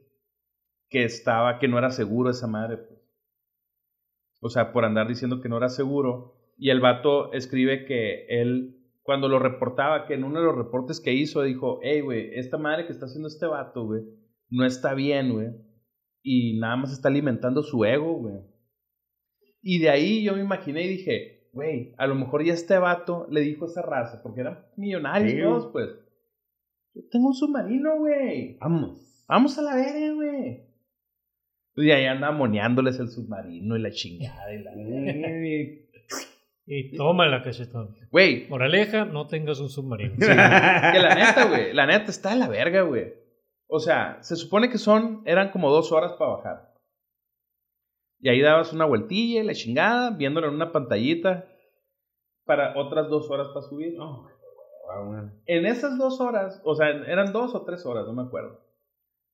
B: que estaba, que no era seguro esa madre. pues. O sea, por andar diciendo que no era seguro. Y el vato escribe que él, cuando lo reportaba, que en uno de los reportes que hizo, dijo, hey, güey, esta madre que está haciendo este vato, güey, no está bien, güey. Y nada más está alimentando su ego, güey. Y de ahí yo me imaginé y dije, güey, a lo mejor ya este vato le dijo a esa raza, porque eran millonarios
D: Sí,
B: pues. Yo tengo un submarino, güey.
D: Vamos.
B: Vamos a la verga, güey. Y ahí anda moneándoles el submarino y la chingada y la...
C: Y toma la cachetón.
B: Güey,
C: Moraleja, no tengas un submarino.
B: que la neta, güey, la neta está de la verga, güey. O sea, se supone que son, eran como dos horas para bajar. Y ahí dabas una vueltilla y la chingada, viéndolo en una pantallita, para otras dos horas para subir.
D: No, güey.
B: En esas dos horas, o sea, eran dos o tres horas, no me acuerdo.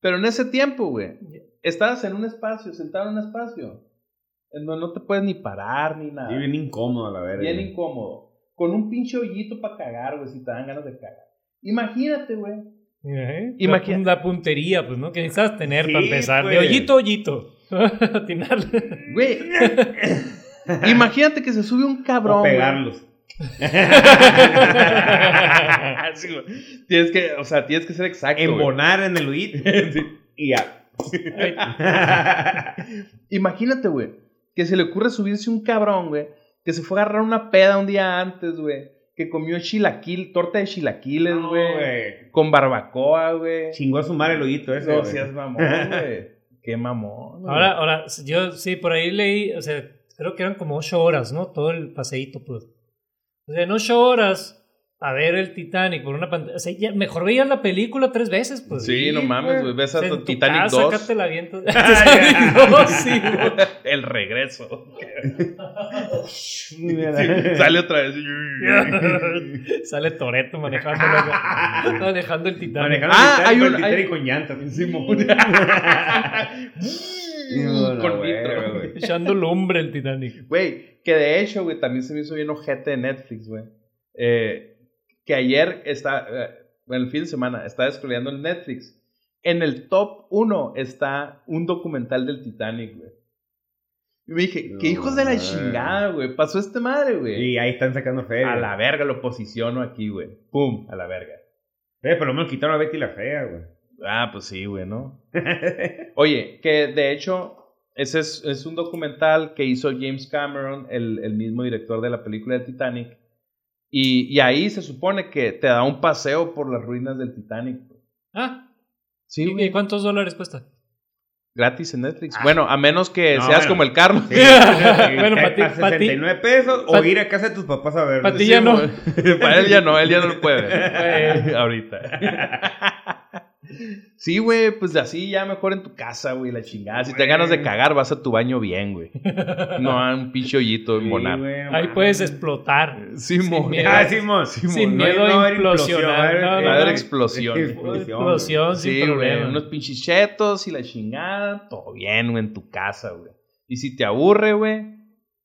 B: Pero en ese tiempo, güey, estabas en un espacio, sentado en un espacio, en donde no te puedes ni parar ni nada.
D: Sí, bien incómodo, la verga.
B: Bien incómodo. Con un pinche hoyito para cagar, güey, si te dan ganas de cagar. Imagínate, güey.
C: ¿Eh?
B: Imagina-
C: La, la puntería, pues, ¿no? Que necesitas tener
D: Sí,
C: para empezar. De
D: pues.
C: hoyito a hoyito. Atinarle.
B: Güey. Imagínate que se sube un cabrón.
D: O
B: güey. Sí. Tienes que, o sea, tienes que ser exacto. güey.
D: Embonar en el oído. Y ya.
B: Imagínate, güey, que se le ocurre subirse un cabrón, güey, que se fue a agarrar una peda un día antes, güey, que comió chilaquil, torta de chilaquiles, güey, con barbacoa, güey.
D: Chingó a su madre el hoyito ese.
B: No seas mamón, güey. Qué mamón.
C: Ahora, ahora, yo sí, por ahí leí, o sea, creo que eran como ocho horas, ¿no? Todo el paseíto, pues. O sea, en ocho horas a ver el Titanic por una pantalla. O sea, ya mejor veías la película tres veces, pues.
B: Sí, no mames, güey. Ves
C: O sea,
B: hasta
C: en tu
B: Titanic
C: casa,
B: 2.
C: acá te la 2, sí, güey.
B: El regreso.
D: Mira.
B: Sale otra vez.
C: Sale Toreto manejando, la- manejando el Titanic.
D: Manejando
B: Ah,
D: el
B: hay
D: Titanic,
B: un-
D: el
B: hay-
D: Titanic con llantas.
B: Simón.
D: güey.
C: Echando lumbre el Titanic.
B: Güey, que de hecho, güey, también se me hizo bien ojete de Netflix, güey. Eh, que ayer está, eh, bueno, el fin de semana, estaba descubriendo el Netflix. En el top 1 está un documental del Titanic, güey. Y me dije,
D: No,
B: qué hijos de la chingada, güey. Pasó este madre, güey.
D: Y ahí están sacando feria.
B: A la verga lo posiciono aquí, güey. Pum, a la verga.
D: Eh, pero me quitaron a Betty la fea, güey.
B: Ah, pues sí, güey, ¿no? Oye, que de hecho, ese es, es un documental que hizo James Cameron, el, el mismo director de la película de Titanic. Y, y ahí se supone que te da un paseo por las ruinas del Titanic.
C: Ah,
B: Sí,
C: ¿y,
B: güey.
C: y cuántos dólares cuesta?
B: Gratis en Netflix. Bueno, a menos que
D: No,
B: seas
D: bueno.
B: como el Carlos.
D: Sí.
C: Bueno, pa' ti-
D: a
C: pa' ti-
D: 69 pesos
C: pa'
D: o ir a casa de tus papás a ver.
C: pa' ti ya no.
B: Para él ya no, él ya no lo puede. Ahorita. Sí, güey, pues así ya mejor en tu casa, güey, la chingada. Si te ganas de cagar, vas a tu baño bien, güey. No a un pinche hoyito en bonar.
C: Ahí puedes explotar.
B: Simón.
C: miedo.
D: Ah, Simón.
C: Sin
D: No hay-
C: miedo
D: no
C: a implosionar,
D: va a haber-
C: no,
B: Va a
C: no,
B: haber
C: no.
B: explosión.
C: Explosión sin
B: Sí, güey.
C: problema.
B: Unos pinches chetos y la chingada. Todo bien, güey, en tu casa, güey. Y si te aburre, güey,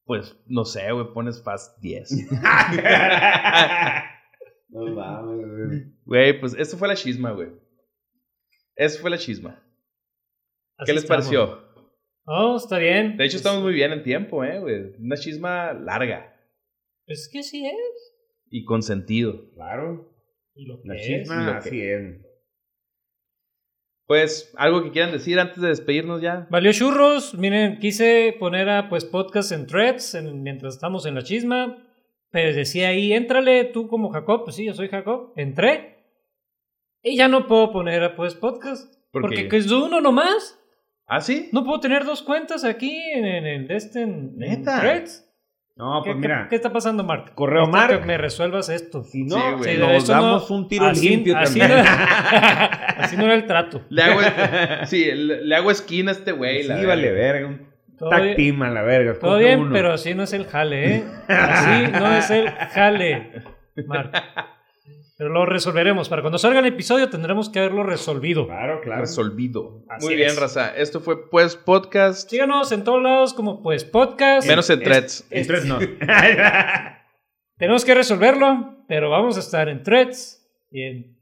B: pues no sé, güey, pones Fast 10.
D: No mames, güey.
B: Güey, pues eso fue la chisma, güey. Eso fue la chisma.
C: Así
B: ¿Qué les
C: estamos.
B: pareció?
C: Oh, está bien.
B: De hecho, estamos muy bien en tiempo, eh, güey. Una chisma larga
C: Pues que sí es.
B: y con sentido.
D: Claro.
C: Y lo que
D: La
C: es.
D: chisma,
B: lo que-
D: así es.
B: Pues, algo que quieran decir antes de despedirnos ya.
C: Valió churros. Miren, quise poner a pues podcast en threads en- mientras estamos en la chisma. Pero decía ahí, éntrale tú como Jacob. Pues sí, yo soy Jacob. Entré. Y ya no puedo poner a pues podcast.
B: ¿Por
C: porque
B: qué?
C: que es uno nomás.
B: ¿Ah, sí?
C: No puedo tener dos cuentas aquí en, en, en este en, en
B: ¿Neta?
C: threads.
D: No,
C: ¿Qué,
D: pues
C: qué-
D: mira.
C: qué está pasando, Mark?
D: Correo
C: Necesito
D: Mark.
C: que me resuelvas esto.
D: Si no,
B: Sí, güey.
D: Nos
C: eso no-
D: damos un tiro
C: así,
D: limpio
C: así
D: también.
C: No, así no era el trato.
B: Le hago, sí, le, le hago esquina a este güey.
D: Sí,
B: la
D: vale,
B: verga.
D: tag
C: bien-
D: team a la verga.
C: Todo bien,
D: uno.
C: pero así no es el jale, ¿eh? Así no es el jale, Mark. Pero lo resolveremos. Para cuando salga el episodio tendremos que haberlo resolvido.
D: Claro, claro.
B: Resolvido.
C: Así
B: Muy bien,
C: es.
B: raza. Esto fue Pues Podcast.
C: Síganos en todos lados como pues podcast.
B: Menos en threads.
D: En tres no.
C: Tenemos que resolverlo, pero vamos a estar en threads y en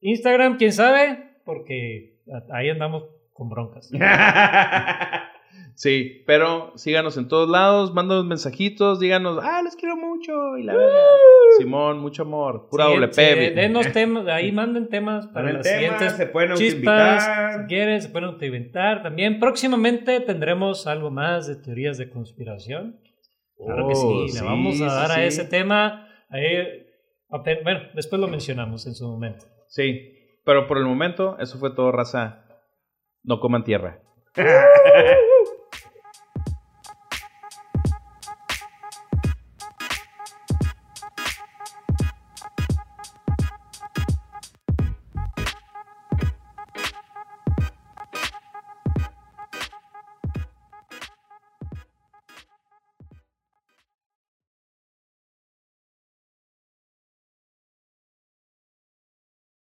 C: Instagram, quién sabe, porque ahí andamos con broncas.
B: Sí, pero síganos en todos lados, mándanos mensajitos, díganos, ah, les quiero mucho. Y la verdad, Simón, mucho amor. Pura
C: Sí,
B: doble
C: sí,
B: P.
C: denos temas, ahí manden temas para las
D: tema,
C: siguientes
D: se pueden
C: chispas. Si quieren, se pueden autoinventar. También próximamente tendremos algo más de teorías de conspiración. Claro que
B: Oh,
C: sí, le
B: sí,
C: vamos a dar
B: sí,
C: a ese tema. Ahí, bueno, después lo mencionamos en su momento.
B: Sí, pero por el momento, eso fue todo, raza. No coman tierra.